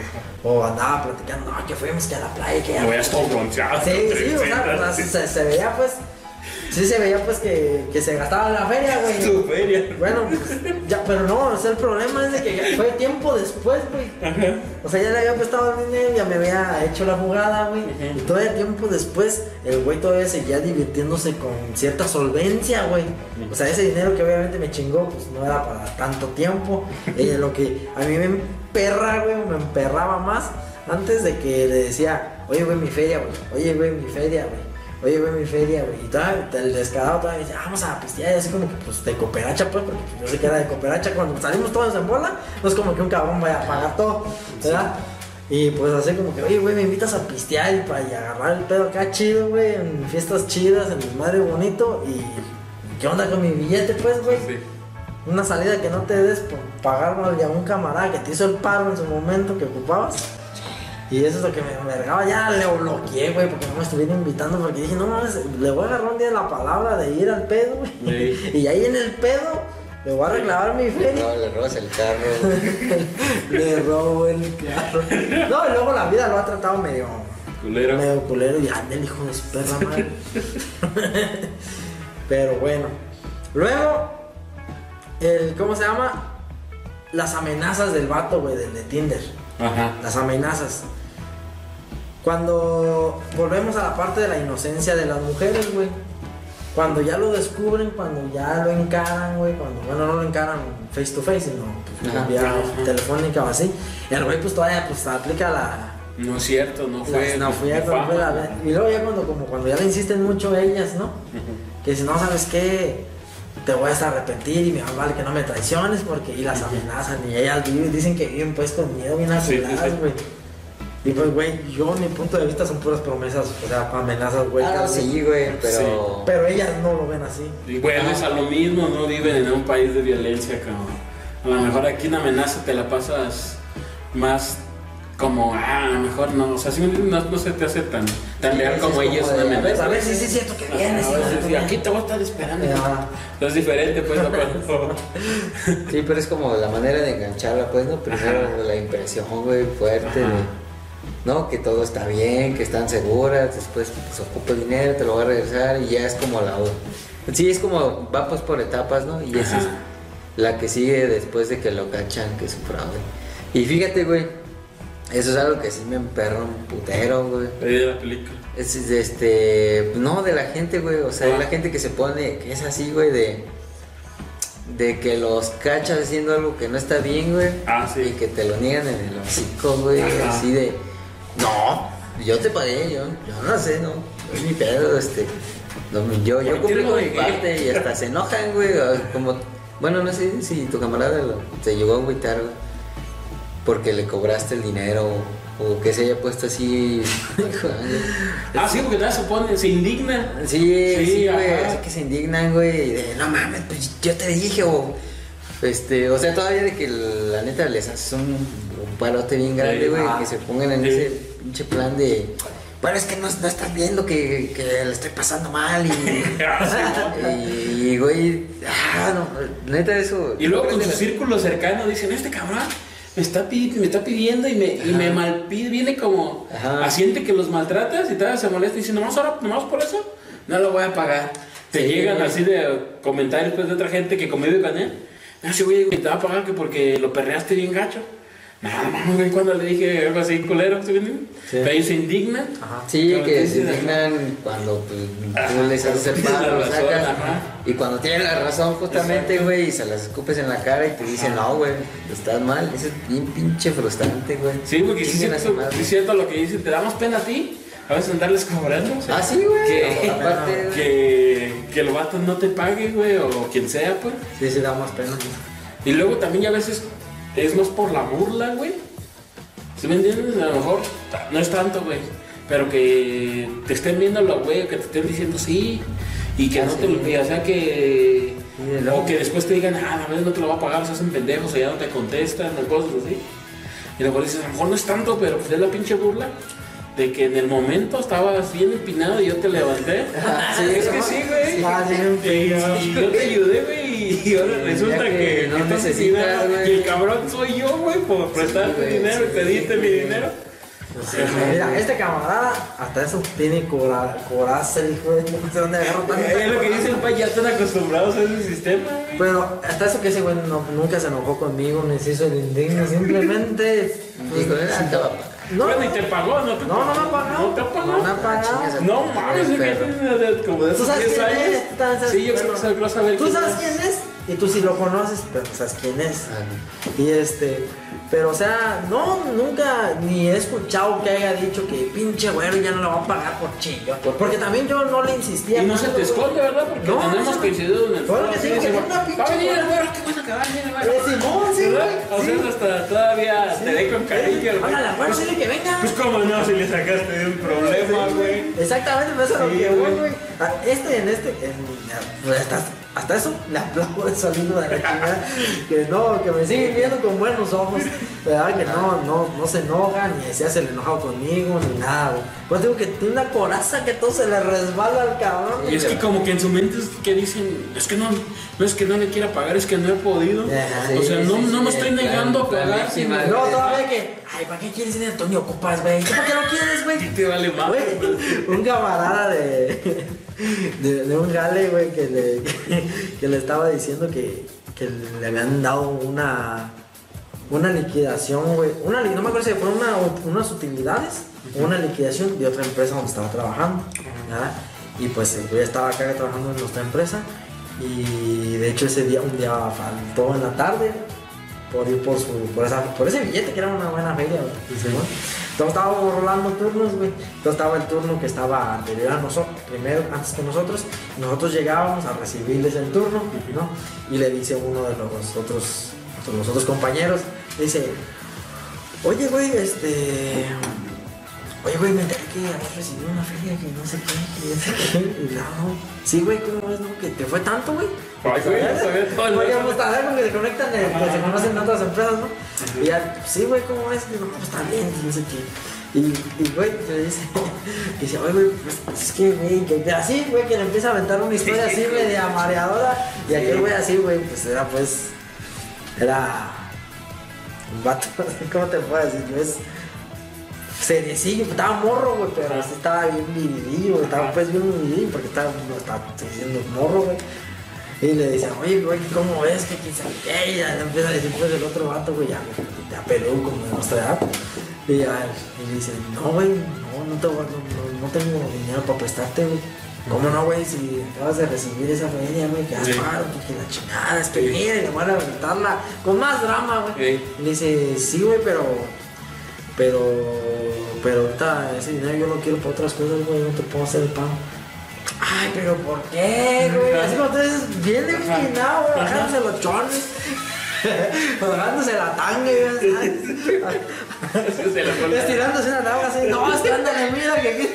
[SPEAKER 2] o andaba platicando, no, que fuimos que a la playa, que ya.
[SPEAKER 3] Bronceado.
[SPEAKER 2] Sí, sí, o sea, pues, se, se veía pues. Sí, se veía pues que, que se gastaba en la feria, güey.
[SPEAKER 3] Tu feria.
[SPEAKER 2] Bueno, pues, ya, pero no, o sea, el problema es de que ya fue tiempo después, güey. O sea, ya le había prestado el dinero, ya me había hecho la jugada, güey. Y todavía tiempo después, el güey todavía seguía divirtiéndose con cierta solvencia, güey. O sea, ese dinero que obviamente me chingó, pues no era para tanto tiempo. Eh, lo que a mí me emperra, güey, me emperraba más antes de que le decía, oye, güey, mi feria, güey. Oye, güey, mi feria, güey. Oye, güey, mi feria, güey. Y todavía, el descarado todavía dice, "Ah, vamos a pistear. Y así como que, pues, de cooperacha, pues, porque yo sé que era de cooperacha. Cuando salimos todos en bola, no es como que un cabrón vaya a pagar todo, ¿verdad? Y pues así como que, oye, güey, me invitas a pistear y para agarrar el pedo acá chido, güey, en fiestas chidas, en desmadre bonito. Y, ¿qué onda con mi billete, pues, güey?
[SPEAKER 3] Sí.
[SPEAKER 2] Una salida que no te des por pagar a un camarada que te hizo el paro en su momento que ocupabas. Y eso es lo que me envergaba. Ya le bloqueé, güey, porque no me estuvieron invitando. Porque dije, no mames, le voy a agarrar un día la palabra de ir al pedo, güey.
[SPEAKER 3] Sí.
[SPEAKER 2] Y ahí en el pedo, le voy a reclamar mi feria.
[SPEAKER 1] No, le robas el carro.
[SPEAKER 2] le robo el carro. No, y luego la vida lo ha tratado medio.
[SPEAKER 3] Culero.
[SPEAKER 2] Medio culero y anda el hijo de su perra madre. Pero bueno. Luego, el, ¿cómo se llama? Las amenazas del vato, güey, del de Tinder.
[SPEAKER 3] Ajá.
[SPEAKER 2] Las amenazas. Cuando volvemos a la parte de la inocencia de las mujeres, güey. Cuando ya lo descubren, cuando ya lo encaran, güey. Cuando, bueno, no lo encaran face to face, sino pues,
[SPEAKER 1] Ajá.
[SPEAKER 2] vía
[SPEAKER 3] Ajá.
[SPEAKER 2] telefónica o así. Y el güey, pues todavía pues, aplica la,
[SPEAKER 3] No es cierto, no fue.
[SPEAKER 2] no, fue ya la- Y luego ya cuando, como cuando ya le insisten mucho ellas, ¿no? Que dicen, no, ¿sabes qué? Te voy a arrepentir y me va vale que no me traiciones porque... Y las amenazan y ellas viven, dicen que viven pues con miedo bien
[SPEAKER 3] Sí, sí,
[SPEAKER 2] aseguradas,
[SPEAKER 3] sí.
[SPEAKER 2] Y pues, güey, yo, mi punto de vista son puras promesas, o sea, amenazas, güey.
[SPEAKER 1] Ah, no, sí, güey, pero.
[SPEAKER 2] Pero ellas no lo ven así.
[SPEAKER 3] Y vuelves a lo mismo, no viven en un país de violencia, cabrón. A lo mejor aquí una amenaza te la pasas más como, ah, a lo mejor no, o sea, si no, no se te hace tan, tan
[SPEAKER 1] Sí,
[SPEAKER 3] leal
[SPEAKER 1] sí,
[SPEAKER 3] como
[SPEAKER 1] es
[SPEAKER 3] ellos una amenaza.
[SPEAKER 2] A ver si sí es cierto que vienes.
[SPEAKER 3] a
[SPEAKER 2] hijo de
[SPEAKER 3] veces,
[SPEAKER 2] tu
[SPEAKER 3] sí,
[SPEAKER 2] madre.
[SPEAKER 3] aquí te voy a estar esperando.
[SPEAKER 2] Ajá.
[SPEAKER 3] Es diferente, pues, no cuando-
[SPEAKER 1] Sí, pero es como la manera de engancharla, pues, ¿no? Primero
[SPEAKER 3] Ajá.
[SPEAKER 1] la impresión, güey, fuerte,
[SPEAKER 3] Ajá.
[SPEAKER 1] de, ¿no? Que todo está bien, que están seguras, después pues ocupa dinero, te lo va a regresar y ya es como la otra. Sí, es como, va pues por etapas, ¿no? Y esa es la que sigue después de que lo cachan, que es un fraude. Y fíjate, güey, eso es algo que sí me emperra un putero, güey.
[SPEAKER 3] De la película.
[SPEAKER 1] Es este, no, de la gente, güey, o sea,
[SPEAKER 3] Ah.
[SPEAKER 1] la gente que se pone, que es así, güey, de, de que los cachas haciendo algo que no está bien, güey,
[SPEAKER 3] Ah, sí.
[SPEAKER 1] y que te lo niegan en el hocico, güey,
[SPEAKER 3] Ajá.
[SPEAKER 1] así de, no, yo te pagué, yo, yo no sé, no, es mi pedo, este, no, yo, yo
[SPEAKER 3] ¿Por qué
[SPEAKER 1] cumplí con mi parte y hasta se enojan, güey, como, bueno, no sé si tu camarada lo, te llegó a agüitar, güey, porque le cobraste el dinero, o que se haya puesto así,
[SPEAKER 3] Ah, sí, porque nada se pone, se indigna.
[SPEAKER 1] Sí,
[SPEAKER 3] Sí,
[SPEAKER 1] sí, güey, así que se indignan, güey, de no mames, pues yo te dije, o este, o sea, todavía de que la neta les haces un, un parote bien grande, güey, que se pongan en ese pinche plan de, bueno, es que no, no estás viendo que, que le estoy pasando mal y, y, güey, ah, no, neta eso.
[SPEAKER 3] Y luego con su círculo cercano dicen, este cabrón me está, me está pidiendo y me, y me malpide, viene como,
[SPEAKER 1] Ajá.
[SPEAKER 3] asiente que los maltratas y todavía se molesta y dice, nomás ahora, nomás por eso, no lo voy a pagar. Te
[SPEAKER 1] Sí.
[SPEAKER 3] llegan así de comentarios pues, de otra gente que convive con él. No, sí, güey, te va a pagar que porque lo perreaste bien gacho. Nada más, güey, cuando le dije algo así culero, ¿sí me entiendes?
[SPEAKER 2] Sí.
[SPEAKER 3] Pero ellos se indignan.
[SPEAKER 2] Ajá.
[SPEAKER 1] Sí, que se indignan cuando pues,
[SPEAKER 3] Ajá,
[SPEAKER 1] tú les haces el
[SPEAKER 3] tienes la
[SPEAKER 1] paro, lo
[SPEAKER 3] razón,
[SPEAKER 1] sacas,
[SPEAKER 3] ajá.
[SPEAKER 1] y cuando tienen la razón justamente, güey, y se las escupes en la cara y te dicen,
[SPEAKER 3] Ajá.
[SPEAKER 1] no, güey, estás mal, eso es bien pinche frustrante, güey.
[SPEAKER 3] Sí, porque sí es cierto, sí cierto lo que dicen, te damos pena a ti, a veces andarles cobrando. o sea,
[SPEAKER 1] Ah, sí, güey,
[SPEAKER 3] Que-
[SPEAKER 1] aparte, güey.
[SPEAKER 3] que, que el vato no te pague, güey, o quien sea, pues.
[SPEAKER 2] Sí, sí, da más pena.
[SPEAKER 3] Y luego también ya a veces es más por la burla, güey. ¿Sí me entiendes? A lo mejor no es tanto, güey. Pero que te estén viéndolo, güey, o que te estén diciendo sí. Y que
[SPEAKER 1] Ah,
[SPEAKER 3] no
[SPEAKER 1] sí.
[SPEAKER 3] te lo que, o sea, que. O que después te digan, ah, a veces no te lo va a pagar, se hacen pendejos, o ya no te contestan, o cosas así. Y luego dices, a lo mejor no es tanto, pero pues es la pinche burla. De que en el momento estabas bien empinado y yo te levanté.
[SPEAKER 1] Sí,
[SPEAKER 3] es que sí, güey.
[SPEAKER 2] Ah, sí,
[SPEAKER 3] Y, y yo te ayudé, güey. Y ahora resulta
[SPEAKER 1] que
[SPEAKER 3] que,
[SPEAKER 1] no necesitas.
[SPEAKER 3] Y el cabrón soy yo, güey, por prestarte
[SPEAKER 1] güey,
[SPEAKER 3] dinero y
[SPEAKER 1] sí,
[SPEAKER 3] pedirte
[SPEAKER 1] sí,
[SPEAKER 3] mi
[SPEAKER 1] sí.
[SPEAKER 3] dinero.
[SPEAKER 2] Mira, este camarada, hasta eso tiene cora, coraza, hijo de no sé dónde agarró tanta
[SPEAKER 3] Es lo que dice el país, ya están acostumbrados a ese sistema, güey.
[SPEAKER 2] Pero hasta eso que ese güey no- nunca se enojó conmigo, ni se hizo el indigno, simplemente.
[SPEAKER 1] Dijo, ah, a.
[SPEAKER 2] No,
[SPEAKER 3] bueno, y te pagó, ¿no te
[SPEAKER 2] No, no me ha pagado.
[SPEAKER 3] ¿No te ha pagado?
[SPEAKER 2] No me ha pagado.
[SPEAKER 1] chingas a-
[SPEAKER 3] No mames, es que de- como de
[SPEAKER 2] ¿Tú
[SPEAKER 3] esos
[SPEAKER 2] sabes
[SPEAKER 3] 10
[SPEAKER 2] quién es?
[SPEAKER 3] Sí, yo creo que creo saber
[SPEAKER 2] Tú sabes
[SPEAKER 3] es.
[SPEAKER 2] quién es y tú sí lo conoces, pero no sabes quién es.
[SPEAKER 1] Ah,
[SPEAKER 2] Y este, pero o sea, no, nunca ni he escuchado que haya dicho que pinche güero ya no lo va a pagar por chillo. Porque también yo no le insistía.
[SPEAKER 3] Y no se te esconde, ¿verdad? Porque
[SPEAKER 2] No,
[SPEAKER 3] tenemos
[SPEAKER 2] no
[SPEAKER 3] coincidido en el foro,
[SPEAKER 2] que digo, que una pinche
[SPEAKER 3] Va a venir el
[SPEAKER 2] madre".
[SPEAKER 3] güero, qué bueno que va a venir el güero.
[SPEAKER 2] Eh, Simón, sí, güey,
[SPEAKER 3] O sea,
[SPEAKER 2] sí.
[SPEAKER 3] hasta todavía te ve con cariño. güey.
[SPEAKER 2] Háblale, güero, dile que venga.
[SPEAKER 3] Pues cómo no, si le sacaste de un problema, güey.
[SPEAKER 2] Exactamente, pero eso es
[SPEAKER 3] Sí,
[SPEAKER 2] lo que
[SPEAKER 3] güey.
[SPEAKER 2] Ah, Este, en este, en- pues hasta, hasta eso le aplaudo de salido de la chingada. Que no, que me siguen viendo con buenos ojos. ¿Verdad? Que no, no, no se enojan, ni se hace el enojado conmigo, ni nada, güey. Pues digo que tiene una coraza que todo se le resbala al cabrón.
[SPEAKER 3] Y es que como que en su mente es que dicen, es que no, no es que no le quiera pagar, es que no he podido. O sea, no,
[SPEAKER 1] Sí,
[SPEAKER 3] no me
[SPEAKER 1] sí,
[SPEAKER 3] estoy negando a pagar. sino-
[SPEAKER 2] No, todavía que, ay, ¿para qué quieres dinero? Tú ni ocupas, güey. ¿Tú ¿Para qué lo quieres, güey?
[SPEAKER 3] Te vale más.
[SPEAKER 2] Güey, un camarada de, de, de un gale, güey, que le, que le estaba diciendo que, que le habían dado una, una liquidación, güey. Una, no me acuerdo si fue una, unas utilidades o una liquidación de otra empresa donde estaba trabajando. ¿verdad? Y pues el güey estaba acá trabajando en nuestra empresa. Y de hecho ese día, un día faltó en la tarde por ir por su por, esa, por ese billete que era una buena feria güey. Entonces estábamos rolando turnos güey entonces estaba el turno que estaba anterior a nosotros primero antes que nosotros nosotros llegábamos a recibirles el turno ¿no? y le dice uno de los otros de los otros compañeros dice oye güey este Oye, güey, me enteré que habías recibido una feria que no sé qué, que no sé qué. Y no, no. Sí, güey, ¿cómo ves, no? Que te fue tanto, güey.
[SPEAKER 3] Ay, güey, ya sabía todo el-
[SPEAKER 2] Oye, pues tal vez porque se conectan, eh, que se conocen en otras empresas, ¿no? Y ya, sí, güey, ¿cómo ves? No, pues está bien, no sé qué. Y, y güey, le dice, dice, oye, güey, pues es que, güey, que así, güey, que le empieza a aventar una historia así, media mareadora. Y aquel güey así, güey, pues era, pues, era un vato, ¿cómo te puedo decir? Es seriecillo, estaba morro, güey, pero estaba bien vividillo, estaba pues bien vividillo porque estaba, no, estaba diciendo morro, güey. Y le dice, oye, güey, ¿cómo ves? Que quién sabe qué? Y ya le empieza a decir, pues el otro vato, güey, ya, te apeló como de nuestra edad. Y ya, y le dice, no, güey, no, no, te, no, no, no tengo dinero para prestarte, güey. ¿Cómo no, güey? Si acabas de recibir esa feria, güey, que has
[SPEAKER 3] Sí.
[SPEAKER 2] pagado, que la chingada, es que mira, y le van a aventarla con más drama, güey.
[SPEAKER 3] Sí.
[SPEAKER 2] Y le dice, sí, güey, pero. Pero. Pero ahorita ese dinero yo lo quiero para otras cosas, güey, no te puedo hacer el pago. Ay, pero ¿por qué, güey? Así como dices, bien empinado, güey, bajándose los chones. bajándose la tanga, güey. Estirándose una tabla así. No, es que ándale, mira que aquí.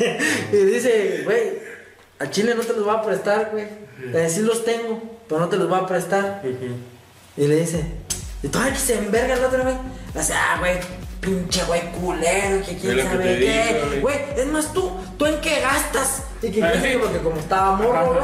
[SPEAKER 2] y dice, güey, a Chile no te los voy a prestar, güey. Sí los tengo, pero no te los voy a prestar. Y le dice, y todavía que se enverga el otro, güey. Le dice, ah, güey, pinche güey culero, que quién
[SPEAKER 3] que
[SPEAKER 2] sabe qué.
[SPEAKER 3] güey.
[SPEAKER 2] Es más tú, ¿tú en qué gastas? Y que
[SPEAKER 3] Ah, sí.
[SPEAKER 2] porque como estaba morro,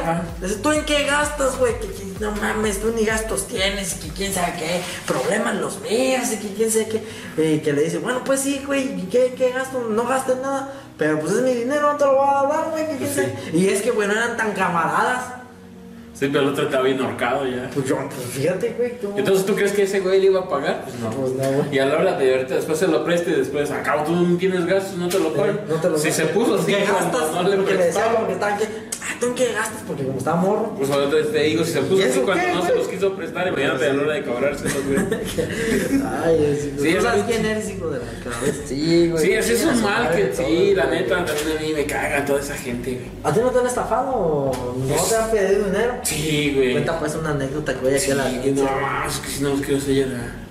[SPEAKER 2] güey. ¿tú en qué gastas, güey? Que, que no mames, tú ni gastos tienes, que quién sabe qué. Problemas los míos, y que quién sabe qué. Y que le dice, bueno, pues sí, güey, ¿y qué, qué gasto? No gastes nada. Pero pues es mi dinero, no te lo voy a dar, güey, que quién
[SPEAKER 3] Sí.
[SPEAKER 2] sabe. Y es que, güey, no eran tan camaradas.
[SPEAKER 3] Sí, pero el otro estaba bien ahorcado ya.
[SPEAKER 2] Pues yo, pues fíjate, güey, tú.
[SPEAKER 3] Entonces, ¿tú crees que ese güey le iba a pagar? Pues no.
[SPEAKER 2] Pues no, güey.
[SPEAKER 3] Y a la hora de ahorita después se lo preste y después, acabo, tú no tienes gastos, no te lo pagan.
[SPEAKER 2] No te lo
[SPEAKER 3] si se puso así,
[SPEAKER 2] ¿Qué
[SPEAKER 3] cuando
[SPEAKER 2] gastas?
[SPEAKER 3] no le
[SPEAKER 2] porque le decía ah, ¿tú en qué gastas? Porque como estaba morro.
[SPEAKER 3] Pues ahorita te digo, si se
[SPEAKER 2] ¿Y
[SPEAKER 3] puso así cuando
[SPEAKER 2] qué,
[SPEAKER 3] no se los quiso prestar, imagínate a la hora de cobrárselos, güey.
[SPEAKER 2] Ay, es,
[SPEAKER 3] Sí,
[SPEAKER 2] ¿tú
[SPEAKER 3] es
[SPEAKER 2] sabes quién eres, hijo de la cabeza?
[SPEAKER 1] Sí, güey.
[SPEAKER 3] Sí, ese es un mal que sí, la neta, también a mí me caga toda esa gente, güey.
[SPEAKER 2] ¿A ti no te han estafado no te han pedido dinero?
[SPEAKER 3] Sí, güey.
[SPEAKER 2] Cuenta pues una anécdota que voy a
[SPEAKER 3] Sí,
[SPEAKER 2] que la
[SPEAKER 3] no, es que si no quiero
[SPEAKER 2] ¿Eh?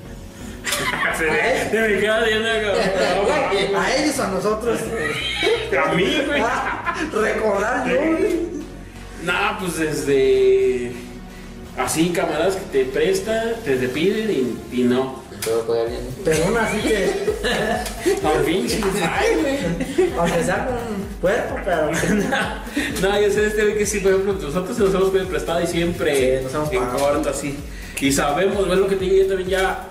[SPEAKER 3] Me- se me queda bien acá.
[SPEAKER 2] A ellos, a nosotros.
[SPEAKER 3] A mí, güey.
[SPEAKER 2] Ah, Recordar yo, güey.
[SPEAKER 3] Nah, pues desde. Así, camaradas que te prestan, te, te piden y, y no.
[SPEAKER 1] Todo bien.
[SPEAKER 2] Pero aún así que,
[SPEAKER 3] pinche. Ay, güey.
[SPEAKER 2] aunque sea con cuerpo, pero.
[SPEAKER 3] No, yo sé este güey que sí, por ejemplo, nosotros nos hemos pedido prestado y siempre
[SPEAKER 2] Sí, nos hemos
[SPEAKER 3] en corto así. Y sabemos, es lo que te digo, yo también ya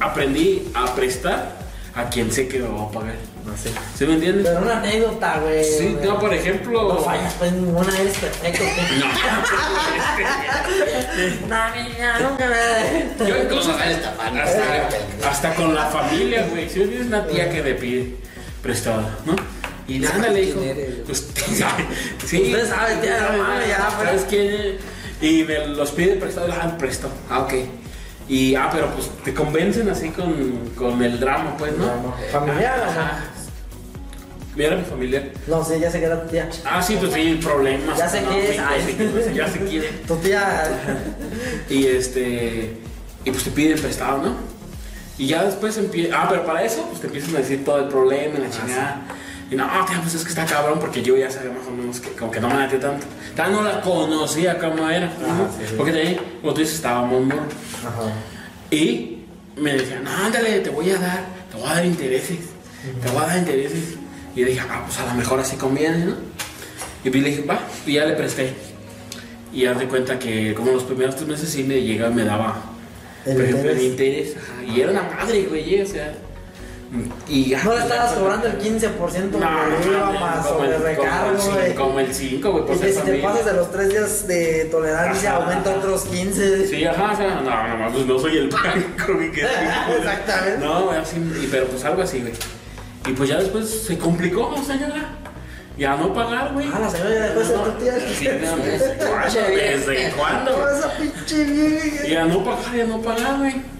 [SPEAKER 3] aprendí a prestar a quien sé que me va a pagar.
[SPEAKER 2] No sé.
[SPEAKER 3] ¿Sí me entiendes?
[SPEAKER 2] Pero una anécdota, güey.
[SPEAKER 3] Sí, no, por ejemplo.
[SPEAKER 2] No fallas, pues ninguna eres perfecto.
[SPEAKER 3] No.
[SPEAKER 2] No, niña, nunca me.
[SPEAKER 3] Yo incluso hasta, hasta con la familia, güey. Si tienes una tía que me pide prestado, ¿no? Y
[SPEAKER 1] ¿Sabes
[SPEAKER 3] ándale,
[SPEAKER 1] quién
[SPEAKER 3] hijo.
[SPEAKER 1] eres?
[SPEAKER 3] Pues, sí.
[SPEAKER 2] Usted sabe, tía, no mames, ya, pues.
[SPEAKER 3] ¿Sabes quién? Y me los pide prestado, ah, presto. Ah, ok. Y, ah, pero pues te convencen así con, con el drama, pues, ¿no?
[SPEAKER 2] ¿Familiar o no?
[SPEAKER 3] Ajá. Era mi familiar.
[SPEAKER 2] No sé, ya sé que era tu tía.
[SPEAKER 3] Ah, sí, pues sí, problemas.
[SPEAKER 2] Ya sé
[SPEAKER 3] No,
[SPEAKER 2] quién es.
[SPEAKER 3] sí, Ya sé quién es, ya sé quién es.
[SPEAKER 2] Tu tía.
[SPEAKER 3] Y este. Y pues te piden prestado, ¿no? Y ya después empieza. Ah, pero para eso, pues te empiezan a decir todo el problema, y la chingada. Y no, tía, pues es que está cabrón porque yo ya sabía más o menos que como que no me late tanto. Tal no la conocía como era.
[SPEAKER 2] Ajá, sí, sí.
[SPEAKER 3] Porque de ahí, como tú dices, estábamos muy
[SPEAKER 2] Ajá.
[SPEAKER 3] Y me decían, no, ándale, te voy a dar, te voy a dar intereses, te voy a dar intereses. Y yo dije, ah, pues a lo mejor así conviene, ¿no? Y pues le dije, va, y ya le presté. Y haz de cuenta que como los primeros tres meses sí me llegaba, me daba, por ejemplo, el
[SPEAKER 2] interés.
[SPEAKER 3] interés. ajá, y era una madre, güey, o sea. Y ya.
[SPEAKER 2] No le estabas cobrando el 15%
[SPEAKER 3] No,
[SPEAKER 2] de
[SPEAKER 3] mames,
[SPEAKER 2] más sobre
[SPEAKER 3] el-
[SPEAKER 2] recargo,
[SPEAKER 3] como el
[SPEAKER 2] güey.
[SPEAKER 3] Como el 5, güey, por
[SPEAKER 2] Y que
[SPEAKER 3] ser
[SPEAKER 2] si te
[SPEAKER 3] familia.
[SPEAKER 2] pasas de los 3 días de tolerancia,
[SPEAKER 3] Ajá.
[SPEAKER 2] aumenta otros 15.
[SPEAKER 3] Sí, ajá, o sea, no, no, pues no soy el banco, güey, que
[SPEAKER 2] Exactamente.
[SPEAKER 3] No, güey, así, y- pero pues algo así, güey. Y pues ya después se complicó, señora. Ya no pagar, güey.
[SPEAKER 2] Ah, la señora ya de ser
[SPEAKER 3] No,
[SPEAKER 2] tu tía.
[SPEAKER 3] sí, no, ¿Desde cuándo? ¿Desde cuándo?
[SPEAKER 2] Esa pinche vieja.
[SPEAKER 3] Ya no pagar, ya no pagar, güey.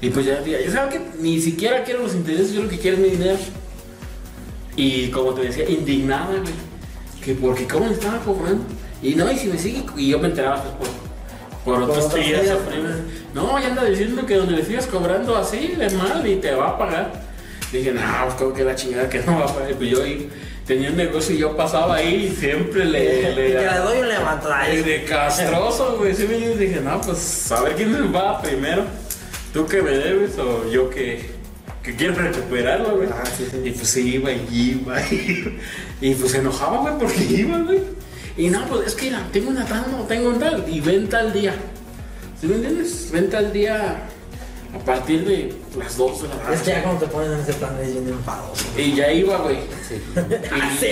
[SPEAKER 3] Y pues ya, ya, sabes que ni siquiera quiero los intereses, yo lo que quiero es mi dinero. Y como te decía, indignada, güey. Que porque cómo le estaba cobrando. Y no, y si me sigue, y yo me enteraba pues, por, por otros primas. No, ya anda diciendo que donde le sigas cobrando así de mal y te va a pagar. Dije, no, pues como que la chingada que no va a pagar. Pues yo tenía un negocio y yo pasaba ahí y siempre le.
[SPEAKER 2] Y le doy un
[SPEAKER 3] Ay,
[SPEAKER 2] levantador.
[SPEAKER 3] de castroso, güey. Sí, me dije, no, pues a ver quién me va primero. ¿Tú que me debes o yo que, que quiero recuperarlo, güey?
[SPEAKER 2] Ah, sí, sí.
[SPEAKER 3] Y pues sí, iba y iba. Y, pues se enojaba, güey, porque iba, güey. Y no, pues es que mira, tengo una tal, no, tengo un tal. Y venta al día. ¿Sí me entiendes? Venta al día a partir de las 2 de la tarde.
[SPEAKER 2] Es que ya cuando te ponen en ese plan es bien enfadoso.
[SPEAKER 3] Y ya iba, güey.
[SPEAKER 1] Sí.
[SPEAKER 2] Ah, sí,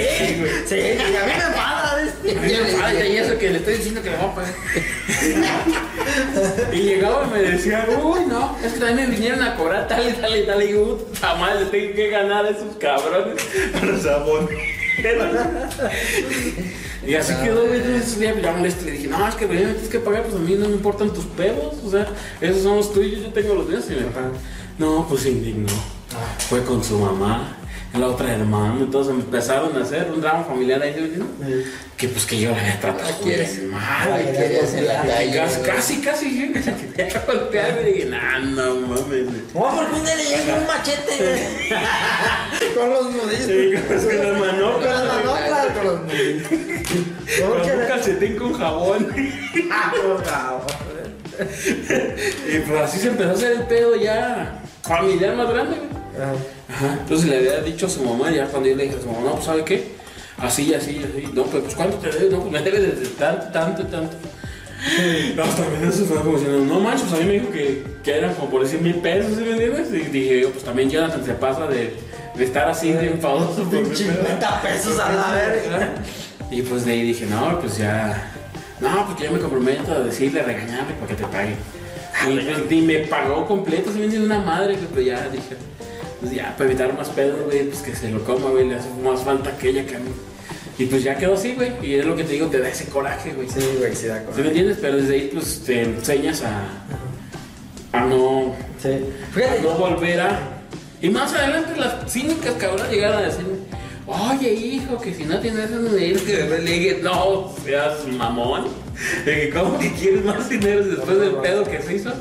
[SPEAKER 2] sí, y a mí me enfada.
[SPEAKER 3] A mí me falta y eso que le estoy diciendo que le voy a pagar. y llegaba y me decía, uy, no, es que también me vinieron a cobrar tal y tal y tal. Y digo, puta madre, tengo que ganar a esos cabrones. A los aboneros. Y así quedó, güey. Entonces ya, ya molesto. Le dije, no, es que me tienes que pagar, pues a mí no me importan tus pedos. O sea, esos son los tuyos, yo tengo los míos. Y me pagan. No, pues se indignó. Fue con su mamá, la otra hermana. Entonces empezaron a hacer un drama familiar ahí. Que pues que yo la había tratado
[SPEAKER 1] Ah,
[SPEAKER 3] bien mal. Casi, casi, casi, sí, me la quería golpear. Y dije, nah, no mames. güey".
[SPEAKER 2] No, porque un día le llega un machete. Con los nudillos.
[SPEAKER 3] Sí, que las
[SPEAKER 2] Con
[SPEAKER 3] manoplas.
[SPEAKER 2] las manoplas, con los nudillos. ¿Cómo
[SPEAKER 3] Con
[SPEAKER 2] que
[SPEAKER 3] un calcetín con jabón.
[SPEAKER 2] Ah, por favor.
[SPEAKER 3] Y pues así se empezó a hacer el pedo ya familiar más grande. Ajá. Entonces le había dicho a su mamá, ya cuando yo le dije a su mamá, no, pues ¿sabe qué? Así, así, así. No, pues, pues ¿cuánto te debes? No, pues me debes desde tanto, tanto, tanto. No, pues también eso fue como diciendo, no manches, pues a mí me dijo que, que eran como por decir mil pesos, ¿sí me entiendes? Y dije yo, pues también Jonathan se pasa de, de estar así de enfadoso por mi pedo.
[SPEAKER 2] 50 pesos a la verga.
[SPEAKER 3] Y pues de ahí dije, no, pues ya. No, porque yo me comprometo a decirle, a regañarle para que te pague. Y, pues, y me pagó completo, se me entiende una madre, pero ya dije, pues ya, para evitar más pedos, güey, pues que se lo coma, güey, le hace más falta que ella que a mí. Y pues ya quedó así, güey, y es lo que te digo, te da ese coraje, güey.
[SPEAKER 2] Sí, güey, sí, de
[SPEAKER 3] ¿Sí
[SPEAKER 2] acuerdo.
[SPEAKER 3] me entiendes? Pero desde ahí, pues te enseñas a, a no,
[SPEAKER 2] Sí.
[SPEAKER 3] a no volver a. Y más adelante las cínicas cabronas llegaron a decirme, oye hijo, que si no tienes esos dinero, que le dije, no seas mamón. Cómo que quieres más dinero después del pedo que se hizo.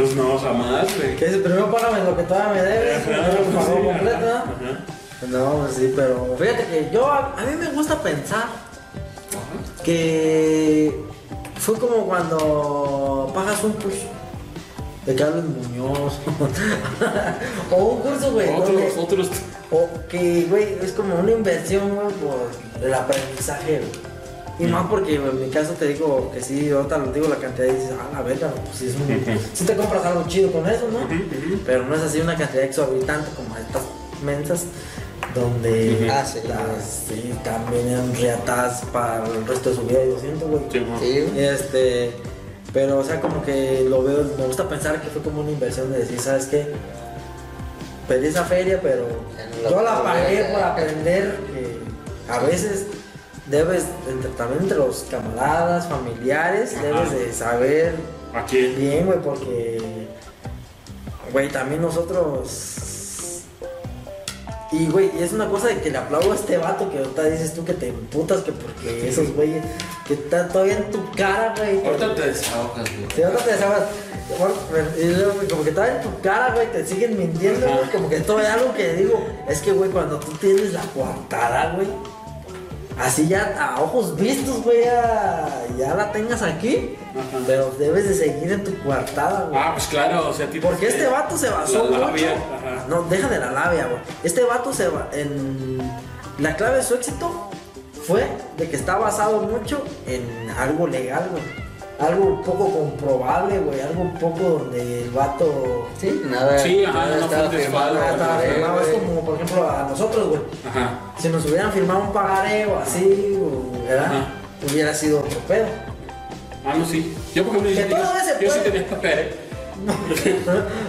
[SPEAKER 3] Pues no, jamás, güey.
[SPEAKER 2] que dice, primero págame lo que todavía me debes, primero lo pago
[SPEAKER 3] sí,
[SPEAKER 2] completo, ¿no? pues sí, pero fíjate que yo, a, a mí me gusta pensar
[SPEAKER 3] ajá.
[SPEAKER 2] que fue como cuando pagas un curso de Carlos Muñoz o un curso, güey,
[SPEAKER 3] Otros,
[SPEAKER 2] donde-
[SPEAKER 3] otros.
[SPEAKER 2] o que, güey, es como una inversión, güey, por el aprendizaje, güey. Y más porque en mi caso te digo que sí, ahorita lo digo la cantidad y dices, ah, la verga, pues sí, es un,
[SPEAKER 3] Ujú.
[SPEAKER 2] sí te compras algo chido con eso, ¿no? Pero no es así una cantidad exorbitante como estas mensas donde.
[SPEAKER 1] Ah, sí,
[SPEAKER 2] las sí, también eran riatas para el resto de su vida, yo siento, güey.
[SPEAKER 3] Sí.
[SPEAKER 1] Sí, güey.
[SPEAKER 2] Este, pero o sea, como que lo veo, me gusta pensar que fue como una inversión de decir, ¿sabes qué? Pedí esa feria, pero yo la pagué por aprender que a veces debes, entre, también entre los camaradas, familiares,
[SPEAKER 3] Ajá.
[SPEAKER 2] debes de saber
[SPEAKER 3] ¿A quién?
[SPEAKER 2] bien, güey, porque, güey, también nosotros Y, güey, y es una cosa de que le aplaudo a este vato que ahorita dices tú que te emputas que porque esos güeyes que están todavía en tu cara, güey.
[SPEAKER 3] Ahorita te desahogas, güey.
[SPEAKER 2] Sí, ahorita te desahogas. Como que todavía en tu cara, güey, te siguen mintiendo, güey. Como que todavía algo que digo, es que, güey, cuando tú tienes la coartada, güey, así ya a ojos vistos, güey, ya, ya la tengas aquí,
[SPEAKER 3] Ajá.
[SPEAKER 2] pero debes de seguir en tu coartada, güey.
[SPEAKER 3] Ah, pues claro, o sea, tipo.
[SPEAKER 2] Porque este vato se basó
[SPEAKER 3] La
[SPEAKER 2] mucho.
[SPEAKER 3] ajá.
[SPEAKER 2] No, deja de la labia, güey. Este vato se va en la clave de su éxito fue de que está basado mucho en algo legal, güey. Algo un poco comprobable, güey. Algo un poco donde el vato
[SPEAKER 1] Sí, nada.
[SPEAKER 3] Sí, ajá,
[SPEAKER 1] nada
[SPEAKER 3] no
[SPEAKER 1] estaba firmado.
[SPEAKER 3] desfalco,
[SPEAKER 2] estaba firmado. Es como, por ejemplo, a nosotros, güey.
[SPEAKER 3] Ajá.
[SPEAKER 2] Si nos hubieran firmado un pagaré o así, o- ¿verdad?
[SPEAKER 3] Ajá.
[SPEAKER 2] Hubiera sido otro pedo.
[SPEAKER 3] Ah, no, sí. Yo, por ejemplo, yo,
[SPEAKER 2] ese
[SPEAKER 3] yo sí tenía papel. ¿eh?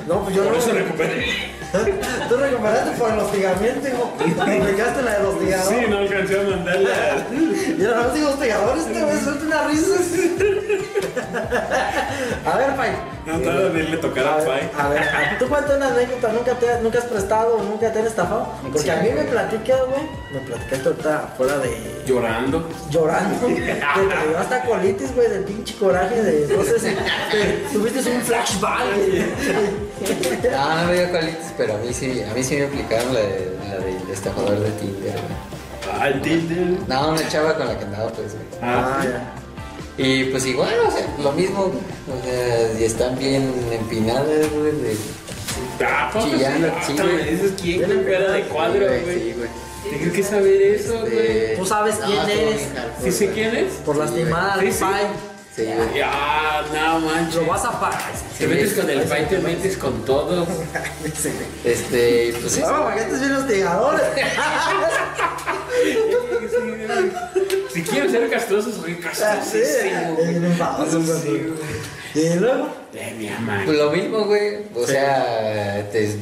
[SPEAKER 2] No, pues yo
[SPEAKER 3] Por
[SPEAKER 2] no.
[SPEAKER 3] eso recuperé.
[SPEAKER 2] Tú recuperaste por el hostigamiento, hijo. Quedaste la del hostigador.
[SPEAKER 3] Sí, no alcancé a mandarle. a-
[SPEAKER 2] Y ahora no digo hostigadores, este güey suelta una risa. A ver, Pai.
[SPEAKER 3] No tardó en irle tocar
[SPEAKER 2] A
[SPEAKER 3] a Pai.
[SPEAKER 2] a ver, a- tú cuenta una anécdota, ¿nunca, te, nunca has prestado o nunca te han estafado? Porque
[SPEAKER 1] Sí.
[SPEAKER 2] a mí me platicas, güey, me platicaste ahorita fuera de
[SPEAKER 3] Llorando.
[SPEAKER 2] llorando, te dio hasta colitis, güey, del pinche coraje de, no sé si te- tuviste un flashback, güey.
[SPEAKER 1] No, no me dio colitis, pero a mí sí, a mí sí me aplicaron la, de, la del estafador de Tinder, güey.
[SPEAKER 3] Ah, el Tinder.
[SPEAKER 1] No, una chava con la que andaba, pues, güey.
[SPEAKER 3] Ah,
[SPEAKER 2] Ah, ya.
[SPEAKER 1] Y pues igual, o sea, lo mismo, o sea, y están bien empinadas, güey, de...
[SPEAKER 3] Ah,
[SPEAKER 1] Chillando,
[SPEAKER 3] sí,
[SPEAKER 1] güey.
[SPEAKER 3] dices quién con cara de cuadro, güey.
[SPEAKER 1] Sí, güey.
[SPEAKER 3] Tienes que saber eso, güey.
[SPEAKER 1] Este,
[SPEAKER 2] Tú sabes quién eres.
[SPEAKER 3] ¿Sí sé
[SPEAKER 1] güey.
[SPEAKER 3] quién es?
[SPEAKER 2] Por lastimar
[SPEAKER 3] Sí,
[SPEAKER 2] al
[SPEAKER 3] sí.
[SPEAKER 2] Pai,
[SPEAKER 1] Sí, güey.
[SPEAKER 3] Ya, no manches.
[SPEAKER 2] lo vas a pagar.
[SPEAKER 3] Te metes con el Pai, te metes con todo.
[SPEAKER 1] Este, pues.
[SPEAKER 2] No, porque este es bien hostigador.
[SPEAKER 3] Si quieres ser castroso, soy
[SPEAKER 2] Sí,
[SPEAKER 3] castrosísimo.
[SPEAKER 2] güey.
[SPEAKER 3] güey.
[SPEAKER 2] Y luego,
[SPEAKER 3] De mi amante.
[SPEAKER 1] Pues lo mismo, güey. O
[SPEAKER 2] Sí.
[SPEAKER 1] sea, te,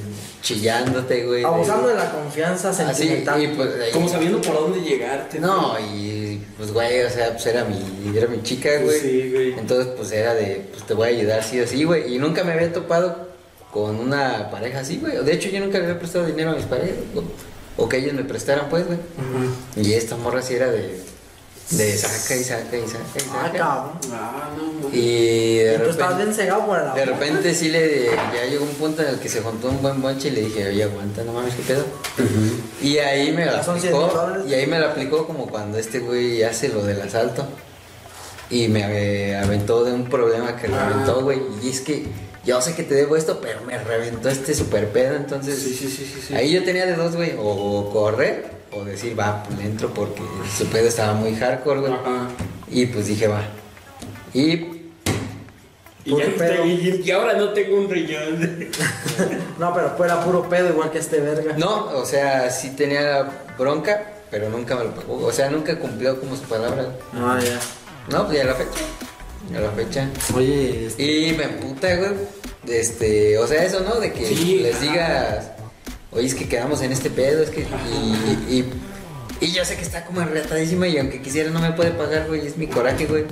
[SPEAKER 1] chillándote, güey.
[SPEAKER 2] abusando de la confianza
[SPEAKER 1] Así,
[SPEAKER 2] sentimental.
[SPEAKER 1] y pues. ahí-
[SPEAKER 3] Como sabiendo por dónde llegarte.
[SPEAKER 1] No, y pues, güey, o sea, pues era mi, era mi chica, güey.
[SPEAKER 3] Sí, güey.
[SPEAKER 1] Entonces, pues era de, pues te voy a ayudar, sí o sí, güey. Y nunca me había topado con una pareja así, güey. De hecho, yo nunca le había prestado dinero a mis parejas, güey. O que ellos me prestaran, pues, güey. Y esta morra sí era de, de saca y saca y saca y
[SPEAKER 2] Ah,
[SPEAKER 1] saca.
[SPEAKER 2] cabrón.
[SPEAKER 3] Ah, no manches.
[SPEAKER 1] y de
[SPEAKER 2] Y tú estabas
[SPEAKER 1] repente,
[SPEAKER 2] bien cegado por
[SPEAKER 1] de repente sí le, ya llegó un punto en el que se juntó un buen bonche y le dije, oye, aguanta, no mames, qué pedo. Y ahí me la
[SPEAKER 2] Ya son 100
[SPEAKER 1] aplicó, y ahí me la aplicó como cuando este güey hace lo del asalto. Y me ave- aventó de un problema que
[SPEAKER 3] Ah.
[SPEAKER 1] reventó, güey. Y es que yo sé que te debo esto, pero me reventó este super pedo. Entonces,
[SPEAKER 3] Sí, sí, sí, sí, sí.
[SPEAKER 1] ahí yo tenía de dos, güey. O correr o decir, va, pues entro porque su pedo estaba muy hardcore, güey.
[SPEAKER 3] Ajá.
[SPEAKER 1] Y pues dije, va. Y
[SPEAKER 3] Y, ahora no tengo un riñón.
[SPEAKER 2] No, pero fuera puro pedo igual que este verga.
[SPEAKER 1] no, o sea, sí tenía bronca, pero nunca me lo pagó. O sea, nunca cumplió como su palabra.
[SPEAKER 2] Ah, ya.
[SPEAKER 1] No, pues ya la fecha. Ya la fecha.
[SPEAKER 2] Oye, este,
[SPEAKER 1] Y me emputa, güey. Este, o sea, eso, ¿no? De que
[SPEAKER 3] Sí,
[SPEAKER 1] les digas, oye, es que quedamos en este pedo, es que. Y, y, y yo sé que está como enretadísima y aunque quisiera no me puede pagar, güey, es mi coraje, güey.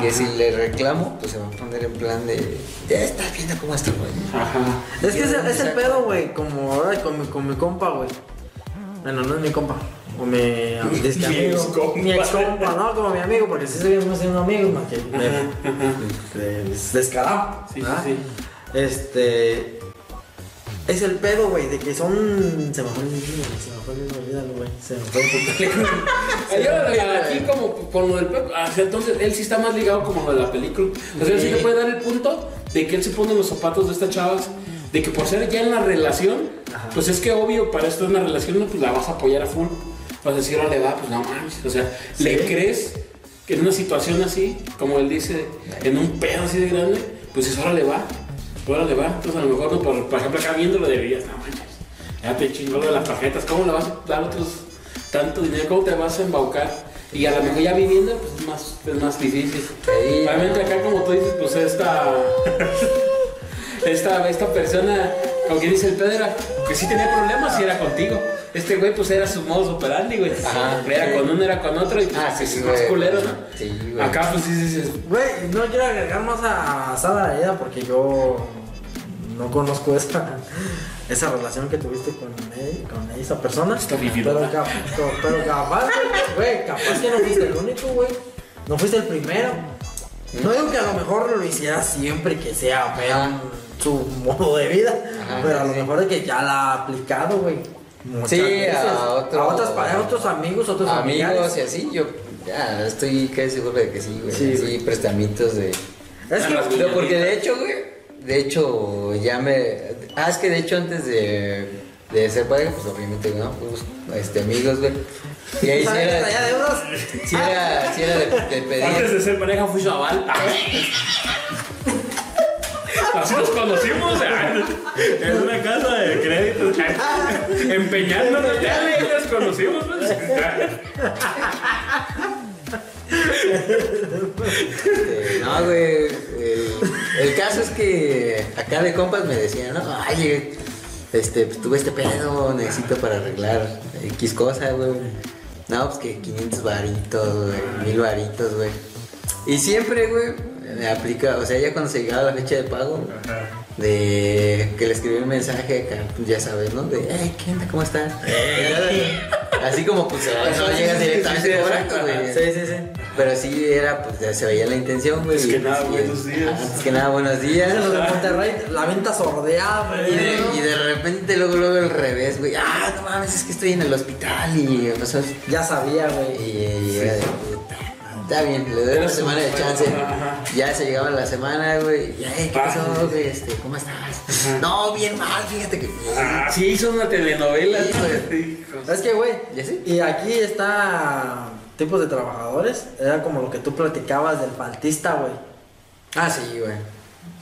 [SPEAKER 1] Que
[SPEAKER 3] Ajá.
[SPEAKER 1] si le reclamo, pues se va a poner en plan de. Ya estás viendo cómo está, güey.
[SPEAKER 3] Ajá.
[SPEAKER 2] es que es, el- es el pedo, güey. Como ahora con mi, con mi compa, güey. Bueno, no es mi compa. O mi, que
[SPEAKER 3] Mi
[SPEAKER 2] amigo.
[SPEAKER 3] excompa.
[SPEAKER 2] Mi ex compa, no, como mi amigo, porque si seguimos siendo amigos, más que es descarado.
[SPEAKER 3] Sí, sí.
[SPEAKER 2] Este. Es el pedo, güey, de que son. Se me fue el mismo, se me fue el mismo, olvídalo, güey. Se me fue el
[SPEAKER 3] Yo, aquí como con lo del Pep, ah, entonces él sí está más ligado como de la película. O sea, él sí le puede dar el punto de que él se pone los zapatos de estas chavas, de que por ser ya en la relación, pues es que obvio, para esto es una relación, no, pues la vas a apoyar a full. Vas a decir, le va, pues no mames. O sea, ¿le crees que en una situación así, como él dice, en un pedo así de grande, pues eso ahora le va? Le va. Entonces a lo mejor, no, por, por ejemplo, acá viéndolo dirías, no manches, ya te chingó lo de las tarjetas, ¿cómo le vas a dar otros tanto dinero? ¿Cómo te vas a embaucar? Y a lo mejor ya viviendo, pues es más, es más difícil. Realmente acá, como tú dices, pues esta, esta, esta persona, como que dice el Pedro, era que sí tenía problemas y era contigo. Este güey, pues era su modo operandi, güey.
[SPEAKER 1] Ajá,
[SPEAKER 3] Era
[SPEAKER 1] sí.
[SPEAKER 3] con uno, era con otro y pues,
[SPEAKER 1] Ah, sí,
[SPEAKER 3] es
[SPEAKER 1] sí,
[SPEAKER 3] más
[SPEAKER 1] güey.
[SPEAKER 3] culero, ¿no?
[SPEAKER 1] Sí, güey.
[SPEAKER 3] Acá, pues sí, sí, sí.
[SPEAKER 2] Güey, no quiero agregar más a herida porque yo no conozco esa, esa relación que tuviste con, él- con esa persona.
[SPEAKER 3] Está
[SPEAKER 2] pero,
[SPEAKER 3] vividora.
[SPEAKER 2] cap- co- pero capaz, güey, capaz que no fuiste el único, güey. No fuiste el primero. No digo que a lo mejor lo hiciera siempre que sea vean su modo de vida,
[SPEAKER 1] Ajá,
[SPEAKER 2] pero a lo mejor de que ya la ha aplicado, güey. Muchas
[SPEAKER 1] Sí, a
[SPEAKER 2] veces.
[SPEAKER 1] otro-
[SPEAKER 2] a otras parejas, a otros amigos, otros
[SPEAKER 1] amigos
[SPEAKER 2] familiares.
[SPEAKER 1] y así, yo ya estoy casi seguro de que sí, güey.
[SPEAKER 2] Sí,
[SPEAKER 1] Sí, prestamientos de.
[SPEAKER 2] Es que,
[SPEAKER 1] No, porque de hecho, güey, de hecho ya me. Ah, es que de hecho antes de, de ser padre, pues obviamente, ¿no? Fuimos este, amigos, güey. Y ahí sí era, sí era, sí era de, de
[SPEAKER 3] Antes
[SPEAKER 1] pedir.
[SPEAKER 3] de ser pareja fui chaval. Así nos conocimos eh, en una casa de crédito. Empeñándonos, ya ahí nos conocimos. pues.
[SPEAKER 1] Este, no, güey. El, el caso es que acá de compas me decían, no, ay, este, pues tuve este pedo, necesito para arreglar X cosa, güey. No, pues que 500 varitos, güey, 1000 varitos, güey. Y siempre, güey, me aplica, o sea, ya cuando se llegaba la fecha de pago, de que le escribí un mensaje acá, pues ya sabes, ¿no? De, hey, ¿qué onda? ¿Cómo estás? Así como, pues, no llegas directamente cobrando, güey.
[SPEAKER 2] Sí, sí, sí.
[SPEAKER 1] Pero sí era, pues ya se veía la intención, güey.
[SPEAKER 3] Antes que nada, buenos días.
[SPEAKER 1] Antes que nada, buenos días.
[SPEAKER 2] Los de Monterrey, la venta sordeada,
[SPEAKER 1] Y
[SPEAKER 2] güey.
[SPEAKER 1] de, y de repente luego, luego al revés, güey. Ah, no mames, es que estoy en el hospital y
[SPEAKER 2] Ya sabía,
[SPEAKER 1] y,
[SPEAKER 2] güey.
[SPEAKER 1] y era de puta. Está bien, le doy una semana de chance.
[SPEAKER 3] Ajá.
[SPEAKER 1] Ya se llegaba la semana, güey. y, "Ey, ¿Qué
[SPEAKER 3] Ah,
[SPEAKER 1] pasó, güey? Este, ¿Cómo estás? No, bien mal, fíjate que.
[SPEAKER 3] Ah, sí, hizo una telenovela.
[SPEAKER 1] Sí,
[SPEAKER 3] hijo.
[SPEAKER 2] Es que, güey, y aquí está tipos de trabajadores. Era como lo que tú platicabas del faltista, güey.
[SPEAKER 1] Ah, sí, güey.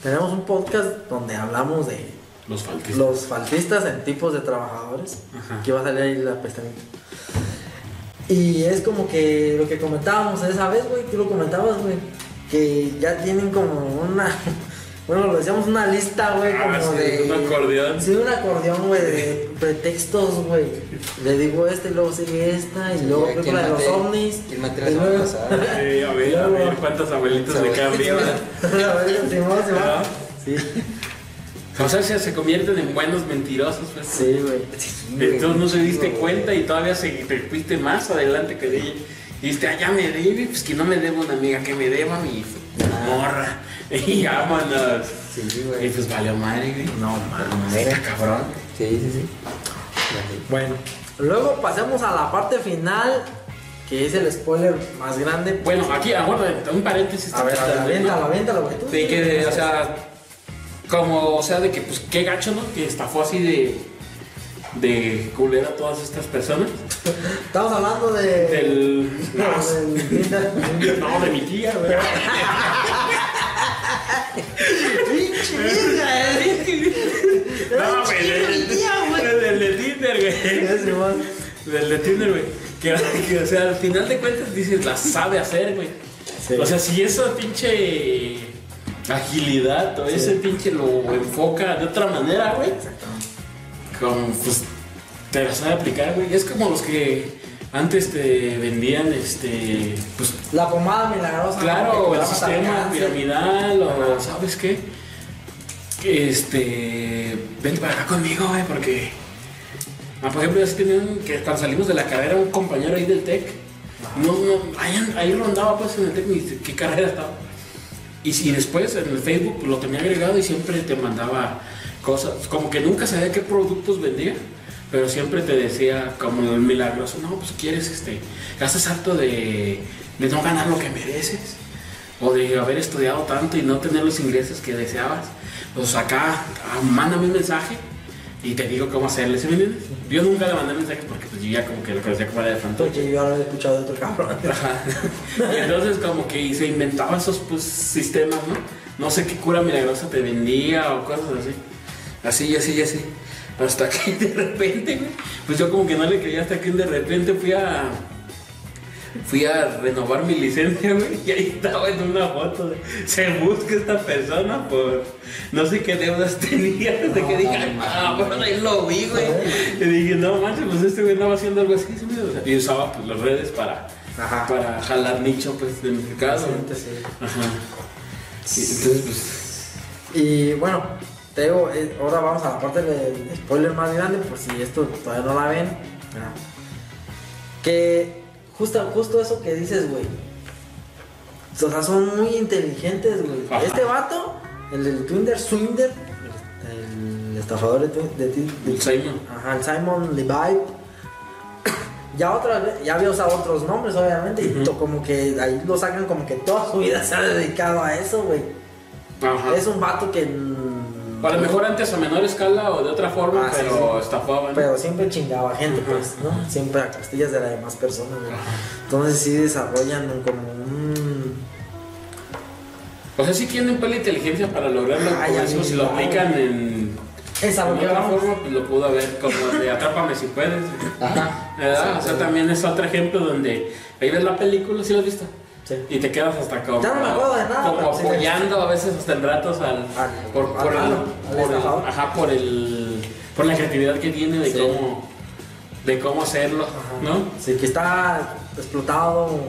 [SPEAKER 2] Tenemos un podcast donde hablamos de
[SPEAKER 3] Los faltistas.
[SPEAKER 2] los faltistas en tipos de trabajadores.
[SPEAKER 3] Ajá.
[SPEAKER 2] Aquí va a salir ahí la pestañita. Y es como que lo que comentábamos esa vez, güey, tú lo comentabas, güey, que ya tienen como una, bueno, lo decíamos una lista, güey, como
[SPEAKER 3] Ah, sí,
[SPEAKER 2] de...
[SPEAKER 3] un acordeón.
[SPEAKER 2] Sí, un acordeón, güey, de pretextos, güey. Le digo esta y luego sigue esta y luego
[SPEAKER 1] ¿quién
[SPEAKER 2] película de los ovnis.
[SPEAKER 1] ¿Quién la semana
[SPEAKER 2] luego-
[SPEAKER 1] pasada?
[SPEAKER 3] Sí, a ver, a ver cuántos abuelitos le quedan vivas.
[SPEAKER 2] A ver, Simón, Simón. Sí,
[SPEAKER 3] O sea, se, se convierten en buenos mentirosos. Pues.
[SPEAKER 2] sí, güey.
[SPEAKER 3] Entonces no se diste cuenta y todavía se, te fuiste más adelante que ella. Y dijiste, ah, ya me debe, pues que no me deba una amiga, que me deba mi morra. Y vámonos.
[SPEAKER 1] Sí,
[SPEAKER 3] Y
[SPEAKER 1] güey.
[SPEAKER 3] pues valió madre, güey.
[SPEAKER 2] No, mames.
[SPEAKER 3] Está cabrón.
[SPEAKER 1] Sí, sí, sí.
[SPEAKER 2] Bueno, luego pasemos a la parte final, que es el spoiler más grande.
[SPEAKER 3] Bueno, aquí, aguarda, un paréntesis.
[SPEAKER 2] A ver, a ver, aviéntalo, aviéntalo, güey. tú.
[SPEAKER 3] De que, o sea, como, o sea, de que, pues, qué gacho, ¿no? Que estafó así de, de culera a todas estas personas.
[SPEAKER 2] Estamos hablando de.
[SPEAKER 3] Del.
[SPEAKER 2] No,
[SPEAKER 3] de mi tía, güey.
[SPEAKER 2] Eh.
[SPEAKER 3] No, güey, del, de Tinder, güey. Del de Tinder, güey. Que, que, o sea, al final de cuentas dices, la sabe hacer, güey.
[SPEAKER 2] Sí.
[SPEAKER 3] O sea, si esa pinche agilidad o ese pinche lo enfoca de otra manera, güey. Como, pues, te la sabe aplicar, güey. Es como los que antes te vendían, este, pues,
[SPEAKER 2] La pomada milagrosa.
[SPEAKER 3] Claro.
[SPEAKER 2] Que
[SPEAKER 3] el sistema piramidal o ¿sabes qué? Que, Este, vente para acá conmigo, güey, porque ah, por ejemplo, ya tenían que cuando salimos de la carrera un compañero ahí del TEC, no, no, ahí, ahí rondaba pues en el TEC qué carrera estaba. Y si después en el Facebook lo tenía agregado y siempre te mandaba cosas, como que nunca sabía qué productos vendía, pero siempre te decía como el milagroso, no, pues quieres, este, ya estás harto de, de no ganar lo que mereces, o de haber estudiado tanto y no tener los ingresos que deseabas, pues acá, ah, mándame un mensaje y te digo cómo hacerle, ¿sí me entiendes? Yo nunca le mandé mensajes porque pues yo ya como que lo conocía como era de.
[SPEAKER 2] Porque yo ya lo había escuchado de otro cabrón.
[SPEAKER 3] Ajá. Y entonces como que se inventaba esos pues, sistemas, ¿no? No sé qué cura milagrosa te vendía o cosas así. Así, así, así. Hasta que de repente, güey, pues yo como que no le creía hasta que de repente fui a... Fui a renovar mi licencia, güey, y ahí estaba en una foto. de, se busca esta persona por no sé qué deudas tenía. Desde que dije, ah, bueno, ahí lo vi, güey. Y dije, no manches, pues este güey andaba haciendo algo así. Y usaba pues, las redes para,
[SPEAKER 2] Ajá.
[SPEAKER 3] para jalar nicho, pues, de mi caso.
[SPEAKER 2] Sí, sí.
[SPEAKER 3] Ajá. Y entonces, pues,
[SPEAKER 2] Y bueno, te digo, eh, ahora vamos a la parte del spoiler más grande, por si esto todavía no la ven. Que justo, justo eso que dices, güey. O sea, son muy inteligentes, güey. Este vato, el del Twinder Swinder, el, el estafador de, de, Ti- de-
[SPEAKER 3] El Simon.
[SPEAKER 2] Ajá, el Simon Levi. Ya otra vez, ya había usado otros nombres, obviamente, y to- como que ahí lo sacan como que toda su vida se ha dedicado a eso, güey. Es un vato que. Mm,
[SPEAKER 3] A lo mejor antes a menor escala o de otra forma,
[SPEAKER 2] Ah,
[SPEAKER 3] pero
[SPEAKER 2] sí.
[SPEAKER 3] estafaba. ¿no?
[SPEAKER 2] Pero siempre chingaba gente, pues, ¿no? Siempre a costillas de las demás personas, güey. Entonces sí desarrollan como un...
[SPEAKER 3] O sea, sí tienen la inteligencia para lograrlo. Como si lo aplican en.
[SPEAKER 2] Es a lo
[SPEAKER 3] de otra forma, pues lo pudo haber como de Atrápame si puedes.
[SPEAKER 1] Ajá.
[SPEAKER 3] ¿Verdad? O sea, también es otro ejemplo donde ahí ves la película, ¿sí lo has visto?
[SPEAKER 2] Sí.
[SPEAKER 3] Y te quedas hasta como,
[SPEAKER 2] Ya no me acuerdo de nada,
[SPEAKER 3] como
[SPEAKER 2] sí.
[SPEAKER 3] apoyando a veces hasta en ratos al,
[SPEAKER 2] Al-
[SPEAKER 3] por,
[SPEAKER 2] al
[SPEAKER 3] por, el,
[SPEAKER 2] al
[SPEAKER 3] por el-
[SPEAKER 2] estafador.
[SPEAKER 3] ajá, por el por la creatividad que tiene de cómo de cómo hacerlo, ¿no?
[SPEAKER 2] Sí, que está explotado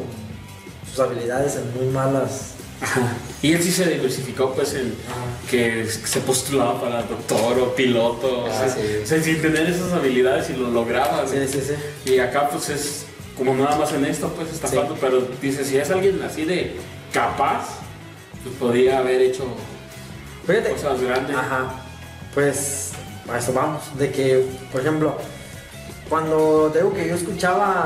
[SPEAKER 2] sus habilidades en muy malas...
[SPEAKER 3] Ajá. Y él sí se diversificó pues en
[SPEAKER 2] Ajá.
[SPEAKER 3] que se postulaba para doctor o piloto, o
[SPEAKER 1] Ah,
[SPEAKER 3] sea,
[SPEAKER 1] sí.
[SPEAKER 3] o sea, sin tener esas habilidades y lo lograba.
[SPEAKER 2] Sí,
[SPEAKER 3] güey.
[SPEAKER 2] sí, sí.
[SPEAKER 3] Y acá pues es como nada más en esto pues estafando, pero dice, si es alguien así de capaz, pues podría haber hecho
[SPEAKER 2] Fíjate.
[SPEAKER 3] cosas grandes.
[SPEAKER 2] Ajá. Pues a eso vamos. De que, por ejemplo, cuando te digo que yo escuchaba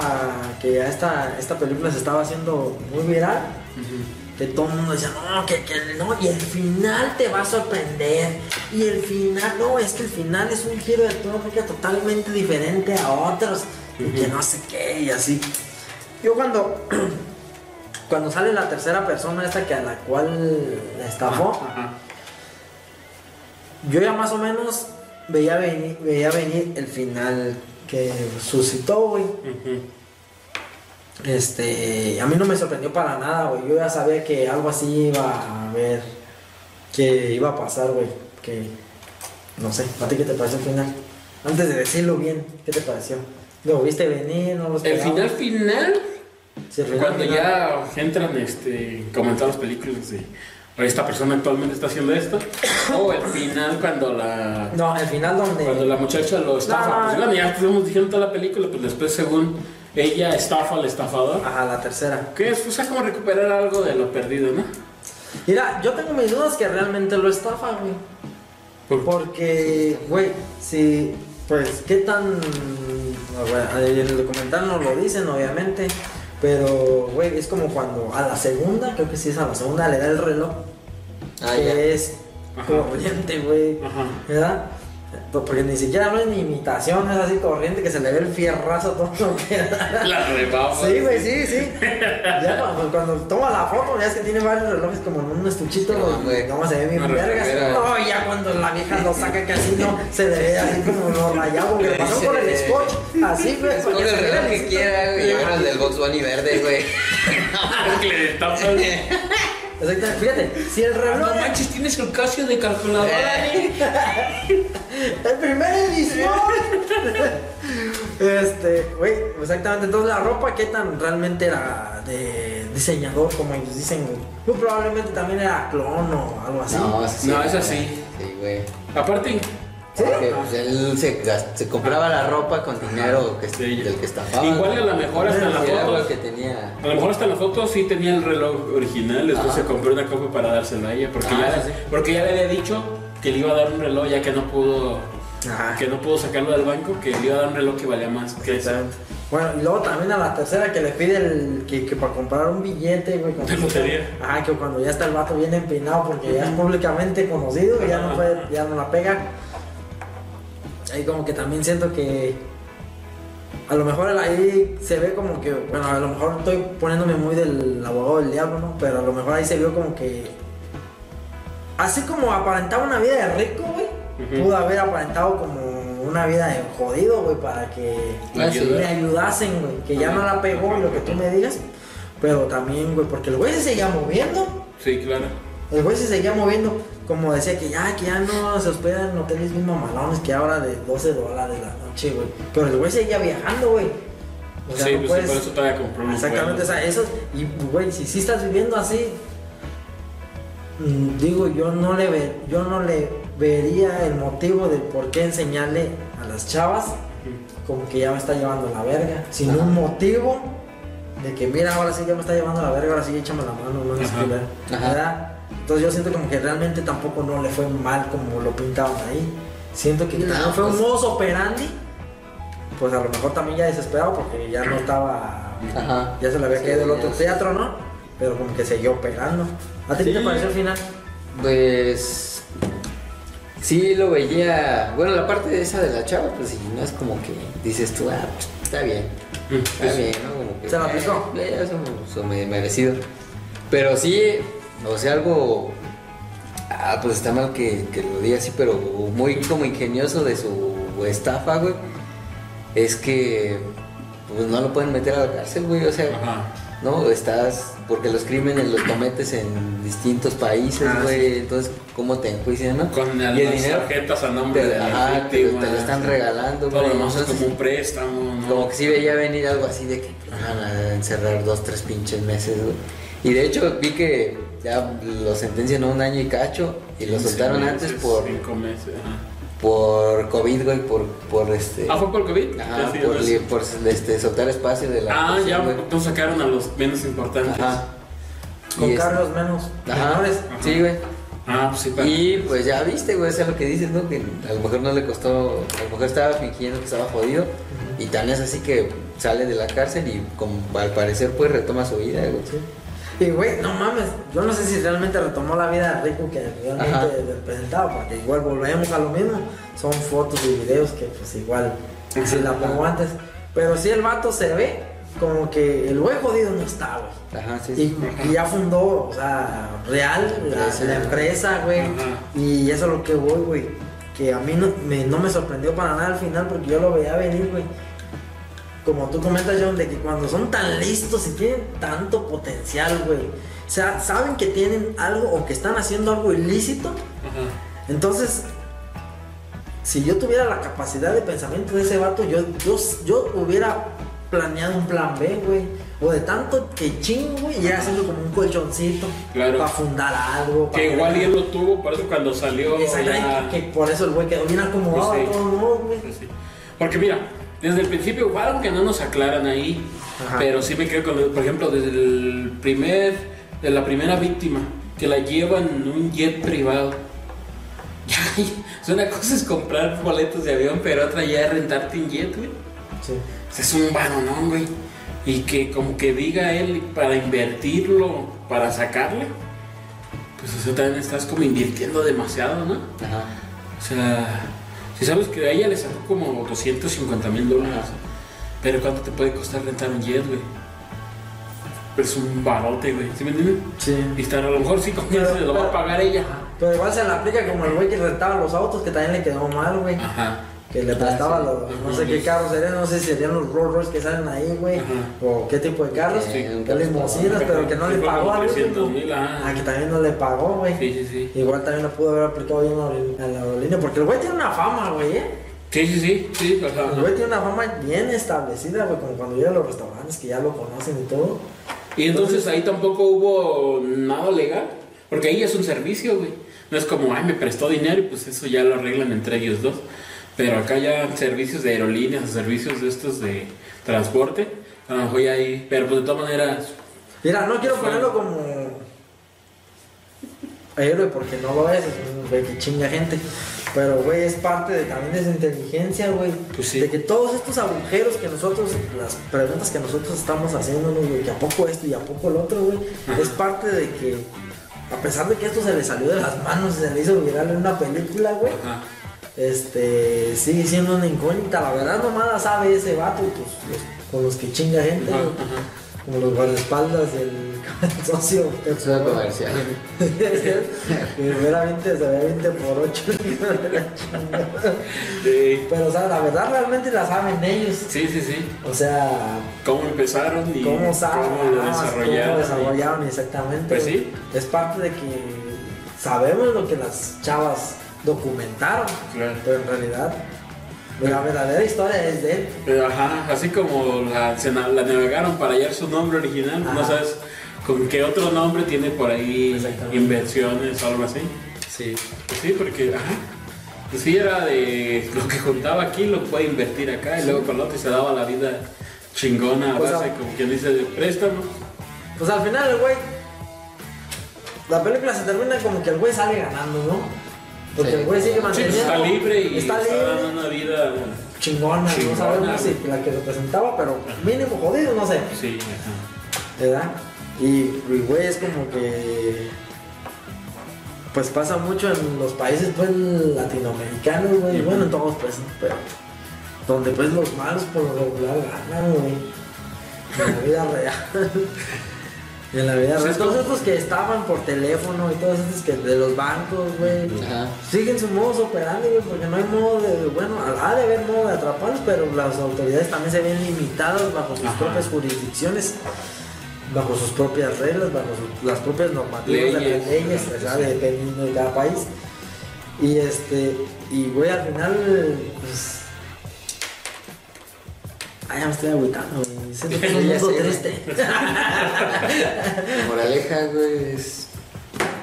[SPEAKER 2] que esta, esta película se estaba haciendo muy viral, que todo el mundo decía, no, que, que no, y el final te va a sorprender. Y el final, no, es que el final es un giro de tuerca totalmente diferente a otros. Y que no sé qué, y así. Yo cuando, cuando sale la tercera persona, esta que a la cual la estafó,
[SPEAKER 3] Ajá.
[SPEAKER 2] yo ya más o menos veía venir, veía venir el final que suscitó, güey. Este, a mí no me sorprendió para nada, güey. Yo ya sabía que algo así iba a haber, que iba a pasar, güey. Que, no sé, ¿a ti qué te pareció el final? Antes de decirlo bien, ¿qué te pareció? ¿Lo viste venir? ¿No lo
[SPEAKER 3] El final final,
[SPEAKER 2] Sí, el final
[SPEAKER 3] cuando
[SPEAKER 2] final.
[SPEAKER 3] ya entran este, comentar las películas de "Oye, esta persona actualmente está haciendo esto, o el final cuando la
[SPEAKER 2] No, el final donde...
[SPEAKER 3] Cuando la muchacha lo estafa,
[SPEAKER 2] No, no.
[SPEAKER 3] pues bueno, ya estuvimos diciendo toda la película, pues después según ella estafa al estafador,
[SPEAKER 2] Ajá, la tercera.
[SPEAKER 3] que es, o sea, como recuperar algo de lo perdido, ¿no?
[SPEAKER 2] Mira, yo tengo mis dudas que realmente lo estafa, güey.
[SPEAKER 3] Por-
[SPEAKER 2] Porque, güey, si, pues, ¿qué tan... bueno, en el documental no lo dicen, obviamente, pero, güey, es como cuando a la segunda, creo que sí es a la segunda, le da el reloj,
[SPEAKER 1] Ah,
[SPEAKER 2] que
[SPEAKER 1] ya.
[SPEAKER 2] es
[SPEAKER 3] Ajá.
[SPEAKER 2] corriente, güey. ¿verdad? Porque ni siquiera no es ni imitación, es así corriente que se le ve el fierrazo todo lo que da.
[SPEAKER 3] La rebaba.
[SPEAKER 2] Sí, güey, sí, sí. Ya cuando, cuando toma la foto, ya es que tiene varios relojes como en un estuchito, güey. No, se ve bien vergas. No, ya cuando la vieja lo saca casi no, se le ve así como lo rayado, güey. Le pasó con el scotch, así, güey. Porque
[SPEAKER 1] el reloj que
[SPEAKER 2] así.
[SPEAKER 1] quiera, güey. Yo el del Box Bunny verde, güey.
[SPEAKER 3] Que le.
[SPEAKER 2] Exactamente, fíjate, si el reloj,
[SPEAKER 3] No manches, tienes el Casio de calculadora. ¿eh?
[SPEAKER 2] el primer edición. Este, güey, exactamente. Entonces, la ropa, ¿qué tan realmente era de diseñador, como ellos dicen, güey? Muy probablemente también era clon o algo así.
[SPEAKER 1] No, sí,
[SPEAKER 3] No, es así.
[SPEAKER 1] Sí, güey.
[SPEAKER 3] Aparte,
[SPEAKER 2] ¿Sí?
[SPEAKER 1] Porque pues, él se, compraba la ropa con dinero que,
[SPEAKER 3] Sí.
[SPEAKER 1] del que estafaba.
[SPEAKER 3] igual a lo mejor hasta en la
[SPEAKER 1] Y era
[SPEAKER 3] foto.
[SPEAKER 1] lo que tenía.
[SPEAKER 3] A lo mejor hasta en la foto sí tenía el reloj original, después
[SPEAKER 1] Ajá.
[SPEAKER 3] se compró una copia para dársela a ella, porque,
[SPEAKER 1] Ah,
[SPEAKER 3] ya,
[SPEAKER 1] sí.
[SPEAKER 3] porque ya le había dicho que le iba a dar un reloj ya que no pudo
[SPEAKER 2] Ajá.
[SPEAKER 3] que no pudo sacarlo del banco, que le iba a dar un reloj que valía más que.
[SPEAKER 2] Bueno, y luego también a la tercera que le pide el, que, que para comprar un billete, güey. cuando-
[SPEAKER 3] De lotería.
[SPEAKER 2] Ajá, que cuando ya está el vato bien empinado porque ya es públicamente conocido y ya no puede, ya no la pega. Ahí como que también siento que a lo mejor ahí se ve como que, bueno, a lo mejor estoy poniéndome muy del abogado del diablo, ¿no? Pero a lo mejor ahí se vio como que así como aparentaba una vida de rico, güey,
[SPEAKER 3] Ujú.
[SPEAKER 2] pudo haber aparentado como una vida de jodido, güey, para que
[SPEAKER 3] ayuda.
[SPEAKER 2] le ayudasen, güey, que ya no la pegó y lo que tú me digas, pero también, güey, porque el güey se seguía moviendo.
[SPEAKER 3] Sí, claro.
[SPEAKER 2] El güey se seguía moviendo, como decía que ya, que ya no se hospeda en hoteles bien mamalones, que ahora de 12 dólares la noche, güey. Pero el güey seguía viajando, güey. O sea,
[SPEAKER 3] sí,
[SPEAKER 2] no
[SPEAKER 3] pues
[SPEAKER 2] puedes-
[SPEAKER 3] por eso todavía compró
[SPEAKER 2] Exactamente, o sea, eso, y güey, si sí estás viviendo así, mm, digo, yo no le ve, yo no le vería el motivo del por qué enseñarle a las chavas como que ya me está llevando la verga, sin
[SPEAKER 1] Ajá.
[SPEAKER 2] un motivo de que mira, ahora sí ya me está llevando la verga, ahora sí échame la mano, no es
[SPEAKER 3] Ajá.
[SPEAKER 2] culero",
[SPEAKER 1] Ajá.
[SPEAKER 2] ¿verdad? Entonces yo siento como que realmente tampoco no le fue mal como lo pintaban ahí. Siento que
[SPEAKER 1] No,
[SPEAKER 2] también fue un
[SPEAKER 1] pues-
[SPEAKER 2] modus operandi, pues a lo mejor también ya desesperado porque ya no estaba,
[SPEAKER 1] Ajá.
[SPEAKER 2] ya se le había
[SPEAKER 1] Sí,
[SPEAKER 2] caído el otro teatro, ¿no? Pero como que siguió operando. ¿A ti qué te pareció el final?
[SPEAKER 1] Pues sí lo veía. Bueno, la parte de esa de la chava, pues sí, no es como que dices tú, ah, pues, está bien,
[SPEAKER 3] Mm,
[SPEAKER 1] está
[SPEAKER 3] pues,
[SPEAKER 1] bien, ¿no? Como que,
[SPEAKER 2] ¿Se la aplicó?
[SPEAKER 1] eh, son me- merecido. Pero sí, o sea, algo. Ah, pues está mal que, que lo diga así, pero muy como ingenioso de su estafa, güey. Es que pues no lo pueden meter a la cárcel, güey. O sea,
[SPEAKER 3] Ajá.
[SPEAKER 1] ¿no? Estás, porque los crímenes los cometes en distintos países,
[SPEAKER 2] Ah,
[SPEAKER 1] güey, entonces, ¿cómo te enjuician, no?
[SPEAKER 3] Con las
[SPEAKER 1] el dinero
[SPEAKER 3] tarjetas a nombre
[SPEAKER 1] te,
[SPEAKER 3] de la
[SPEAKER 1] ajá, te,
[SPEAKER 3] víctima.
[SPEAKER 1] te lo están regalando,
[SPEAKER 3] Todo lo
[SPEAKER 1] entonces,
[SPEAKER 3] como un préstamo, ¿no?
[SPEAKER 1] como que sí veía venir algo así de que van a encerrar dos, tres pinches meses, güey. Y de hecho vi que ya lo sentencian a un año y cacho y lo
[SPEAKER 3] 15
[SPEAKER 1] soltaron
[SPEAKER 3] meses,
[SPEAKER 1] antes por,
[SPEAKER 3] Cinco meses,
[SPEAKER 1] por COVID, güey, por, por este...
[SPEAKER 3] Ah, ¿fue por COVID?
[SPEAKER 1] Ajá,
[SPEAKER 3] Sí,
[SPEAKER 1] por,
[SPEAKER 3] no
[SPEAKER 1] por, este, soltar espacio de la...
[SPEAKER 3] Ah, ya,
[SPEAKER 1] güey.
[SPEAKER 3] entonces sacaron a los menos importantes.
[SPEAKER 1] Ajá.
[SPEAKER 2] Con
[SPEAKER 1] Y
[SPEAKER 2] menos
[SPEAKER 1] Ajá,
[SPEAKER 2] menores.
[SPEAKER 1] sí, güey.
[SPEAKER 3] Ah, pues sí, para.
[SPEAKER 1] Y pues ya viste, güey, eso es lo que dices, ¿no? Que a lo mejor no le costó, a lo mejor estaba fingiendo que estaba jodido. Y tan es así que sale de la cárcel y como al parecer pues retoma su vida, güey.
[SPEAKER 2] Sí. Y güey, no mames, yo no sé si realmente retomó la vida de Rico que
[SPEAKER 1] Ajá.
[SPEAKER 2] realmente representaba, porque igual volvemos a lo mismo, son fotos y videos que pues igual se la pongo antes. Pero sí el vato se ve como que el güey jodido no está, güey.
[SPEAKER 1] Ajá, sí, sí.
[SPEAKER 2] Y, y ya fundó, o sea, real, la,
[SPEAKER 1] Empresa.
[SPEAKER 2] la empresa, güey.
[SPEAKER 3] Ajá.
[SPEAKER 2] Y eso es lo que voy, güey. Que a mí no me, no me sorprendió para nada al final porque yo lo veía venir, güey. Como tú comentas, John, de que cuando son tan listos y tienen tanto potencial, güey. O sea, saben que tienen algo o que están haciendo algo ilícito.
[SPEAKER 3] Ajá.
[SPEAKER 2] Entonces, si yo tuviera la capacidad de pensamiento de ese vato, yo, yo, yo hubiera planeado un plan B, güey. O de tanto que chingo, güey, y era haciendo como un colchoncito.
[SPEAKER 3] Claro.
[SPEAKER 2] Para fundar algo.
[SPEAKER 3] Que igual él lo tuvo, por eso cuando salió.
[SPEAKER 2] Exactamente,
[SPEAKER 3] ya-
[SPEAKER 2] que por eso el güey quedó bien acomodado
[SPEAKER 3] Pues sí.
[SPEAKER 2] todos modos, güey.
[SPEAKER 3] Pues sí. Porque mira, desde el principio, igual aunque no nos aclaran ahí,
[SPEAKER 2] Ajá.
[SPEAKER 3] pero sí me quedo con, por ejemplo, desde el primer, de la primera víctima, que la llevan en un jet privado. Una cosa es comprar boletos de avión, pero otra ya es rentarte un jet, güey.
[SPEAKER 2] Sí.
[SPEAKER 3] O sea, es un varonón, güey. Y que como que diga él para invertirlo, para sacarle, pues eso también estás como invirtiendo demasiado, ¿no?
[SPEAKER 1] Ajá.
[SPEAKER 3] O sea, si sabes que a ella le sacó como 250 mil dólares, pero ¿cuánto te puede costar rentar un jet, güey? Pero es un barote, güey, ¿sí me entiendes?
[SPEAKER 2] Sí.
[SPEAKER 3] Y estar, a lo mejor sí, con eso se lo va a pagar ella.
[SPEAKER 2] Pero igual se le aplica como el güey que rentaba los autos, que también le quedó mal, güey.
[SPEAKER 3] Ajá.
[SPEAKER 2] Que le prestaba los, no sé qué carros serían, no sé si serían los Rolls Royce que salen ahí, güey. O qué tipo de carros.
[SPEAKER 1] Sí,
[SPEAKER 2] que
[SPEAKER 1] carro
[SPEAKER 2] limusinas, pero que no le pagó
[SPEAKER 3] como
[SPEAKER 2] al
[SPEAKER 3] 300
[SPEAKER 2] último.
[SPEAKER 3] mil.
[SPEAKER 2] Ah, que también no le pagó, güey.
[SPEAKER 3] Sí, sí, sí.
[SPEAKER 2] Igual también lo pudo haber aplicado bien a la aerolí- a la aerolínea, porque el güey tiene una fama, güey, ¿eh?
[SPEAKER 3] Sí, sí, sí, sí, o sea,
[SPEAKER 2] El güey tiene una fama bien establecida, güey, como cuando llega a los restaurantes que ya lo conocen y todo.
[SPEAKER 3] Y entonces ahí tampoco hubo nada legal, porque ahí es un servicio, güey. No es como, ay, me prestó dinero y pues eso ya lo arreglan entre ellos dos. Pero acá ya servicios de aerolíneas, o servicios de estos de transporte, a lo mejor ya ahí, pero pues de todas maneras,
[SPEAKER 2] Mira, no quiero ponerlo como héroe porque no lo es, es un güey que chinga gente. Pero, güey, es parte de, también de su inteligencia, güey.
[SPEAKER 3] Pues sí.
[SPEAKER 2] De que todos estos agujeros que nosotros, las preguntas que nosotros estamos haciendo, güey, que a poco esto y a poco el otro, güey, es parte de que, a pesar de que esto se le salió de las manos y se le hizo viral en una película, güey,
[SPEAKER 3] ajá.
[SPEAKER 2] Este, sigue siendo una incógnita. La verdad, nomás la sabe ese vato, pues, los- con los que chinga gente,
[SPEAKER 3] Ajá,
[SPEAKER 2] güey.
[SPEAKER 3] ajá.
[SPEAKER 2] Como los guardaespaldas del socio.
[SPEAKER 1] Es una comercial.
[SPEAKER 2] Primeramente se ve 20 por 8.
[SPEAKER 3] Sí,
[SPEAKER 2] Pero, o sea, la verdad realmente la saben ellos.
[SPEAKER 3] sí, sí, sí.
[SPEAKER 2] O sea,
[SPEAKER 3] ¿Cómo empezaron y
[SPEAKER 2] cómo saben,
[SPEAKER 3] cómo lo
[SPEAKER 2] ah,
[SPEAKER 3] desarrollaron?
[SPEAKER 2] cómo desarrollaron exactamente.
[SPEAKER 3] Pues sí.
[SPEAKER 2] Es parte de que sabemos lo que las chavas documentaron,
[SPEAKER 3] Claro.
[SPEAKER 2] pero en realidad la verdadera historia es de él.
[SPEAKER 3] Pero, ajá, así como la, se na- la navegaron para hallar su nombre original, no sabes con qué otro nombre tiene por ahí inversiones o algo así. Sí, pues sí, porque, ajá. Pues sí, era de lo que juntaba aquí lo puede invertir acá y luego con lo otro se daba la vida chingona a
[SPEAKER 2] Pues,
[SPEAKER 3] base,
[SPEAKER 2] ah.
[SPEAKER 3] como quien dice, de préstamos.
[SPEAKER 2] Pues al final el güey. La película se termina como que el güey sale ganando, ¿no? Porque
[SPEAKER 1] Sí.
[SPEAKER 2] el güey sigue
[SPEAKER 3] Sí, pues
[SPEAKER 2] manteniendo.
[SPEAKER 3] está libre y
[SPEAKER 2] está
[SPEAKER 3] está,
[SPEAKER 2] libre.
[SPEAKER 3] dando una vida.
[SPEAKER 2] Chingona,
[SPEAKER 3] Chingona,
[SPEAKER 2] no sabemos si la que representaba, pero mínimo jodido, no sé.
[SPEAKER 3] Sí, ajá.
[SPEAKER 2] ¿Verdad? Y, güey, es como que. Pues pasa mucho en los países, pues, latinoamericanos, güey. Bueno, en todos, pues, pero. Donde, pues, los malos por lo regular ganan, güey. En la vida real. en la vida real. Todos estos que estaban por teléfono y todos estos que de los bancos, güey. Siguen su modo operando, güey, porque no hay modo de. Bueno, ha de haber modo de atraparlos, pero las autoridades también se ven limitadas bajo sus
[SPEAKER 3] Ajá.
[SPEAKER 2] propias jurisdicciones, bajo sus propias reglas, bajo sus- las propias normativas de las
[SPEAKER 3] Leyes.
[SPEAKER 2] leyes, de cada país. Y este. Y, güey, al final. Ay, ya me estoy agüitando, güey. Siento que es un mundo triste.
[SPEAKER 1] La moraleja, güey, es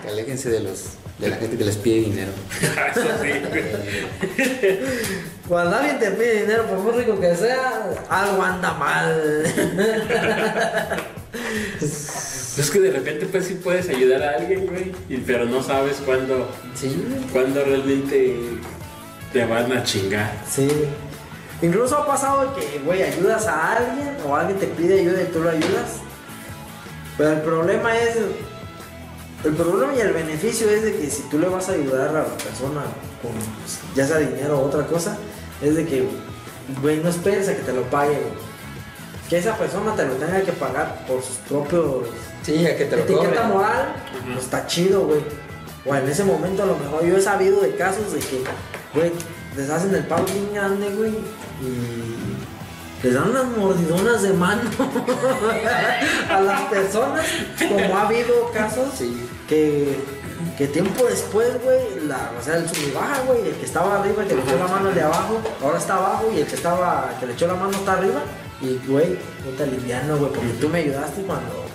[SPEAKER 1] que aléjense de los de la gente que les pide dinero.
[SPEAKER 3] Eso sí, güey.
[SPEAKER 2] Cuando alguien te pide dinero, por muy rico que sea, algo anda mal.
[SPEAKER 3] Es que de repente, pues sí puedes ayudar a alguien, güey, y- pero no sabes cuándo,
[SPEAKER 1] Sí,
[SPEAKER 3] cuándo realmente te van a chingar.
[SPEAKER 2] Sí. Incluso ha pasado que, güey, ayudas a alguien o alguien te pide ayuda y tú lo ayudas. Pero el problema es. El problema y el beneficio es de que si tú le vas a ayudar a la persona con pues, ya sea dinero o otra cosa, es de que, güey, no esperes a que te lo pague, güey. Que esa persona te lo tenga que pagar por sus propios
[SPEAKER 1] sí, a que te lo
[SPEAKER 2] etiqueta moral, pues está chido, güey. O en ese momento a lo mejor yo he sabido de casos de que, güey, les hacen el pago bien grande, güey, y les dan unas mordidonas de mano a las personas, como ha habido casos
[SPEAKER 1] Sí.
[SPEAKER 2] que, que tiempo después, güey, la, o sea, el sub y baja, güey, el que estaba arriba, que le echó la mano al de abajo, ahora está abajo y el que estaba, que le echó la mano está arriba. Y, güey, puta liviano, güey, porque tú me ayudaste cuando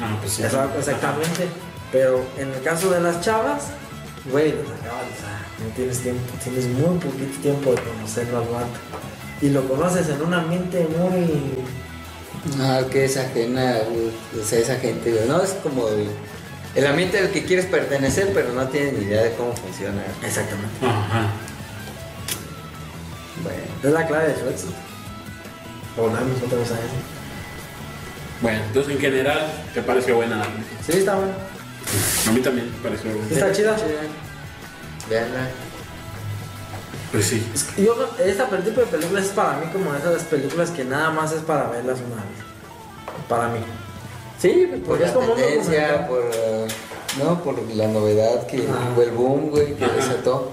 [SPEAKER 3] Ah, pues sí.
[SPEAKER 2] Exactamente. Pero en el caso de las chavas, güey, los acabas, o sea, no tienes tiempo, tienes muy poquito tiempo de conocerlo al vato. Y lo conoces en un ambiente muy.
[SPEAKER 1] Ah, que es ajena, güey, o sea, esa gente, güey. No, es como el, el ambiente al que quieres pertenecer, pero no tienes ni idea de cómo funciona.
[SPEAKER 2] Exactamente.
[SPEAKER 3] Ajá.
[SPEAKER 1] Bueno,
[SPEAKER 2] Es la clave de su éxito. O nada, otra cosa eso.
[SPEAKER 3] Bueno, entonces en general, ¿te pareció buena la?
[SPEAKER 2] Sí, está bueno.
[SPEAKER 3] A mí también me pareció buena.
[SPEAKER 2] Está chida.
[SPEAKER 1] Veanla.
[SPEAKER 3] Pues sí.
[SPEAKER 2] Es que Yo, esta tipo de películas es para mí como esas películas que nada más es para verlas una vez. Para mí.
[SPEAKER 1] Sí, por
[SPEAKER 2] Porque
[SPEAKER 1] la
[SPEAKER 2] es como
[SPEAKER 1] tendencia, por, eh, no, por la novedad que fue el boom, güey, que
[SPEAKER 3] Ajá.
[SPEAKER 1] desató.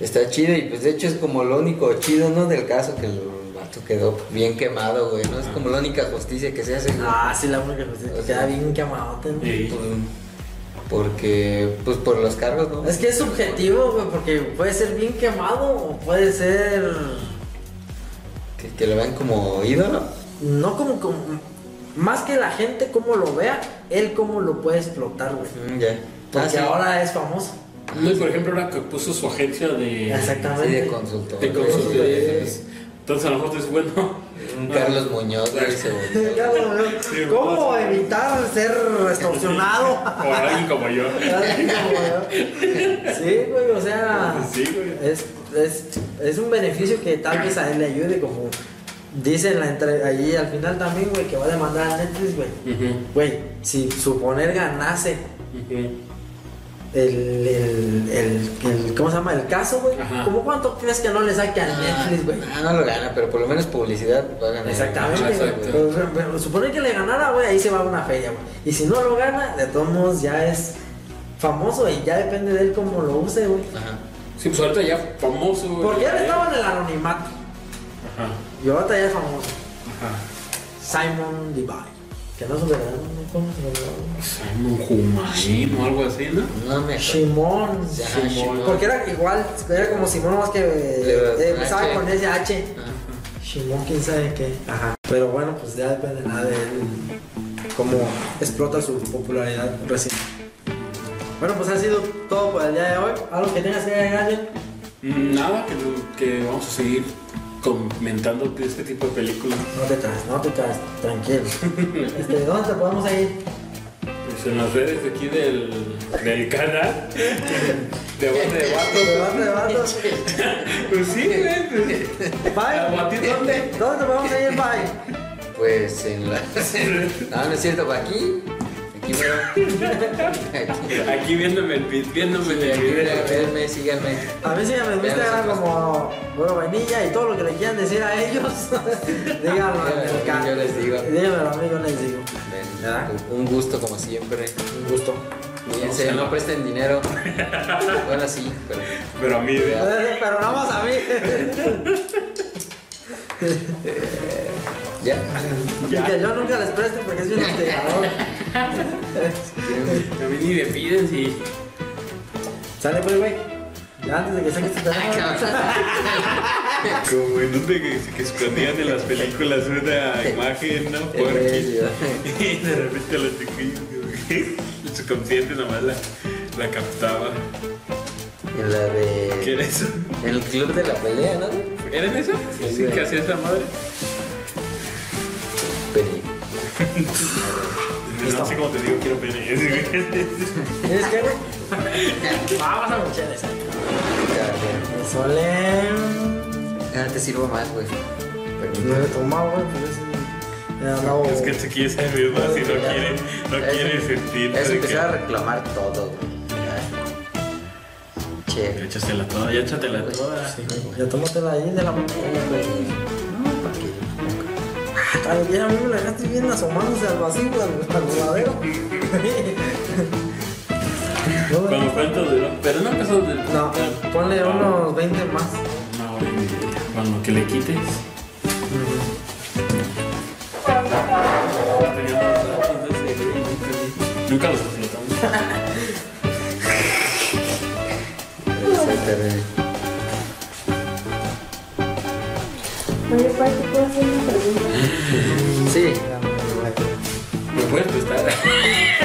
[SPEAKER 1] Está chido y pues de hecho es como lo único chido, ¿no? Del caso que el vato quedó bien quemado, güey, ¿no? Es como la única justicia que se hace, güey.
[SPEAKER 2] Ah, sí, la única que
[SPEAKER 1] O sea,
[SPEAKER 2] queda bien quemadote. ¿no?
[SPEAKER 3] Sí.
[SPEAKER 1] Por- porque, pues por los cargos, ¿no?
[SPEAKER 2] Es que es subjetivo, güey, porque puede ser bien quemado o puede ser.
[SPEAKER 1] Que, que lo vean como ídolo.
[SPEAKER 2] No como, como. Más que la gente como lo vea, él cómo lo puede explotar, güey.
[SPEAKER 1] Mm, ya.
[SPEAKER 2] Porque
[SPEAKER 1] Ah, sí.
[SPEAKER 2] ahora es famoso.
[SPEAKER 3] No, y por ejemplo, ahora que puso su agencia de,
[SPEAKER 2] Exactamente.
[SPEAKER 1] Sí, de consultor.
[SPEAKER 3] de consultoría. Entonces a lo mejor es bueno.
[SPEAKER 1] Un Carlos Muñoz, güey,
[SPEAKER 2] ¿Cómo evitar ser extorsionado?
[SPEAKER 3] O alguien como yo.
[SPEAKER 2] sí, güey, o sea.
[SPEAKER 3] Sí, güey.
[SPEAKER 2] Es, es, es un beneficio que tal vez a él le ayude, como dice en la entre, allí al final también, güey, que va a demandar a Netflix, güey. Güey, si suponer ganase. El, el, el, el- ¿cómo se llama? El caso, güey. ¿Cómo cuánto crees que no le saque a Netflix, güey?
[SPEAKER 1] Ah, no lo gana, pero por lo menos publicidad va a ganar.
[SPEAKER 2] Exactamente.
[SPEAKER 3] Exacto.
[SPEAKER 2] Pero, pero- que le ganara, güey, ahí se va a una feria, güey. Y si no lo gana, de todos modos ya es famoso y ya depende de él cómo lo use, güey.
[SPEAKER 1] Ajá.
[SPEAKER 3] Sí, pues ahorita ya famoso. güey.
[SPEAKER 2] Porque él estaba en el anonimato.
[SPEAKER 3] Ajá.
[SPEAKER 2] Y ahorita ya es famoso.
[SPEAKER 3] Ajá.
[SPEAKER 2] Simon Levi. Que no es un verdadero, ¿no? ¿Cómo?
[SPEAKER 3] Simon Humain o algo así, ¿no?
[SPEAKER 1] No me.
[SPEAKER 2] Shimon.
[SPEAKER 1] Shimon.
[SPEAKER 2] Porque era igual, era como Simón, más que eh,
[SPEAKER 1] Le-
[SPEAKER 2] empezaba con ese H.
[SPEAKER 1] Ajá.
[SPEAKER 2] Shimon, quién sabe qué. Ajá. Pero bueno, pues ya depende nada de él. Cómo explota su popularidad recién. Bueno, pues ha sido todo por el día de hoy. ¿Algo que tengas que agregar?
[SPEAKER 3] Mm, Nada, que, que vamos a seguir comentando de este tipo de películas.
[SPEAKER 2] No te traes, no te traes, tranquilo. Este, ¿Dónde te podemos ir?
[SPEAKER 3] Pues en las redes de aquí del, del canal. De bate de vatos.
[SPEAKER 2] Debate, debate.
[SPEAKER 3] Pues sí, güey.
[SPEAKER 2] Bye.
[SPEAKER 3] ¿A ti dónde?
[SPEAKER 2] ¿Dónde te podemos ir, bye?
[SPEAKER 1] Pues en la. No, no es cierto, ¿para aquí? Aquí,
[SPEAKER 3] viéndome el, vi- viéndome el
[SPEAKER 1] véanme, síganme.
[SPEAKER 2] A mí síganme en Instagram como Güero Vainilla y todo lo que le quieran decir a ellos, díganlo en el
[SPEAKER 1] Díganmelo,
[SPEAKER 2] canal.
[SPEAKER 1] yo les digo.
[SPEAKER 2] Díganmelo a mí, yo les digo.
[SPEAKER 1] Un gusto como siempre.
[SPEAKER 2] Un gusto.
[SPEAKER 1] Cuídense, no presten dinero. Bueno, sí, pero.
[SPEAKER 3] Pero a mí, güey.
[SPEAKER 2] Pero nada más a mí.
[SPEAKER 1] Ya.
[SPEAKER 2] Y que yo nunca les preste porque es un hostigador.
[SPEAKER 3] A mí ni me piden si.
[SPEAKER 2] Sale pues, güey. Ya antes de que saques tu teléfono.
[SPEAKER 3] Como en donde que, que escondían en las películas una imagen, ¿no? Porque. Y de repente los chiquillos, el subconsciente nomás la, la captaba.
[SPEAKER 1] En la
[SPEAKER 3] ¿Qué
[SPEAKER 1] de.
[SPEAKER 3] era eso?
[SPEAKER 1] En el club de la pelea, ¿no?
[SPEAKER 3] ¿Era en eso?
[SPEAKER 1] Sí,
[SPEAKER 3] Sí, que hacía esa madre.
[SPEAKER 1] Peli.
[SPEAKER 3] No sé cómo te digo, quiero pene.
[SPEAKER 2] ¿Tienes qué, güey? Vamos a muchar esa.
[SPEAKER 1] Ya,
[SPEAKER 2] Solen.
[SPEAKER 1] ya. Te sirvo más, güey.
[SPEAKER 2] No he tomado, güey, pues es. He andado.
[SPEAKER 3] Es que se quiere saber más y no quiere, no quiere sentir.
[SPEAKER 1] Es
[SPEAKER 3] de
[SPEAKER 1] empezar a
[SPEAKER 3] que-
[SPEAKER 1] reclamar todo, güey. Che.
[SPEAKER 3] échatela toda, ya échatela toda.
[SPEAKER 2] Sí, güey. Ya tómatela ahí de la botella, güey.
[SPEAKER 1] No,
[SPEAKER 2] me la dejaste bien asomándose al vacío, al, al voladero. No,
[SPEAKER 3] Cuando cuento de. Pero no empezó de.
[SPEAKER 2] No, ponle unos 20 más.
[SPEAKER 3] Media. Cuando que le quites. Nunca los explotamos.
[SPEAKER 4] Oye, Pai, ¿te puedo hacer una pregunta?
[SPEAKER 1] Sí.
[SPEAKER 3] ¿Me puedes prestar?